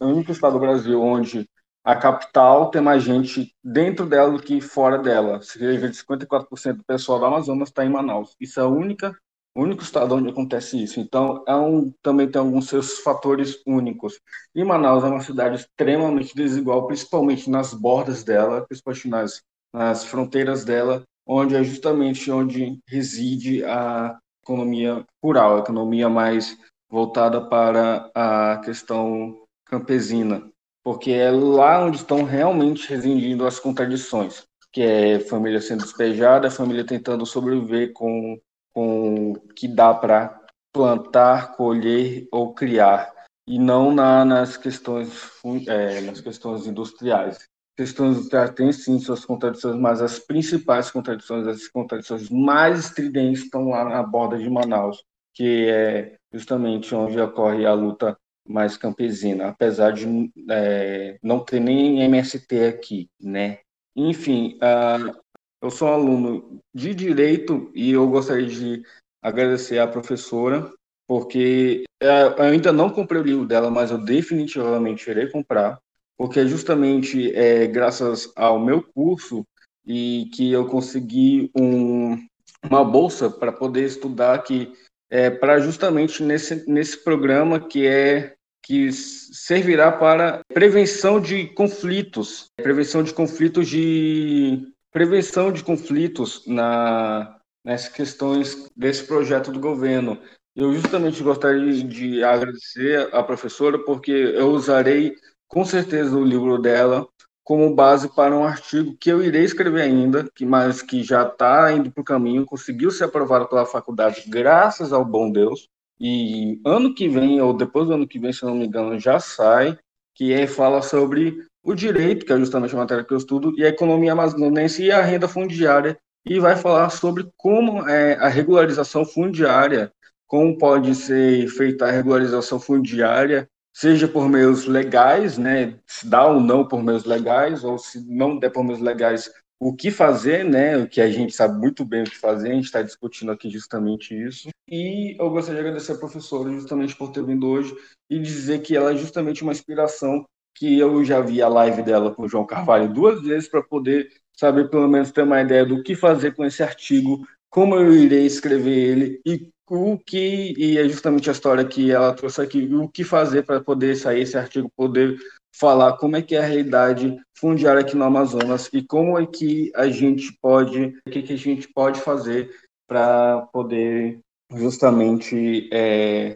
o único estado do Brasil onde a capital tem mais gente dentro dela do que fora dela. Cerca de 54% do pessoal do Amazonas está em Manaus. Isso é a única, único estado onde acontece isso. Então, é um, também tem alguns seus fatores únicos. E Manaus é uma cidade extremamente desigual, principalmente nas bordas dela, principalmente nas, nas fronteiras dela, onde é justamente onde reside a economia rural, a economia mais voltada para a questão campesina porque é lá onde estão realmente residindo as contradições, que é família sendo despejada, família tentando sobreviver com, com o que dá para plantar, colher ou criar, e não na, nas questões é, nas questões industriais. Questões industriais têm sim suas contradições, mas as principais contradições, as contradições mais estridentes estão lá na borda de Manaus, que é justamente onde ocorre a luta mais campesina, apesar de é, não ter nem MST aqui, né? Enfim, uh, eu sou aluno de direito e eu gostaria de agradecer à professora, porque é, eu ainda não comprei o livro dela, mas eu definitivamente irei comprar, porque é justamente é, graças ao meu curso e que eu consegui um, uma bolsa para poder estudar aqui é, para justamente nesse, nesse programa que é que servirá para prevenção de conflitos, prevenção de conflitos de prevenção de conflitos na nessas questões desse projeto do governo. Eu justamente gostaria de agradecer à professora porque eu usarei com certeza o livro dela como base para um artigo que eu irei escrever ainda, que mas que já está indo para o caminho, conseguiu ser aprovado pela faculdade, graças ao bom Deus. E ano que vem, ou depois do ano que vem, se não me engano, já sai, que é, fala sobre o direito, que é justamente a matéria que eu estudo, e a economia amazonense e a renda fundiária, e vai falar sobre como é a regularização fundiária, como pode ser feita a regularização fundiária seja por meios legais, né, se dá ou não por meios legais, ou se não der por meios legais, o que fazer, né, o que a gente sabe muito bem o que fazer, a gente está discutindo aqui justamente isso. E eu gostaria de agradecer a professora justamente por ter vindo hoje e dizer que ela é justamente uma inspiração que eu já vi a live dela com o João Carvalho duas vezes para poder saber pelo menos ter uma ideia do que fazer com esse artigo, como eu irei escrever ele e o que, e é justamente a história que ela trouxe aqui, o que fazer para poder sair esse artigo, poder falar como é que é a realidade fundiária aqui no Amazonas e como é que a gente pode, o que, que a gente pode fazer para poder justamente é,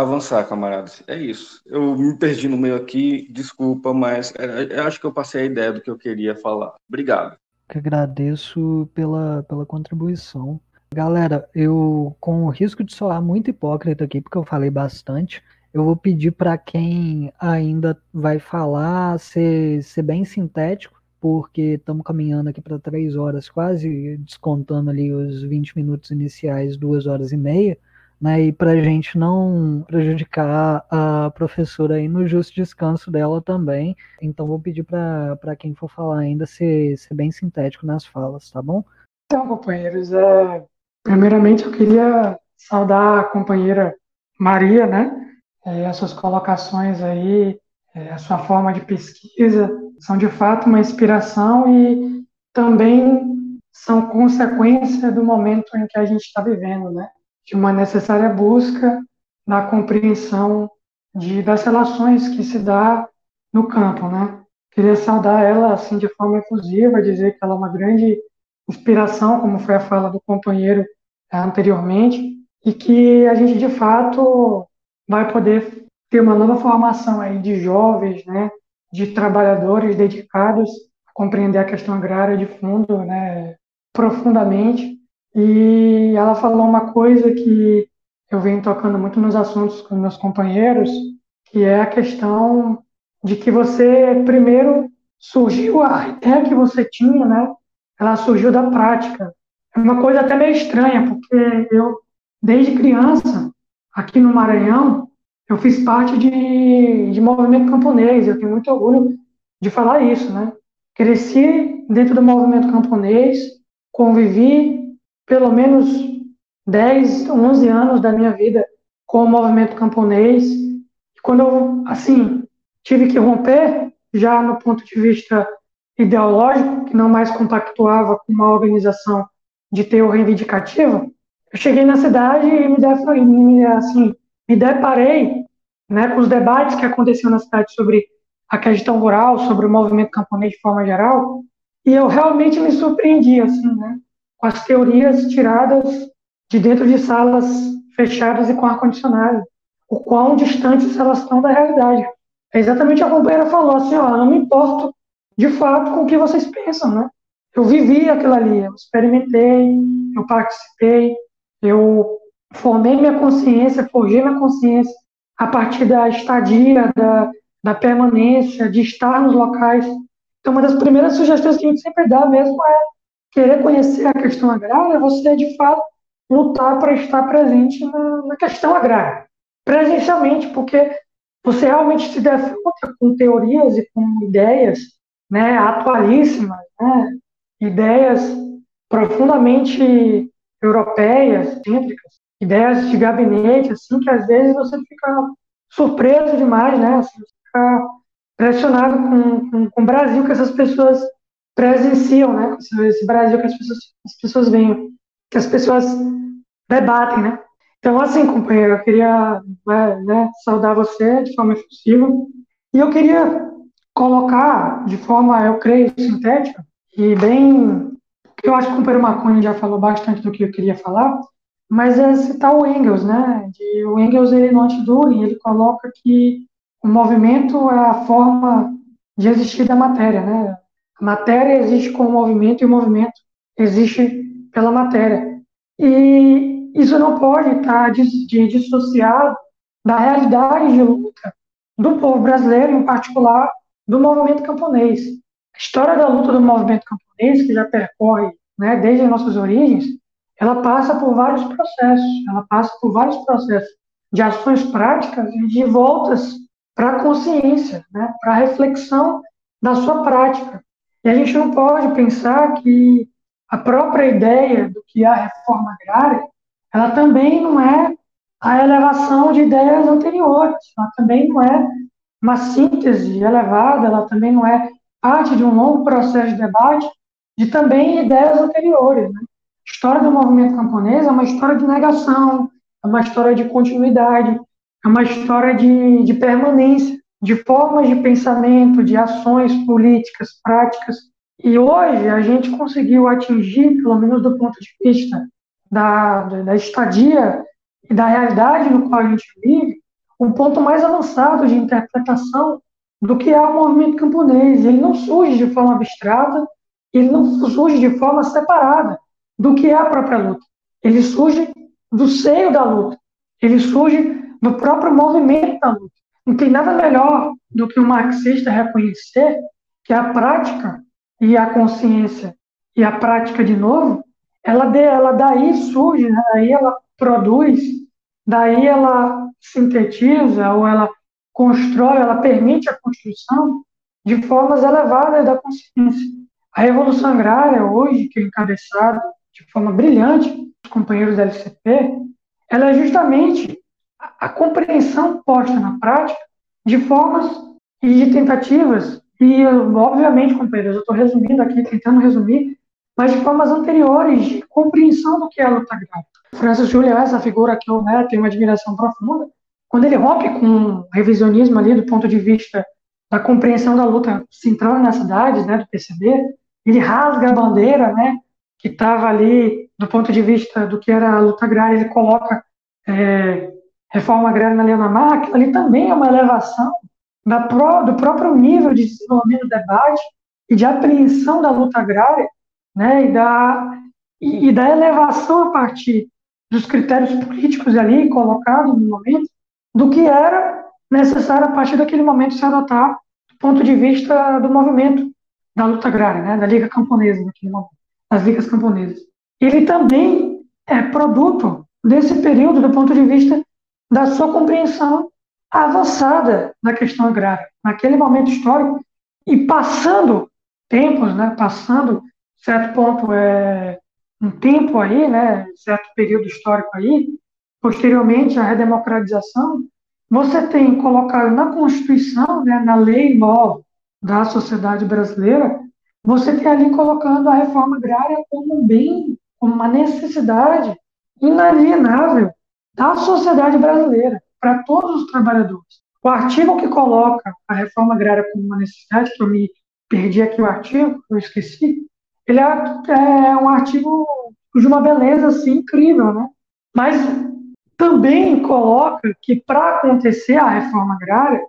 avançar, camaradas. É isso. Eu me perdi no meio aqui, desculpa, mas é, eu acho que eu passei a ideia do que eu queria falar. Obrigado. Que agradeço pela, pela contribuição. Galera, eu, com o risco de soar muito hipócrita aqui, porque eu falei bastante, eu vou pedir para quem ainda vai falar ser, ser bem sintético, porque estamos caminhando aqui para três horas, quase descontando ali os 20 minutos iniciais, duas horas e meia, né? E para a gente não prejudicar a professora aí no justo descanso dela também. Então vou pedir para quem for falar ainda ser, ser bem sintético nas falas, tá bom? Então, companheiros, é, Primeiramente, eu queria saudar a companheira Maria, né? É, as suas colocações aí, é, a sua forma de pesquisa, são de fato uma inspiração e também são consequência do momento em que a gente está vivendo, né? De uma necessária busca da compreensão de, das relações que se dá no campo, né? Queria saudar ela assim de forma efusiva, dizer que ela é uma grande inspiração, como foi a fala do companheiro anteriormente, e que a gente de fato vai poder ter uma nova formação aí de jovens, né, de trabalhadores dedicados a compreender a questão agrária de fundo, né, profundamente. E ela falou uma coisa que eu venho tocando muito nos assuntos com meus companheiros, que é a questão de que você primeiro surgiu a ideia que você tinha, né, ela surgiu da prática. É uma coisa até meio estranha, porque eu, desde criança, aqui no Maranhão, eu fiz parte de, de movimento camponês, eu tenho muito orgulho de falar isso, né? Cresci dentro do movimento camponês, convivi pelo menos 10, 11 anos da minha vida com o movimento camponês. Quando eu, assim, tive que romper, já no ponto de vista ideológico, que não mais compactuava com uma organização de teor reivindicativo, eu cheguei na cidade e me, me, assim, me deparei né, com os debates que aconteciam na cidade sobre a questão rural, sobre o movimento camponês de forma geral, e eu realmente me surpreendi assim, né, com as teorias tiradas de dentro de salas fechadas e com ar-condicionado, o quão distantes elas estão da realidade. É exatamente a companheira falou, assim, ó, não me importo de fato com o que vocês pensam, né? Eu vivi aquilo ali, eu experimentei, eu participei, eu formei minha consciência, forjei minha consciência a partir da estadia, da, da permanência, de estar nos locais. Então, uma das primeiras sugestões que a gente sempre dá mesmo é querer conhecer a questão agrária, você de fato lutar para estar presente na, na questão agrária, presencialmente, porque você realmente se defronta com teorias e com ideias né, atualíssimas, né, ideias profundamente europeias, cêntricas, ideias de gabinete, assim, que às vezes você fica surpreso demais, né? Assim, fica pressionado com, com, com, o Brasil que essas pessoas presenciam, né? Esse Brasil que as pessoas, as pessoas veem, que as pessoas debatem, né? Então, assim, companheiro, eu queria né, né, saudar você de forma efusiva e eu queria colocar de forma, eu creio, sintética e bem. Eu acho que o companheiro Maconi já falou bastante do que eu queria falar, mas é citar o Engels, né? De, o Engels, ele no Antiduring, ele coloca que o movimento é a forma de existir da matéria, né? A matéria existe com o movimento e o movimento existe pela matéria. E isso não pode estar dissociado da realidade de luta do povo brasileiro, em particular do movimento camponês. A história da luta do movimento camponês, que já percorre né, desde as nossas origens, ela passa por vários processos, ela passa por vários processos de ações práticas e de voltas para a consciência, né, para a reflexão da sua prática. E a gente não pode pensar que a própria ideia do que é a reforma agrária, ela também não é a elevação de ideias anteriores, ela também não é uma síntese elevada, ela também não é parte de um longo processo de debate de também ideias anteriores. Né? história do movimento camponês é uma história de negação, é uma história de continuidade, é uma história de, de permanência, de formas de pensamento, de ações políticas, práticas. E hoje a gente conseguiu atingir, pelo menos do ponto de vista da, da estadia e da realidade no qual a gente vive, um ponto mais avançado de interpretação do que é o movimento camponês. Ele não surge de forma abstrata, ele não surge de forma separada do que é a própria luta. Ele surge do seio da luta. Ele surge do próprio movimento da luta. Não tem nada melhor do que o marxista reconhecer que a prática e a consciência e a prática de novo, ela, de, ela daí surge, né? daí ela produz, daí ela sintetiza ou ela constrói, ela permite a construção de formas elevadas da consciência. A revolução agrária hoje, que é encabeçada de forma brilhante, os companheiros da LCP, ela é justamente a, compreensão posta na prática de formas e de tentativas, e obviamente, companheiros, eu estou resumindo aqui, tentando resumir, mas de formas anteriores de compreensão do que é a luta agrária. Francis Julian, essa figura que eu né, tenho uma admiração profunda, quando ele rompe com o revisionismo ali do ponto de vista da compreensão da luta central nas cidades, né, do PCB, ele rasga a bandeira, né, que estava ali, do ponto de vista do que era a luta agrária, ele coloca é, reforma agrária na Leonamar, aquilo ali também é uma elevação pro, do próprio nível de desenvolvimento do debate e de apreensão da luta agrária, né, e da, e, e da elevação a partir dos critérios políticos ali colocados no momento, do que era necessário a partir daquele momento se adotar do ponto de vista do movimento da luta agrária, né, da Liga Camponesa naquele momento. das ligas camponesas. Ele também é produto desse período do ponto de vista da sua compreensão avançada na questão agrária, naquele momento histórico, e passando tempos, né, passando certo ponto, é, um tempo aí, né, certo período histórico aí, posteriormente à redemocratização, você tem colocado na Constituição, né, na lei nova da sociedade brasileira, você tem ali colocando a reforma agrária como um bem, como uma necessidade inalienável da sociedade brasileira, para todos os trabalhadores. O artigo que coloca a reforma agrária como uma necessidade, que eu me perdi aqui o artigo, eu esqueci, ele é, é um artigo de uma beleza assim, incrível, né? Mas também coloca que para acontecer a reforma agrária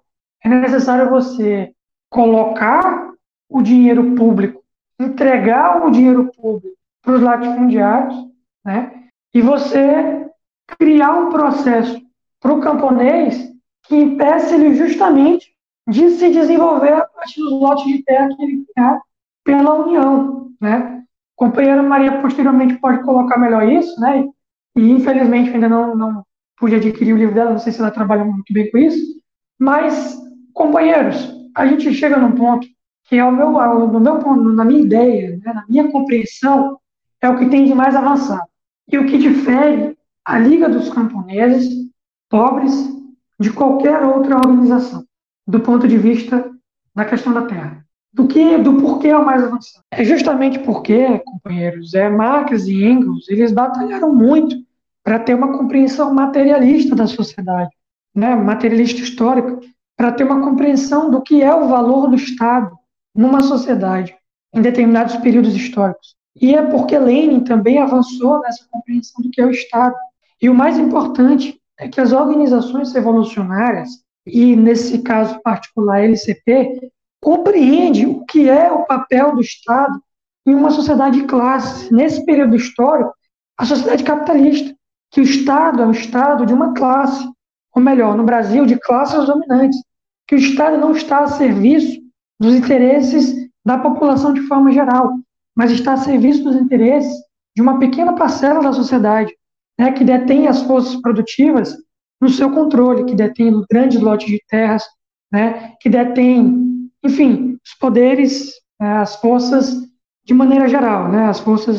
é necessário você colocar o dinheiro público, entregar o dinheiro público para os latifundiários, né? E você criar um processo para o camponês que impeça ele justamente de se desenvolver a partir dos lotes de terra que ele criar pela União, né? A companheira Maria posteriormente pode colocar melhor isso, né? E infelizmente ainda não, não pude adquirir o livro dela, não sei se ela trabalha muito bem com isso, mas companheiros, a gente chega num ponto que é o meu, no meu na minha ideia, né, na minha compreensão, é o que tem de mais avançado. E o que difere a Liga dos Camponeses Pobres de qualquer outra organização, do ponto de vista da questão da terra do que do porquê é o mais avançado. É justamente porque, companheiros, é Marx e Engels, eles batalharam muito para ter uma compreensão materialista da sociedade, né, materialista histórica, para ter uma compreensão do que é o valor do Estado numa sociedade em determinados períodos históricos. E é porque Lenin também avançou nessa compreensão do que é o Estado. E o mais importante é que as organizações revolucionárias, e nesse caso particular a LCP, compreende o que é o papel do Estado em uma sociedade de classes. Nesse período histórico, a sociedade capitalista, que o Estado é o Estado de uma classe, ou melhor, no Brasil, de classes dominantes, que o Estado não está a serviço dos interesses da população de forma geral, mas está a serviço dos interesses de uma pequena parcela da sociedade, né, que detém as forças produtivas no seu controle, que detém grandes lotes de terras, né, que detém enfim, os poderes, né, as forças de maneira geral, né, as forças,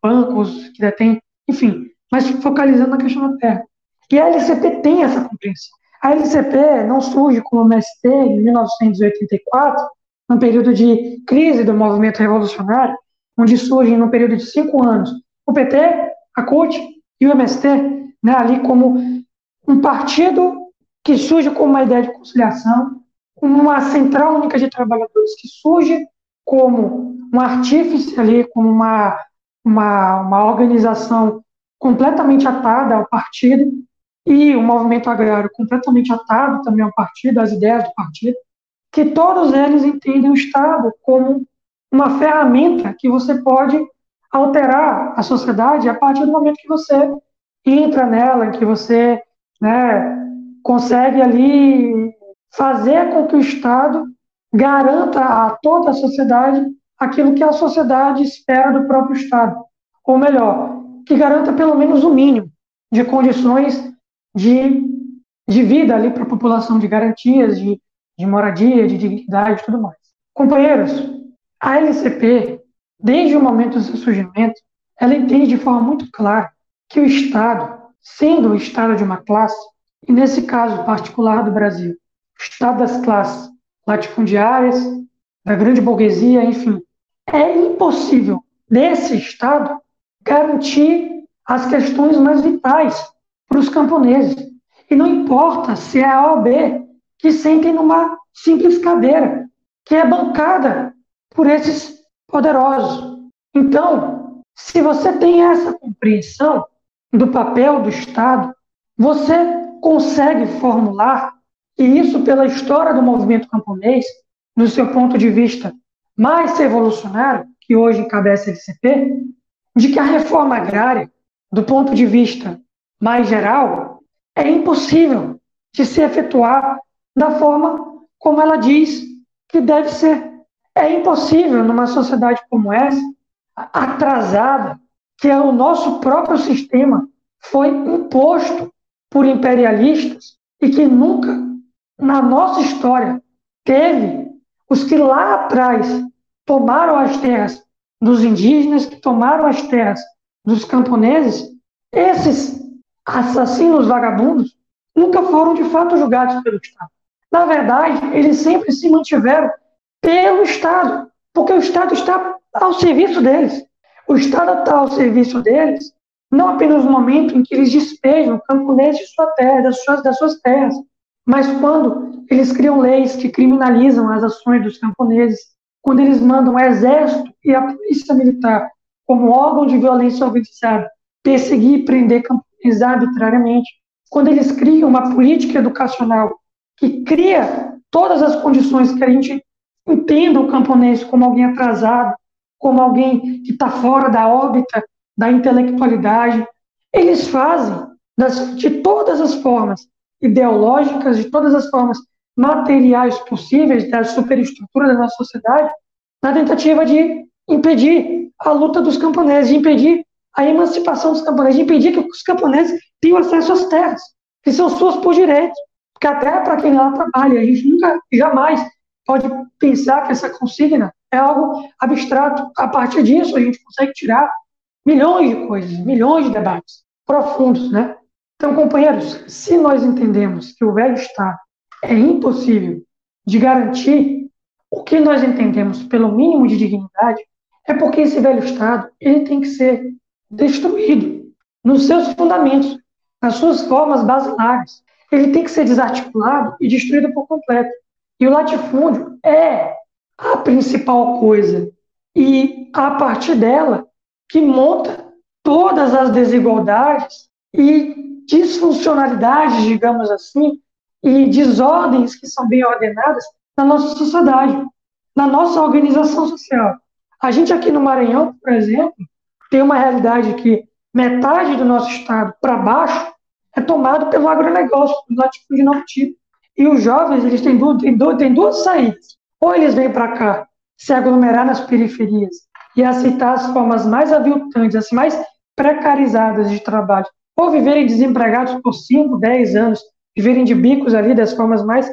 bancos que detêm, enfim, mas focalizando na questão da terra. E a LCP tem essa compreensão. A LCP não surge como MST em 1984, num período de crise do movimento revolucionário, onde surgem num período de cinco anos o PT, a CUT e o MST, né, ali como um partido que surge com uma ideia de conciliação, uma central única de trabalhadores que surge como um artífice ali, como uma, uma, uma organização completamente atada ao partido, e o movimento agrário completamente atado também ao partido, às ideias do partido, que todos eles entendem o Estado como uma ferramenta que você pode alterar a sociedade a partir do momento que você entra nela, que você né, consegue ali fazer com que o Estado garanta a toda a sociedade aquilo que a sociedade espera do próprio Estado. Ou melhor, que garanta pelo menos o mínimo de condições de, de vida ali para a população, de garantias, de, de moradia, de dignidade e tudo mais. Companheiros, a LCP, desde o momento do seu surgimento, ela entende de forma muito clara que o Estado, sendo o Estado de uma classe, e nesse caso particular do Brasil, Estado das classes latifundiárias, da grande burguesia, enfim. É impossível, nesse Estado, garantir as questões mais vitais para os camponeses. E não importa se é A ou B, que sentem numa simples cadeira, que é bancada por esses poderosos. Então, se você tem essa compreensão do papel do Estado, você consegue formular e isso pela história do movimento camponês, no seu ponto de vista mais revolucionário, que hoje encabeça a LCP, de que a reforma agrária, do ponto de vista mais geral, é impossível de se efetuar da forma como ela diz que deve ser. É impossível, numa sociedade como essa, atrasada, que é o nosso próprio sistema, foi imposto por imperialistas e que nunca na nossa história teve os que lá atrás tomaram as terras dos indígenas, que tomaram as terras dos camponeses, esses assassinos vagabundos nunca foram de fato julgados pelo Estado. Na verdade, eles sempre se mantiveram pelo Estado, porque o Estado está ao serviço deles. O Estado está ao serviço deles não apenas no momento em que eles despejam camponeses de sua terra, das suas, das suas terras, mas quando eles criam leis que criminalizam as ações dos camponeses, quando eles mandam o exército e a polícia militar como órgão de violência organizada perseguir e prender camponeses arbitrariamente, quando eles criam uma política educacional que cria todas as condições que a gente entenda o camponês como alguém atrasado, como alguém que está fora da órbita da intelectualidade. Eles fazem das, de todas as formas ideológicas, de todas as formas materiais possíveis da superestrutura da nossa sociedade, na tentativa de impedir a luta dos camponeses, de impedir a emancipação dos camponeses, de impedir que os camponeses tenham acesso às terras, que são suas por direito. Porque a terra é para quem lá trabalha. A gente nunca, jamais pode pensar que essa consigna é algo abstrato. A partir disso, a gente consegue tirar milhões de coisas, milhões de debates profundos, né? Então, companheiros, se nós entendemos que o velho Estado é impossível de garantir o que nós entendemos pelo mínimo de dignidade, é porque esse velho Estado ele tem que ser destruído nos seus fundamentos, nas suas formas basilares. Ele tem que ser desarticulado e destruído por completo. E o latifúndio é a principal coisa. E a partir dela, que monta todas as desigualdades e disfuncionalidades, digamos assim, e desordens que são bem ordenadas na nossa sociedade, na nossa organização social. A gente aqui no Maranhão, por exemplo, tem uma realidade que metade do nosso estado para baixo é tomado pelo agronegócio, pelo latifúndio novo tipo. E os jovens, eles têm duas, têm duas, têm duas saídas. Ou eles vêm para cá se aglomerar nas periferias e aceitar as formas mais aviltantes, as mais precarizadas de trabalho, ou viverem desempregados por 5, 10 anos, viverem de bicos ali das formas mais,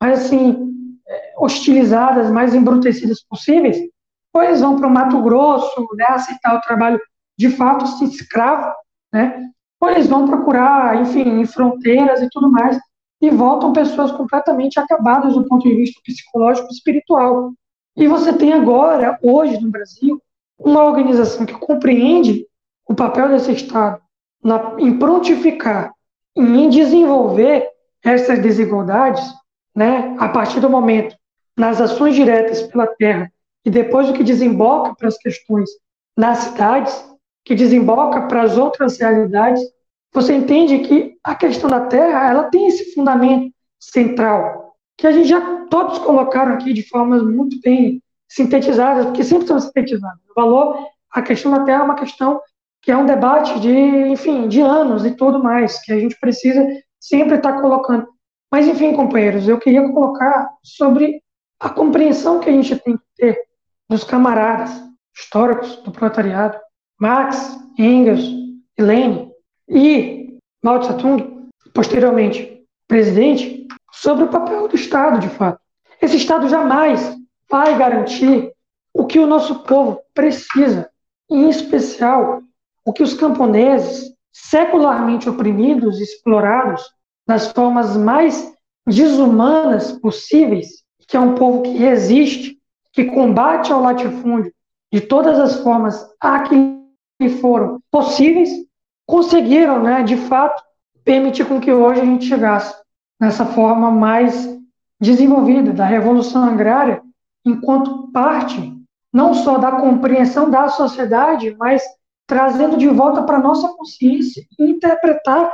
mais assim, é, hostilizadas, mais embrutecidas possíveis, ou eles vão para o Mato Grosso, né, aceitar o trabalho de fato assim, escravo, né, ou eles vão procurar, enfim, em fronteiras e tudo mais, e voltam pessoas completamente acabadas do ponto de vista psicológico e espiritual. E você tem agora, hoje no Brasil, uma organização que compreende o papel desse Estado na, em prontificar, em desenvolver essas desigualdades, né, a partir do momento nas ações diretas pela terra e depois o que desemboca para as questões nas cidades, que desemboca para as outras realidades, você entende que a questão da terra ela tem esse fundamento central que a gente já todos colocaram aqui de formas muito bem sintetizadas, porque sempre são sintetizadas. O valor, a questão da terra é uma questão que é um debate de, enfim, de anos e tudo mais, que a gente precisa sempre estar colocando. Mas, enfim, companheiros, eu queria colocar sobre a compreensão que a gente tem que ter dos camaradas históricos do proletariado, Marx, Engels e Lenin, e Mao Tse-tung, posteriormente presidente, sobre o papel do Estado, de fato. Esse Estado jamais vai garantir o que o nosso povo precisa, em especial o que os camponeses, secularmente oprimidos e explorados das formas mais desumanas possíveis, que é um povo que resiste, que combate ao latifúndio de todas as formas a que foram possíveis, conseguiram, né, de fato, permitir com que hoje a gente chegasse nessa forma mais desenvolvida da revolução agrária, enquanto parte não só da compreensão da sociedade, mas trazendo de volta para nossa consciência interpretar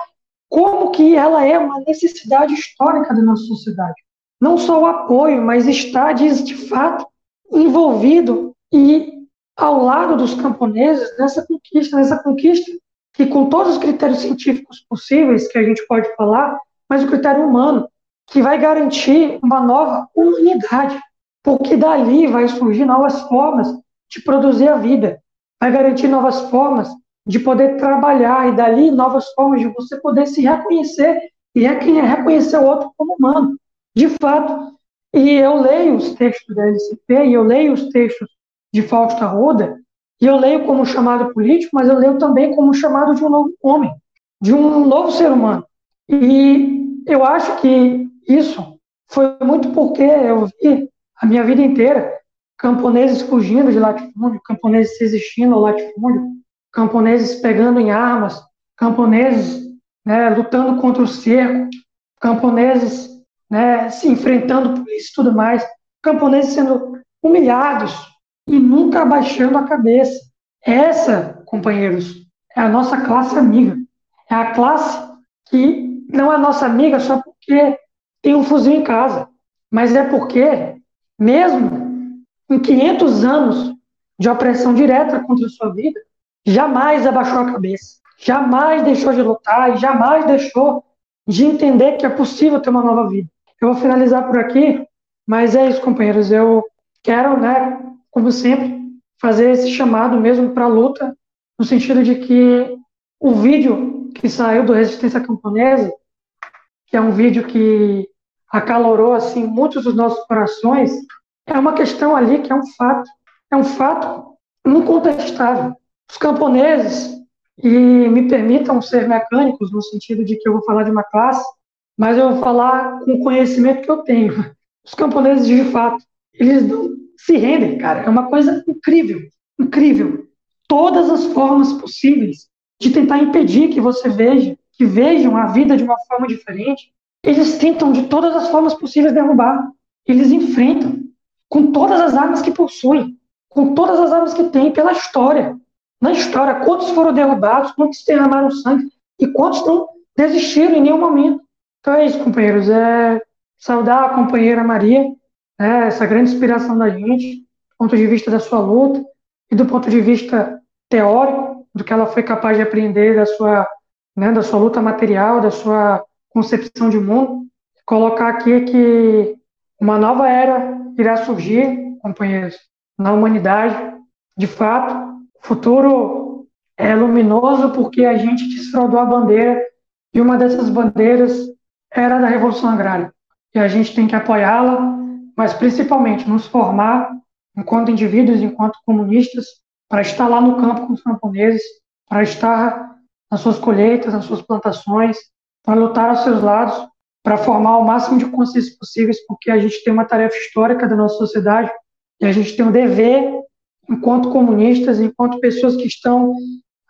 como que ela é uma necessidade histórica da nossa sociedade. Não só o apoio, mas está de fato envolvido e ao lado dos camponeses nessa conquista, nessa conquista que com todos os critérios científicos possíveis que a gente pode falar, mas o critério humano que vai garantir uma nova humanidade, porque dali vai surgir novas formas de produzir a vida, vai garantir novas formas de poder trabalhar e dali novas formas de você poder se reconhecer e reconhecer o outro como humano, de fato. E eu leio os textos da LCP e eu leio os textos de Fausto Arruda e eu leio como chamado político, mas eu leio também como chamado de um novo homem, de um novo ser humano. E eu acho que isso foi muito porque eu vi a minha vida inteira camponeses fugindo de latifúndio, camponeses resistindo ao latifúndio, camponeses pegando em armas, camponeses né, lutando contra o cerco, camponeses né, se enfrentando por isso e tudo mais, camponeses sendo humilhados e nunca abaixando a cabeça. Essa, companheiros, é a nossa classe amiga. É a classe que não é nossa amiga só porque tem um fuzil em casa, mas é porque, mesmo em 500 anos de opressão direta contra a sua vida, jamais abaixou a cabeça, jamais deixou de lutar e jamais deixou de entender que é possível ter uma nova vida. Eu vou finalizar por aqui, mas é isso, companheiros. Eu quero, né, como sempre, fazer esse chamado mesmo para a luta, no sentido de que o vídeo que saiu do Resistência Camponesa, que é um vídeo que acalorou assim muitos dos nossos corações, é uma questão ali que é um fato, é um fato incontestável. Os camponeses, e me permitam ser mecânicos no sentido de que eu vou falar de uma classe, mas eu vou falar com o conhecimento que eu tenho. Os camponeses, de fato, eles não se rendem, cara. É uma coisa incrível, incrível. Todas as formas possíveis de tentar impedir que você veja, que vejam a vida de uma forma diferente, eles tentam de todas as formas possíveis derrubar. Eles enfrentam com todas as armas que possuem, com todas as armas que têm pela história. Na história, quantos foram derrubados, quantos derramaram sangue e quantos não desistiram em nenhum momento. Então é isso, companheiros. É saudar a companheira Maria, né, essa grande inspiração da gente, do ponto de vista da sua luta e do ponto de vista teórico, do que ela foi capaz de aprender da sua, né, da sua luta material, da sua concepção de mundo. Colocar aqui que uma nova era irá surgir, companheiros, na humanidade. De fato, o futuro é luminoso porque a gente desfraudou a bandeira e uma dessas bandeiras era da Revolução Agrária. E a gente tem que apoiá-la, mas principalmente nos formar enquanto indivíduos, enquanto comunistas, para estar lá no campo com os camponeses, para estar nas suas colheitas, nas suas plantações, para lutar aos seus lados, para formar o máximo de consciência possíveis, porque a gente tem uma tarefa histórica da nossa sociedade e a gente tem um dever, enquanto comunistas, enquanto pessoas que estão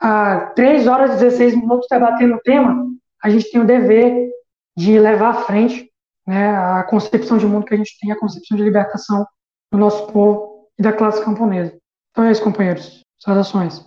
há 3 horas e 16 minutos debatendo o tema, a gente tem o dever de levar à frente né, a concepção de mundo que a gente tem, a concepção de libertação do nosso povo e da classe camponesa. Então é isso, companheiros. Saudações.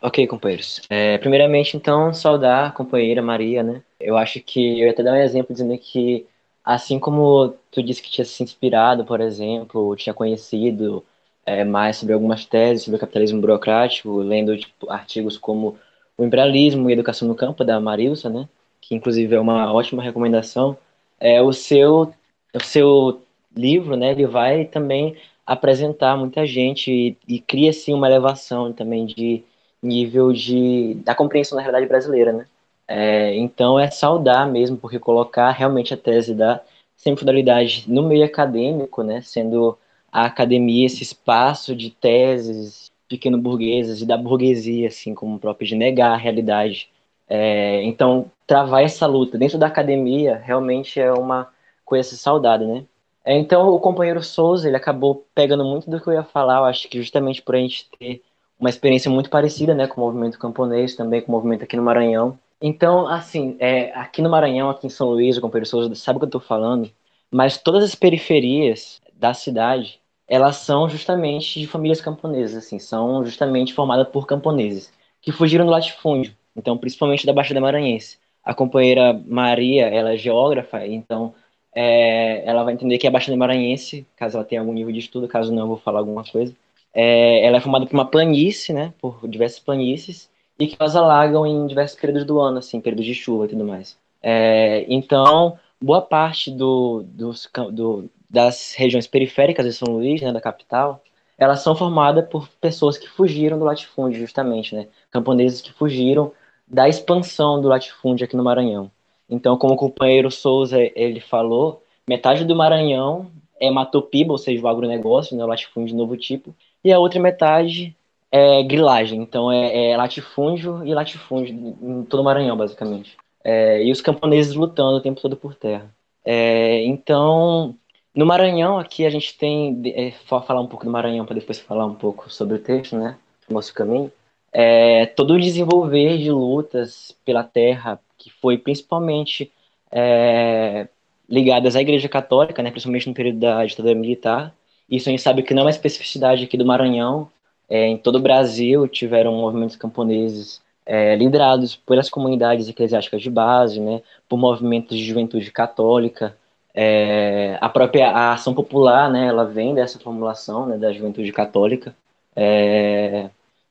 Ok, companheiros. É, primeiramente, então, saudar a companheira Maria, né? Eu acho que eu ia até dar um exemplo dizendo que, assim como tu disse que tinha se inspirado, por exemplo, tinha conhecido é, mais sobre algumas teses sobre o capitalismo burocrático, lendo tipo, artigos como O Imperialismo e Educação no Campo, da Marilsa, né? Que, inclusive, é uma ótima recomendação. É, o seu o seu livro, né? Ele vai também apresentar muita gente e, e cria, assim, uma elevação também de nível de, da compreensão da realidade brasileira, né? É, então é saudar mesmo, porque colocar realmente a tese da semifodalidade no meio acadêmico, né, sendo a academia esse espaço de teses pequeno-burguesas e da burguesia, assim como o próprio de negar a realidade. É, então, travar essa luta dentro da academia realmente é uma coisa saudada, né? É, então, o companheiro Souza, ele acabou pegando muito do que eu ia falar, eu acho que justamente por a gente ter uma experiência muito parecida, né, com o movimento camponês, também com o movimento aqui no Maranhão. Então, assim, é, aqui no Maranhão, aqui em São Luís, o companheiro Souza sabe o que eu estou falando, mas todas as periferias da cidade, elas são justamente de famílias camponesas, assim, são justamente formadas por camponeses, que fugiram do latifúndio, então, principalmente da Baixada Maranhense. A companheira Maria, ela é geógrafa, então é, ela vai entender que a Baixada Maranhense, caso ela tenha algum nível de estudo, caso não, eu vou falar alguma coisa. É, ela é formada por uma planície, né, por diversas planícies, e que elas alagam em diversos períodos do ano, assim, períodos de chuva e tudo mais. É, então, boa parte do, dos, do, das regiões periféricas de São Luís, né, da capital, elas são formadas por pessoas que fugiram do latifúndio, justamente, né? Camponeses que fugiram da expansão do latifúndio aqui no Maranhão. Então, como o companheiro Souza ele falou, metade do Maranhão é matopiba, ou seja, o agronegócio, né, o latifúndio de novo tipo, e a outra metade é grilagem, então é, é latifúndio e latifúndio em todo o Maranhão, basicamente. É, e os camponeses lutando o tempo todo por terra. É, então, no Maranhão, aqui a gente tem. É, falar um pouco do Maranhão para depois falar um pouco sobre o texto, né? O nosso caminho. É, todo o desenvolver de lutas pela terra, que foi principalmente é, ligadas à Igreja Católica, né, principalmente no período da ditadura militar. Isso a gente sabe que não é uma especificidade aqui do Maranhão. É, em todo o Brasil tiveram movimentos camponeses é, liderados pelas comunidades eclesiásticas de base, né, por movimentos de juventude católica. É, a própria a ação popular, né, ela vem dessa formulação né, da juventude católica.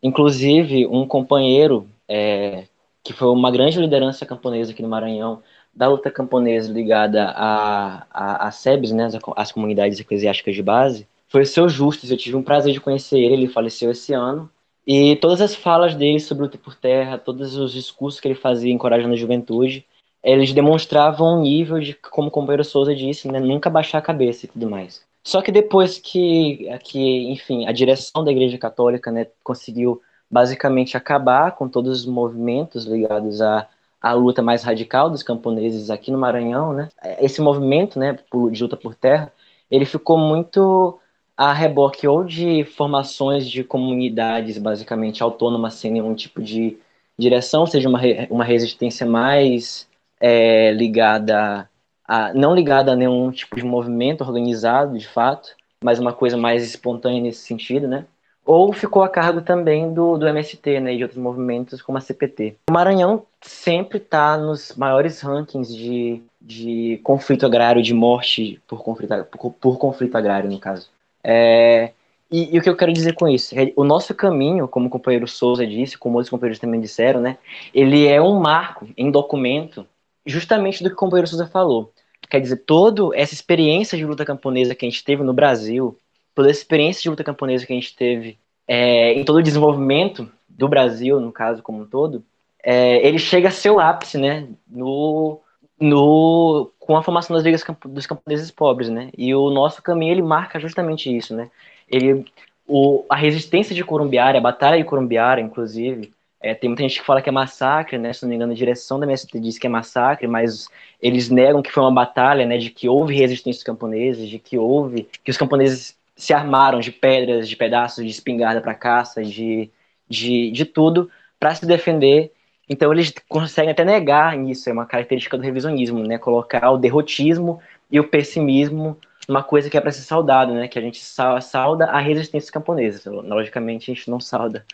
Inclusive, um companheiro é, que foi uma grande liderança camponesa aqui no Maranhão, da luta camponesa ligada a, a, a SEBs, né, as, as comunidades eclesiásticas de base, foi o seu Justus. Eu tive um prazer de conhecer ele, ele faleceu esse ano. E todas as falas dele sobre luta por terra, todos os discursos que ele fazia encorajando a juventude, eles demonstravam um nível de, como o companheiro Souza disse, né, nunca baixar a cabeça e tudo mais. Só que depois que, que enfim, a direção da Igreja Católica né, conseguiu basicamente acabar com todos os movimentos ligados à, à luta mais radical dos camponeses aqui no Maranhão, né, esse movimento né, de luta por terra, ele ficou muito a reboque ou de formações de comunidades basicamente autônomas sem nenhum tipo de direção, seja uma, uma resistência mais é, ligada a, não ligada a nenhum tipo de movimento organizado de fato, mas uma coisa mais espontânea nesse sentido, né? Ou ficou a cargo também do, do MST, né, e de outros movimentos como a CPT. O Maranhão sempre está nos maiores rankings de, de conflito agrário, de morte por conflito, por, por conflito agrário, no caso. É, e, e, o que eu quero dizer com isso? É, o nosso caminho, como o companheiro Souza disse, como outros companheiros também disseram, né? Ele é um marco em documento justamente do que o companheiro Souza falou. Quer dizer, toda essa experiência de luta camponesa que a gente teve no Brasil, toda essa experiência de luta camponesa que a gente teve é, em todo o desenvolvimento do Brasil, no caso como um todo, é, ele chega a seu ápice, né? No, no, com a formação das ligas dos camponeses pobres, né? E o nosso caminho ele marca justamente isso, né? Ele, o, a resistência de Corumbiara, a batalha de Corumbiara, inclusive, é, tem muita gente que fala que é massacre, né? Se não me engano, a direção da MST diz que é massacre, mas eles negam que foi uma batalha, né? De que houve resistência dos camponeses, de que houve, que os camponeses se armaram de pedras, de pedaços de espingarda para caça, de, de, de tudo para se defender então eles conseguem até negar isso, é uma característica do revisionismo, né? Colocar o derrotismo e o pessimismo numa coisa que é para ser saudado, né? Que a gente sauda a resistência camponesa. Logicamente a gente não sauda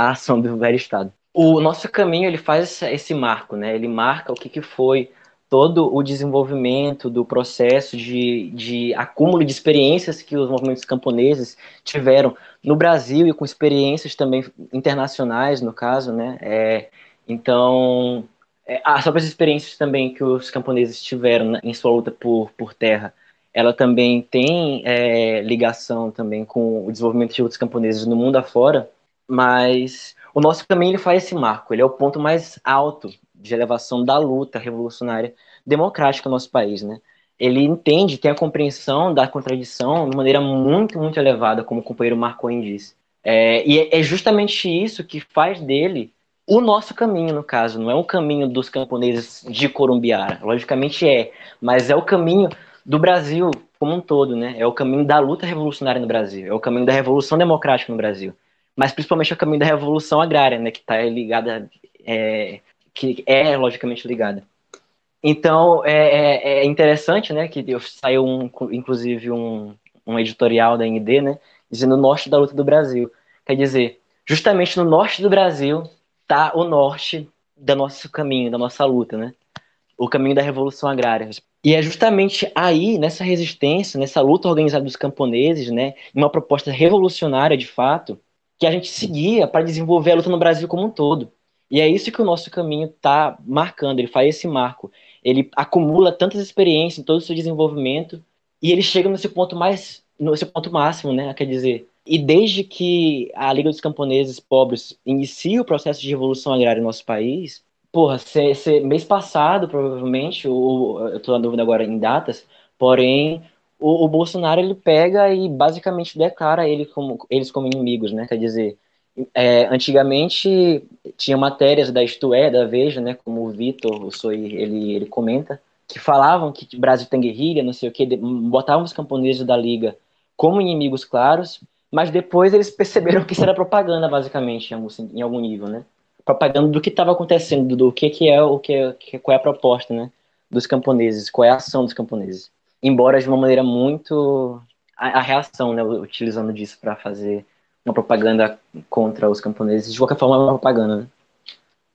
a ação do velho Estado. O nosso caminho ele faz esse marco, né? Ele marca o que, que foi todo o desenvolvimento do processo de, de acúmulo de experiências que os movimentos camponeses tiveram no Brasil e com experiências também internacionais, no caso, né? É, então, é, as próprias experiências também que os camponeses tiveram em sua luta por, por terra, ela também tem é, ligação também com o desenvolvimento de outros camponeses no mundo afora, mas o nosso caminho ele faz esse marco, ele é o ponto mais alto de elevação da luta revolucionária democrática no nosso país, né? Ele entende, tem a compreensão da contradição de maneira muito, muito elevada, como o companheiro Marcoen disse. É, e é justamente isso que faz dele o nosso caminho, no caso, não é um caminho dos camponeses de Corumbiara, logicamente é, mas é o caminho do Brasil como um todo, né? É o caminho da luta revolucionária no Brasil, é o caminho da revolução democrática no Brasil, mas principalmente o caminho da revolução agrária, né? Que está ligada, é, que é logicamente ligada. Então é, é, é, interessante, né? Que saiu um, inclusive um, um editorial da ND, né? Dizendo o norte da luta do Brasil. Quer dizer, justamente no norte do Brasil está o norte do nosso caminho, da nossa luta, né? O caminho da revolução agrária. E é justamente aí, nessa resistência, nessa luta organizada dos camponeses, né, uma proposta revolucionária de fato, que a gente seguia para desenvolver a luta no Brasil como um todo. E é isso que o nosso caminho está marcando, ele faz esse marco. Ele acumula tantas experiências em todo o seu desenvolvimento e ele chega nesse ponto mais, nesse ponto máximo, né? Quer dizer, E desde que a Liga dos Camponeses Pobres inicia o processo de revolução agrária no nosso país, porra, cê, mês passado, provavelmente, o, eu estou na dúvida agora em datas, porém, o, o, Bolsonaro ele pega e basicamente declara ele como, eles como inimigos, né? Quer dizer, é, antigamente tinha matérias da Isto É, da Veja, né? Como o Vitor, o Soy, ele, ele comenta, que falavam que o Brasil tem guerrilha, não sei o que, botavam os camponeses da Liga como inimigos claros, mas depois eles perceberam que isso era propaganda, basicamente, em algum, em algum nível, né? Propaganda do que estava acontecendo, do que, que é o que qual é a proposta, né? Dos camponeses, qual é a ação dos camponeses. Embora de uma maneira muito a, a reação, né? Utilizando disso para fazer uma propaganda contra os camponeses. De qualquer forma, é uma propaganda, né?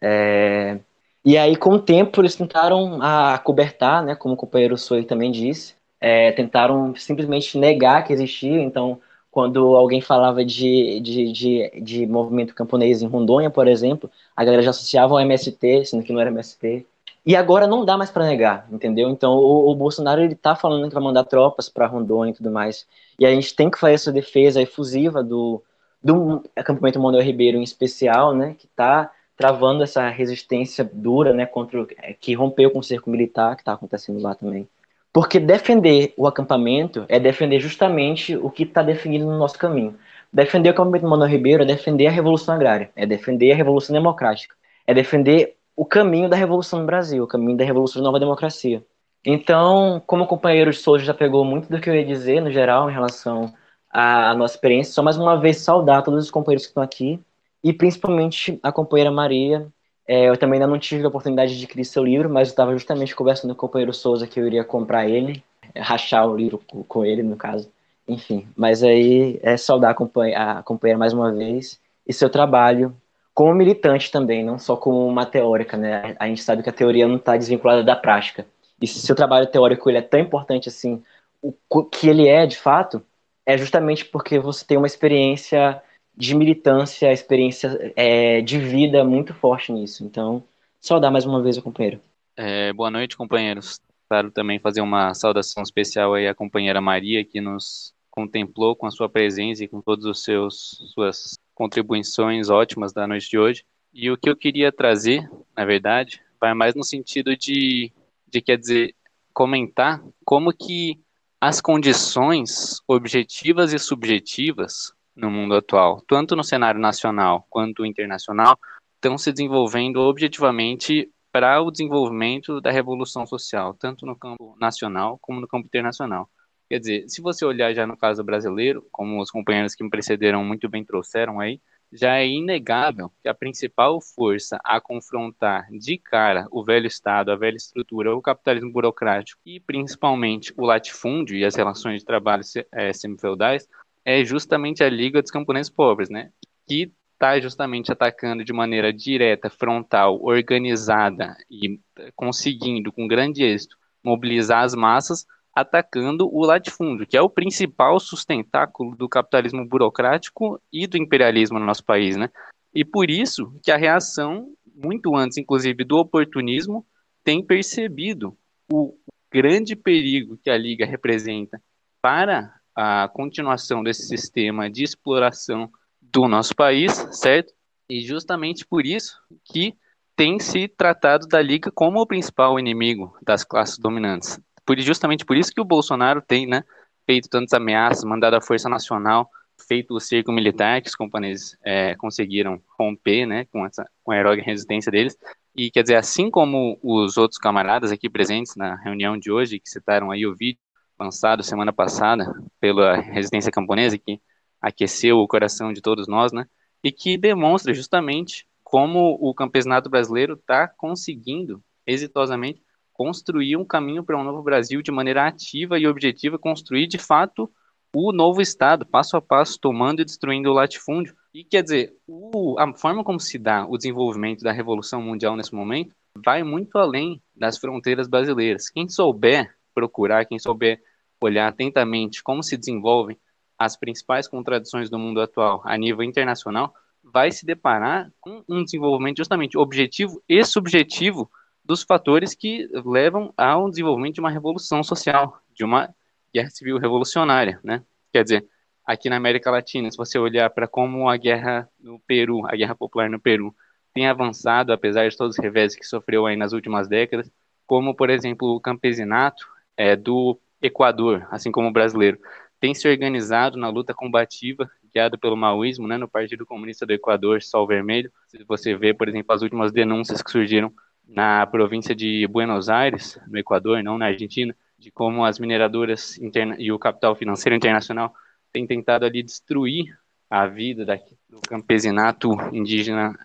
É... E aí, com o tempo, eles tentaram acobertar, né? Como o companheiro Soi também disse, é, tentaram simplesmente negar que existia. Então, quando alguém falava de, de, de, de, movimento camponês em Rondônia, por exemplo, a galera já associava ao MST, sendo que não era MST. E agora não dá mais para negar, entendeu? Então o, o, Bolsonaro ele tá falando que vai mandar tropas para Rondônia e tudo mais. E a gente tem que fazer essa defesa efusiva do, do acampamento Manuel Ribeiro em especial, né, que está travando essa resistência dura, né, contra que rompeu com o cerco militar que está acontecendo lá também. Porque defender o acampamento é defender justamente o que está definido no nosso caminho. Defender o acampamento Manuel Ribeiro é defender a revolução agrária, é defender a revolução democrática, é defender o caminho da revolução no Brasil, o caminho da revolução da nova democracia. Então, como o companheiro Souza já pegou muito do que eu ia dizer, no geral, em relação à, nossa experiência, só mais uma vez saudar todos os companheiros que estão aqui, e principalmente a companheira Maria, é, eu também ainda não tive a oportunidade de adquirir seu livro, mas eu estava justamente conversando com o companheiro Souza que eu iria comprar ele, é, rachar o livro com ele, no caso. Enfim, mas aí é saudar a companheira mais uma vez e seu trabalho como militante também, não só como uma teórica, né? A gente sabe que a teoria não está desvinculada da prática. E se seu trabalho teórico ele é tão importante assim, o que ele é de fato, é justamente porque você tem uma experiência de militância, experiência é, de vida muito forte nisso. Então, só dar mais uma vez ao companheiro. É, boa noite, companheiros. Quero também fazer uma saudação especial aí à companheira Maria, que nos contemplou com a sua presença e com todas os seus suas contribuições ótimas da noite de hoje. E o que eu queria trazer, na verdade, vai mais no sentido de, de quer dizer, comentar como que as condições objetivas e subjetivas no mundo atual, tanto no cenário nacional quanto internacional, estão se desenvolvendo objetivamente para o desenvolvimento da revolução social, tanto no campo nacional como no campo internacional. Quer dizer, se você olhar já no caso brasileiro, como os companheiros que me precederam muito bem trouxeram aí, já é inegável que a principal força a confrontar de cara o velho Estado, a velha estrutura, o capitalismo burocrático e principalmente o latifúndio e as relações de trabalho é, semifeudais é justamente a Liga dos Camponeses Pobres, né? Que está justamente atacando de maneira direta, frontal, organizada e conseguindo, com grande êxito, mobilizar as massas, atacando o latifúndio, que é o principal sustentáculo do capitalismo burocrático e do imperialismo no nosso país, né? E por isso que a reação, muito antes, inclusive, do oportunismo, tem percebido o grande perigo que a Liga representa para a continuação desse sistema de exploração do nosso país, certo? E justamente por isso que tem se tratado da Liga como o principal inimigo das classes dominantes. Por, justamente por isso que o Bolsonaro tem né, feito tantas ameaças, mandado a Força Nacional, feito o cerco militar que os companheiros é, conseguiram romper né, com, essa, com a heróica resistência deles. E quer dizer, assim como os outros camaradas aqui presentes na reunião de hoje, que citaram aí o vídeo lançado semana passada pela Resistência Camponesa, que aqueceu o coração de todos nós, né? E que demonstra justamente como o campesinato brasileiro está conseguindo exitosamente construir um caminho para um novo Brasil de maneira ativa e objetiva, construir de fato o novo Estado, passo a passo, tomando e destruindo o latifúndio. E quer dizer, o, a forma como se dá o desenvolvimento da Revolução Mundial nesse momento vai muito além das fronteiras brasileiras. Quem souber procurar, quem souber olhar atentamente como se desenvolvem as principais contradições do mundo atual a nível internacional, vai se deparar com um desenvolvimento justamente objetivo e subjetivo dos fatores que levam ao desenvolvimento de uma revolução social, de uma guerra civil revolucionária, né? Quer dizer, aqui na América Latina, se você olhar para como a guerra no Peru, a guerra popular no Peru, tem avançado, apesar de todos os revés que sofreu aí nas últimas décadas, como, por exemplo, o campesinato é, do Equador, assim como o brasileiro, tem se organizado na luta combativa guiado pelo maoísmo, né, no Partido Comunista do Equador, Sol Vermelho. Se você vê, por exemplo, as últimas denúncias que surgiram na província de Buenos Aires, no Equador, não na Argentina, de como as mineradoras e o capital financeiro internacional têm tentado ali destruir a vida do campesinato indígena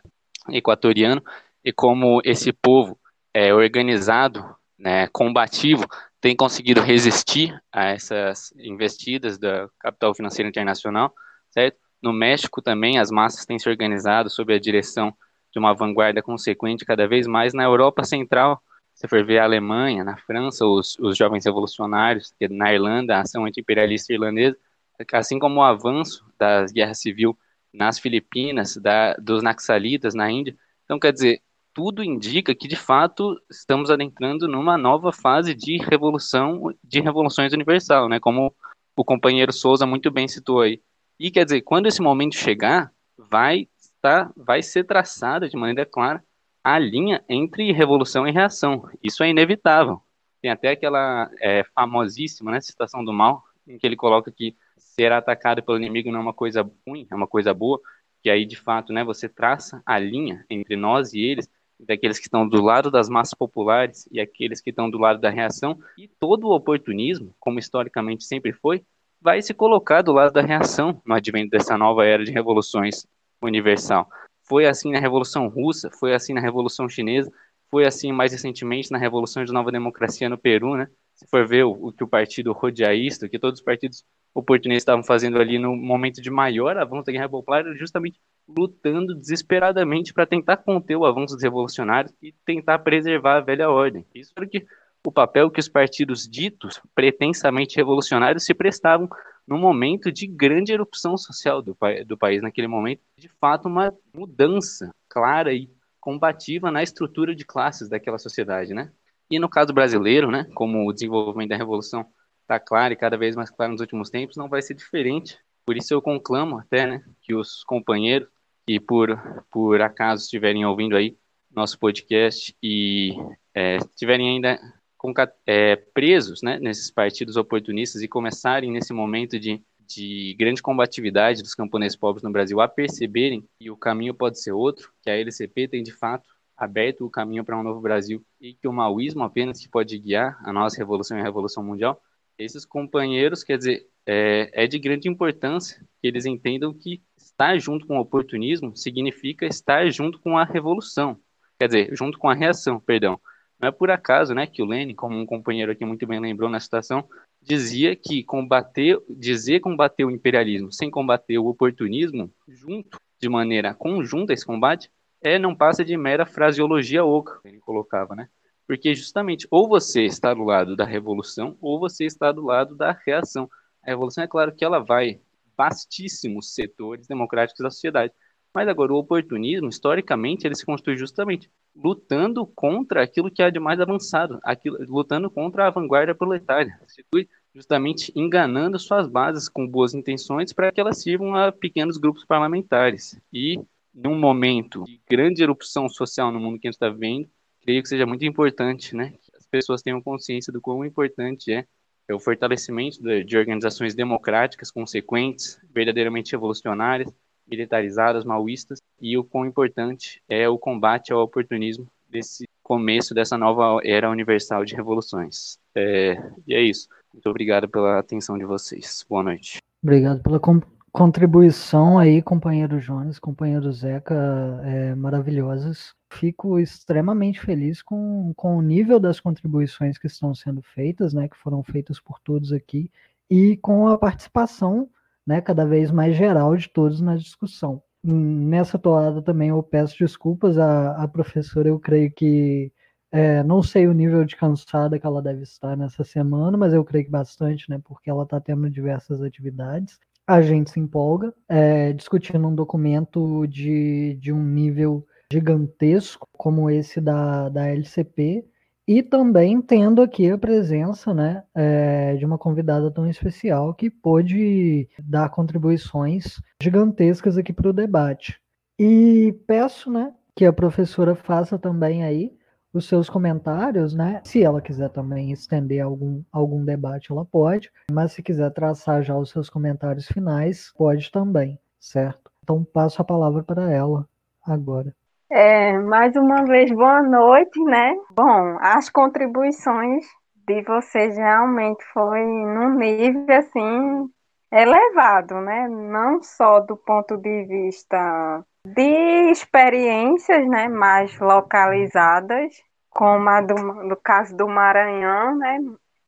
equatoriano e como esse povo é organizado, né, combativo, tem conseguido resistir a essas investidas do capital financeiro internacional, certo? No México também as massas têm se organizado sob a direção de uma vanguarda consequente cada vez mais na Europa Central. Se for ver a Alemanha, na França, os, os jovens revolucionários, na Irlanda, a ação anti-imperialista irlandesa, assim como o avanço da guerra civil nas Filipinas, da, dos Naxalitas na Índia. Então, quer dizer, tudo indica que de fato estamos adentrando numa nova fase de revolução, de revoluções universal, né? Como o companheiro Souza muito bem citou aí. E quer dizer, quando esse momento chegar, vai estar, vai ser traçada de maneira clara a linha entre revolução e reação. Isso é inevitável. Tem até aquela é, famosíssima né, citação do mal, em que ele coloca que ser atacado pelo inimigo não é uma coisa ruim, é uma coisa boa, que aí de fato né, você traça a linha entre nós e eles, daqueles que estão do lado das massas populares e aqueles que estão do lado da reação, e todo o oportunismo, como historicamente sempre foi, vai se colocar do lado da reação no advento dessa nova era de revoluções universal. Foi assim na Revolução Russa, foi assim na Revolução Chinesa, foi assim mais recentemente na Revolução de Nova Democracia no Peru, né? Se for ver o, que o partido rodiaísta, que todos os partidos oportunistas estavam fazendo ali no momento de maior avanço da Guerra Popular, justamente lutando desesperadamente para tentar conter o avanço dos revolucionários e tentar preservar a velha ordem. Isso era o que o papel que os partidos ditos pretensamente revolucionários se prestavam no momento de grande erupção social do, do país, naquele momento, de fato, uma mudança clara e combativa na estrutura de classes daquela sociedade, né? E no caso brasileiro, né, como o desenvolvimento da revolução está claro e cada vez mais claro nos últimos tempos, não vai ser diferente. Por isso eu conclamo até, né, que os companheiros que por por acaso estiverem ouvindo aí nosso podcast e é, estiverem ainda é, presos né, nesses partidos oportunistas e começarem nesse momento de, de grande combatividade dos camponeses pobres no Brasil a perceberem que o caminho pode ser outro, que a LCP tem de fato aberto o caminho para um novo Brasil e que o maoísmo apenas que pode guiar a nossa revolução e a revolução mundial, esses companheiros, quer dizer, é, é de grande importância que eles entendam que estar junto com o oportunismo significa estar junto com a revolução, quer dizer, junto com a reação, perdão. Não é por acaso, né, que o Lenin, como um companheiro aqui muito bem lembrou na citação, dizia que combater, dizer combater o imperialismo sem combater o oportunismo, junto, de maneira conjunta esse combate, é não passa de mera fraseologia oca, ele colocava, né? Porque justamente ou você está do lado da revolução ou você está do lado da reação. A revolução é claro que ela vai vastíssimos setores democráticos da sociedade. Mas agora o oportunismo, historicamente, ele se constitui justamente lutando contra aquilo que há de mais avançado, aquilo, lutando contra a vanguarda proletária, justamente enganando suas bases com boas intenções para que elas sirvam a pequenos grupos parlamentares. E num momento de grande erupção social no mundo que a gente está vivendo, creio que seja muito importante, né, que as pessoas tenham consciência do quão importante é, é o fortalecimento de, de organizações democráticas consequentes, verdadeiramente revolucionárias, militarizadas, maoístas, e o quão importante é o combate ao oportunismo desse começo dessa nova era universal de revoluções. É, e é isso. Muito obrigado pela atenção de vocês. Boa noite. Obrigado pela contribuição aí, companheiro Jonas, companheiro Zeca, é, maravilhosas. Fico extremamente feliz com, com o nível das contribuições que estão sendo feitas, né, que foram feitas por todos aqui, e com a participação né, cada vez mais geral de todos na discussão. Nessa toada também eu peço desculpas à, à professora, eu creio que é, não sei o nível de cansada que ela deve estar nessa semana, mas eu creio que bastante, né, porque ela está tendo diversas atividades. A gente se empolga é, discutindo um documento de, de um nível gigantesco como esse da, da LCP E também tendo aqui a presença né, é, de uma convidada tão especial que pôde dar contribuições gigantescas aqui para o debate. E peço né, que a professora faça também aí os seus comentários, né? Se ela quiser também estender algum, algum debate, ela pode, mas se quiser traçar já os seus comentários finais, pode também, certo? Então passo a palavra para ela agora. É, mais uma vez, boa noite, né? Bom, as contribuições de vocês realmente foi num nível assim elevado, né? Não só do ponto de vista de experiências né, mais localizadas, como a do, no caso do Maranhão, né,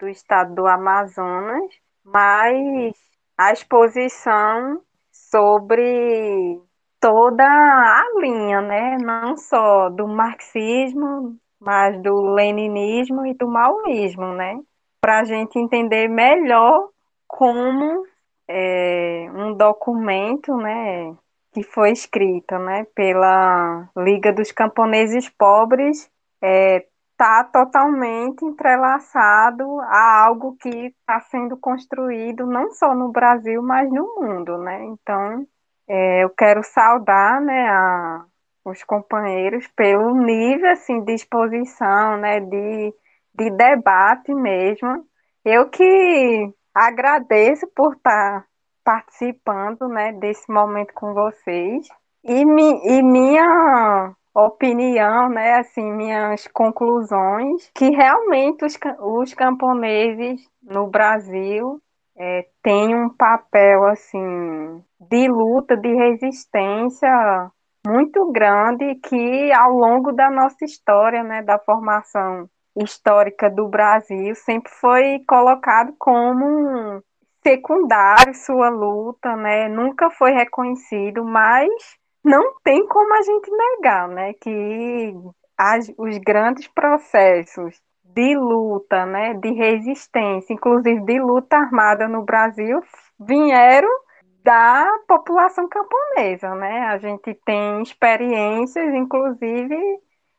do estado do Amazonas, mas a exposição sobre toda a linha, né, não só do marxismo, mas do leninismo e do maoísmo, né, para a gente entender melhor como é, um documento, né, que foi escrita né, pela Liga dos Camponeses Pobres está é, tá totalmente entrelaçado a algo que está sendo construído não só no Brasil, mas no mundo. Né? Então, é, eu quero saudar né, a, os companheiros pelo nível assim, de exposição, né, de, de debate mesmo. Eu que agradeço por estar participando né, desse momento com vocês. E, mi, e minha opinião, né, assim, minhas conclusões, que realmente os, os camponeses no Brasil é, têm um papel assim de luta, de resistência muito grande que ao longo da nossa história, né, da formação histórica do Brasil, sempre foi colocado como secundário sua luta, né? Nunca foi reconhecido, mas não tem como a gente negar, né? Que as, os grandes processos de luta, né? De resistência, inclusive de luta armada no Brasil, vieram da população camponesa, né? A gente tem experiências, inclusive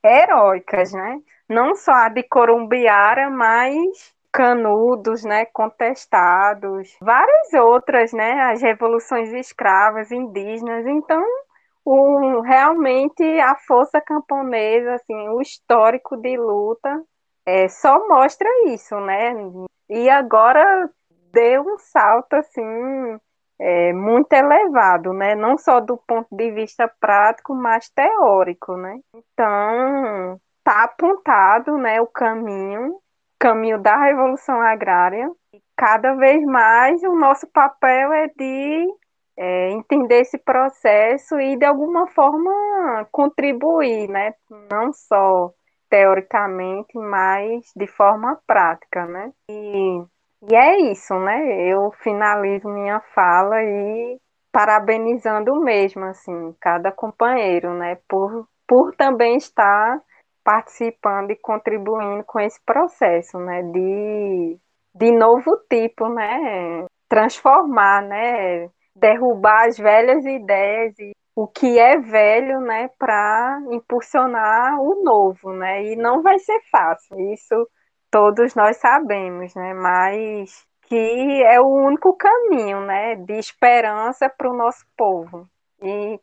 heróicas, né? Não só a de Corumbiara, mas Canudos, né, contestados, várias outras, né, as revoluções escravas, indígenas. Então, o, realmente a força camponesa, assim, o histórico de luta é, só mostra isso, né? E agora deu um salto assim é, muito elevado, né? Não só do ponto de vista prático, mas teórico, né? Então tá apontado, né, o caminho caminho da revolução agrária. E cada vez mais o nosso papel é de é, entender esse processo e, de alguma forma, contribuir, né? não só teoricamente, mas de forma prática. Né? E, e é isso, né? Eu finalizo minha fala e parabenizando mesmo, assim, cada companheiro, né? Por, por também estar participando e contribuindo com esse processo, né, de, de novo tipo, né, transformar, né, derrubar as velhas ideias e o que é velho, né, para impulsionar o novo, né, e não vai ser fácil, isso todos nós sabemos, né, mas que é o único caminho, né, de esperança para o nosso povo. E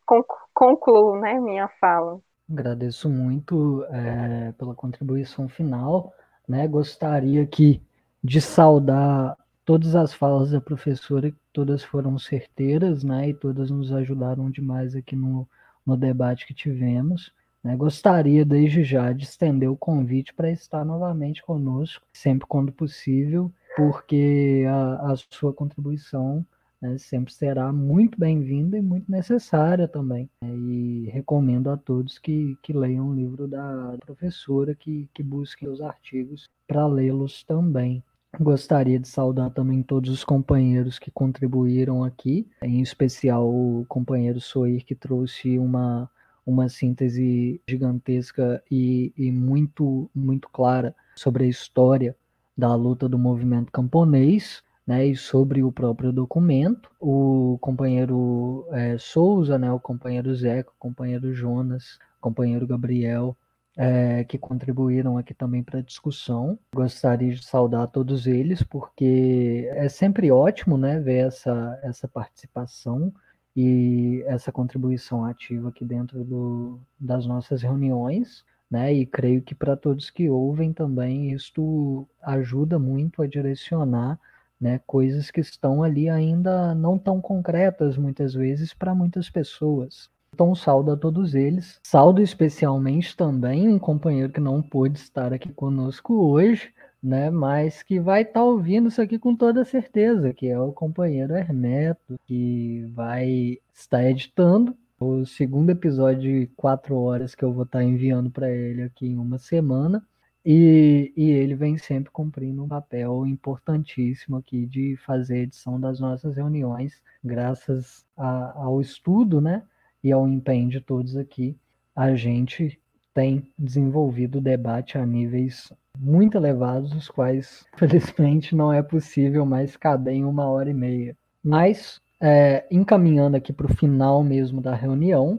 concluo, né, minha fala. Agradeço muito é, pela contribuição final. Né? Gostaria aqui de saudar todas as falas da professora, todas foram certeiras, né? E todas nos ajudaram demais aqui no, no debate que tivemos. Né? Gostaria, desde já, de estender o convite para estar novamente conosco, sempre quando possível, porque a, a sua contribuição né, sempre será muito bem-vinda e muito necessária também. Né, e recomendo a todos que, que leiam o livro da professora, que, que busquem os artigos para lê-los também. Gostaria de saudar também todos os companheiros que contribuíram aqui, em especial o companheiro Soir, que trouxe uma, uma síntese gigantesca e, e muito, muito clara sobre a história da luta do movimento camponês né, e sobre o próprio documento. O companheiro é, Souza, né, o companheiro Zeca, o companheiro Jonas, o companheiro Gabriel é, que contribuíram aqui também para a discussão. Gostaria de saudar todos eles, porque é sempre ótimo né, ver essa, essa participação e essa contribuição ativa aqui dentro do, das nossas reuniões. Né? E creio que para todos que ouvem também isto ajuda muito a direcionar né, coisas que estão ali ainda não tão concretas muitas vezes para muitas pessoas. Então, saldo a todos eles. Saldo especialmente também um companheiro que não pôde estar aqui conosco hoje, né? Mas que vai estar tá ouvindo isso aqui com toda certeza, que é o companheiro Hermeto, que vai estar editando o segundo episódio de quatro horas que eu vou estar tá enviando para ele aqui em uma semana. E, e, ele vem sempre cumprindo um papel importantíssimo aqui de fazer edição das nossas reuniões, graças a, ao estudo, né? E ao empenho de todos aqui, a gente tem desenvolvido o debate a níveis muito elevados, os quais, felizmente, não é possível mais caber em uma hora e meia. Mas, é, encaminhando aqui para o final mesmo da reunião,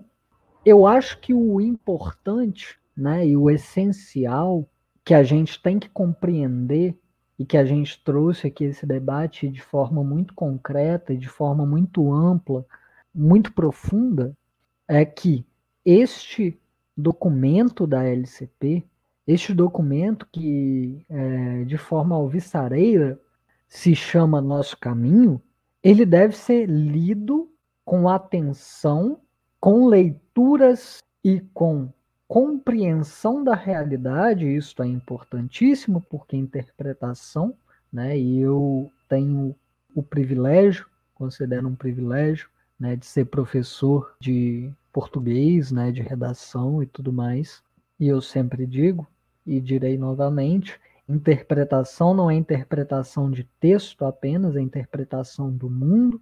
eu acho que o importante né, e o essencial que a gente tem que compreender e que a gente trouxe aqui esse debate de forma muito concreta e de forma muito ampla, muito profunda, é que este documento da LCP, este documento que é, de forma alvissareira se chama Nosso Caminho, ele deve ser lido com atenção, com leituras e com compreensão da realidade, isso é importantíssimo, porque interpretação, né, e eu tenho o privilégio, considero um privilégio, né, de ser professor de português, né, de redação e tudo mais. E eu sempre digo, e direi novamente, interpretação não é interpretação de texto apenas, é interpretação do mundo.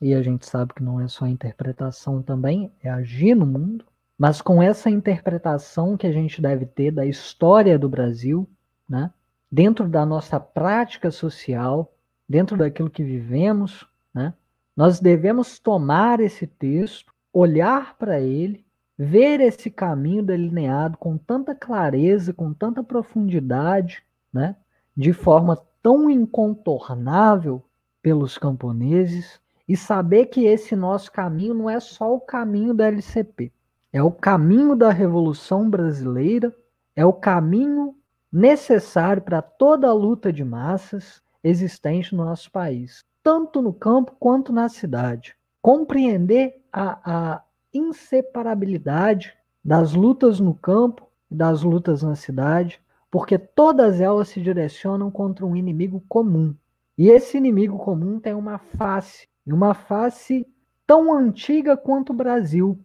E a gente sabe que não é só interpretação também, é agir no mundo. Mas com essa interpretação que a gente deve ter da história do Brasil, né, dentro da nossa prática social, dentro daquilo que vivemos, né, nós devemos tomar esse texto olhar para ele, ver esse caminho delineado com tanta clareza, com tanta profundidade, né, de forma tão incontornável pelos camponeses e saber que esse nosso caminho não é só o caminho da LCP, é o caminho da Revolução Brasileira, é o caminho necessário para toda a luta de massas existente no nosso país, tanto no campo quanto na cidade compreender a, a inseparabilidade das lutas no campo e das lutas na cidade, porque todas elas se direcionam contra um inimigo comum. E esse inimigo comum tem uma face, e uma face tão antiga quanto o Brasil,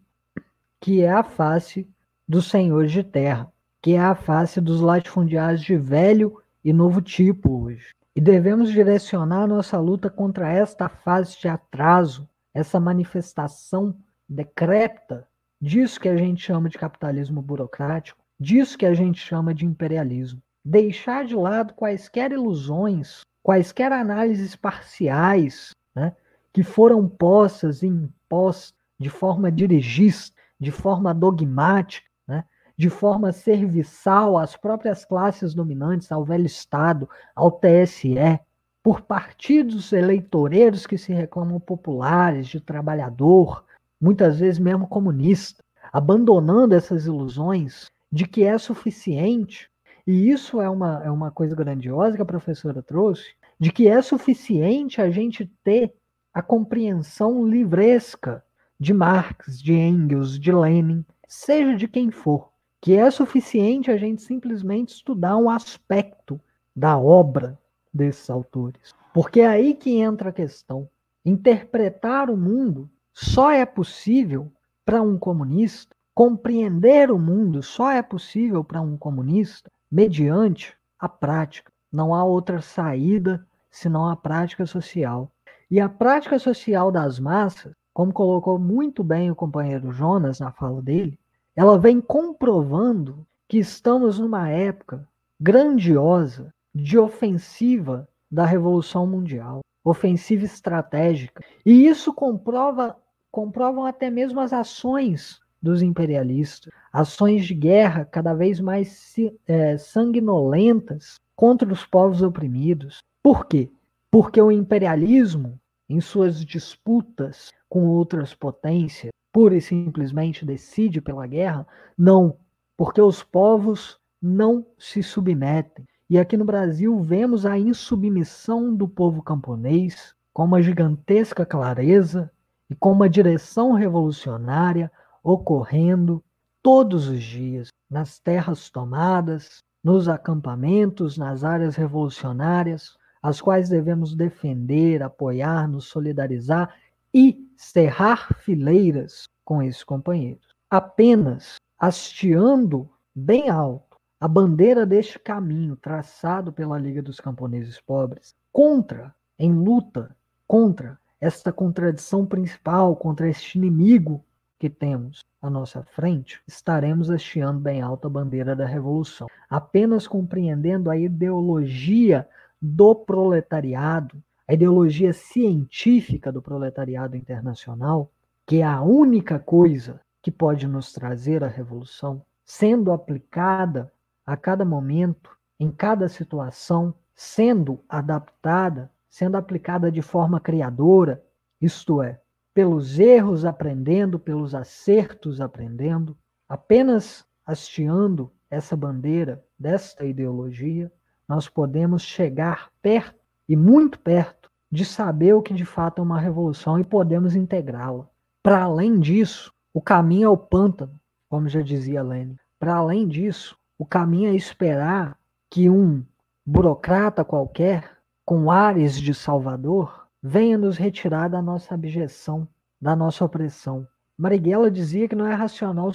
que é a face dos senhores de terra, que é a face dos latifundiários de velho e novo tipo hoje. E devemos direcionar nossa luta contra esta fase de atraso, essa manifestação decrépita disso que a gente chama de capitalismo burocrático, disso que a gente chama de imperialismo. Deixar de lado quaisquer ilusões, quaisquer análises parciais né, que foram postas e impostas de forma dirigista, de forma dogmática, de forma serviçal às próprias classes dominantes, ao velho Estado, ao TSE, por partidos eleitoreiros que se reclamam populares, de trabalhador, muitas vezes mesmo comunista, abandonando essas ilusões de que é suficiente, e isso é uma, é uma coisa grandiosa que a professora trouxe, de que é suficiente a gente ter a compreensão livresca de Marx, de Engels, de Lenin, seja de quem for, que é suficiente a gente simplesmente estudar um aspecto da obra desses autores. Porque é aí que entra a questão. Interpretar o mundo só é possível para um comunista, compreender o mundo só é possível para um comunista mediante a prática. Não há outra saída senão a prática social. E a prática social das massas, como colocou muito bem o companheiro Jonas na fala dele, ela vem comprovando que estamos numa época grandiosa de ofensiva da Revolução Mundial, ofensiva estratégica. E isso comprova comprovam até mesmo as ações dos imperialistas, ações de guerra cada vez mais é, sanguinolentas contra os povos oprimidos. Por quê? Porque o imperialismo, em suas disputas com outras potências, pura e simplesmente decide pela guerra? Não, porque os povos não se submetem. E aqui no Brasil vemos a insubmissão do povo camponês com uma gigantesca clareza e com uma direção revolucionária ocorrendo todos os dias nas terras tomadas, nos acampamentos, nas áreas revolucionárias, as quais devemos defender, apoiar, nos solidarizar e cerrar fileiras com esses companheiros. Apenas hasteando bem alto a bandeira deste caminho traçado pela Liga dos Camponeses Pobres, contra, em luta contra esta contradição principal, contra este inimigo que temos à nossa frente, estaremos hasteando bem alto a bandeira da revolução. Apenas compreendendo a ideologia do proletariado, a ideologia científica do proletariado internacional, que é a única coisa que pode nos trazer a revolução, sendo aplicada a cada momento, em cada situação, sendo adaptada, sendo aplicada de forma criadora, isto é, pelos erros aprendendo, pelos acertos aprendendo, apenas hasteando essa bandeira desta ideologia, nós podemos chegar perto e muito perto de saber o que de fato é uma revolução e podemos integrá-la. Para além disso, o caminho é o pântano, como já dizia Lenin. Para além disso, o caminho é esperar que um burocrata qualquer, com ares de salvador, venha nos retirar da nossa abjeção, da nossa opressão. Marighella dizia que não é racional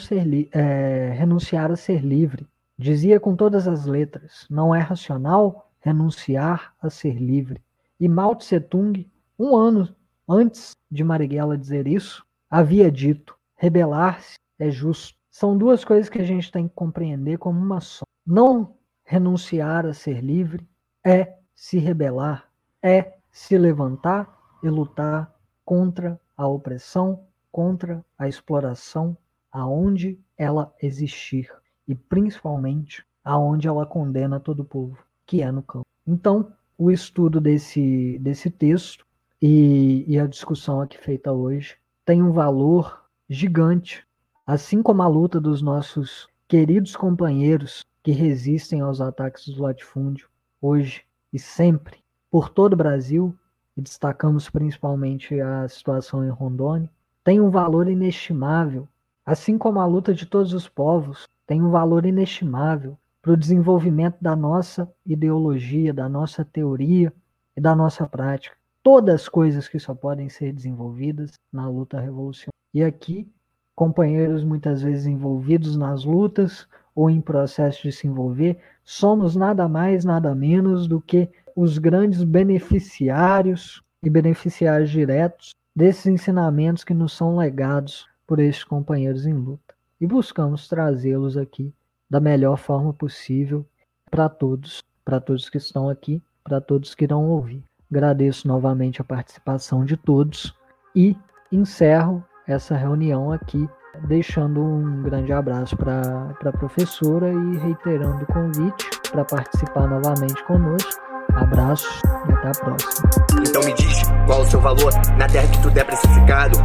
é, renunciar a ser livre. Dizia com todas as letras: não é racional renunciar a ser livre. E Mao Tse Tung, um ano antes de Marighella dizer isso, havia dito: Rebelar-se é justo. São duas coisas que a gente tem que compreender como uma só. Não renunciar a ser livre é se rebelar, é se levantar e lutar contra a opressão, contra a exploração, aonde ela existir e principalmente aonde ela condena todo o povo, que é no campo. Então, o estudo desse, desse texto e, e a discussão aqui feita hoje tem um valor gigante, assim como a luta dos nossos queridos companheiros que resistem aos ataques do latifúndio, hoje e sempre, por todo o Brasil, e destacamos principalmente a situação em Rondônia, tem um valor inestimável, assim como a luta de todos os povos tem um valor inestimável para o desenvolvimento da nossa ideologia, da nossa teoria e da nossa prática todas as coisas que só podem ser desenvolvidas na luta revolucionária. E aqui, companheiros muitas vezes envolvidos nas lutas ou em processo de se envolver, somos nada mais, nada menos do que os grandes beneficiários e beneficiários diretos desses ensinamentos que nos são legados por esses companheiros em luta. E buscamos trazê-los aqui da melhor forma possível para todos, para todos que estão aqui, para todos que irão ouvir. Agradeço novamente a participação de todos e encerro essa reunião aqui, deixando um grande abraço para a professora e reiterando o convite para participar novamente conosco. Abraço e até a próxima. Então me diz qual o seu valor na terra que tudo é precificado.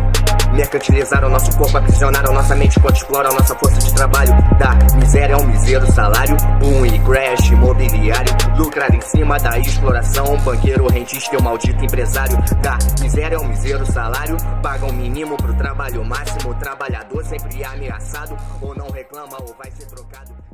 Mercantilizaram nosso corpo, aprisionaram nossa mente enquanto exploram nossa força de trabalho. Da miséria ao misério salário, boom e crash imobiliário. Lucrar em cima da exploração, banqueiro, rentista e o maldito empresário. Da miséria ao misério salário, paga um mínimo pro trabalho máximo. O trabalhador sempre ameaçado, ou não reclama ou vai ser trocado.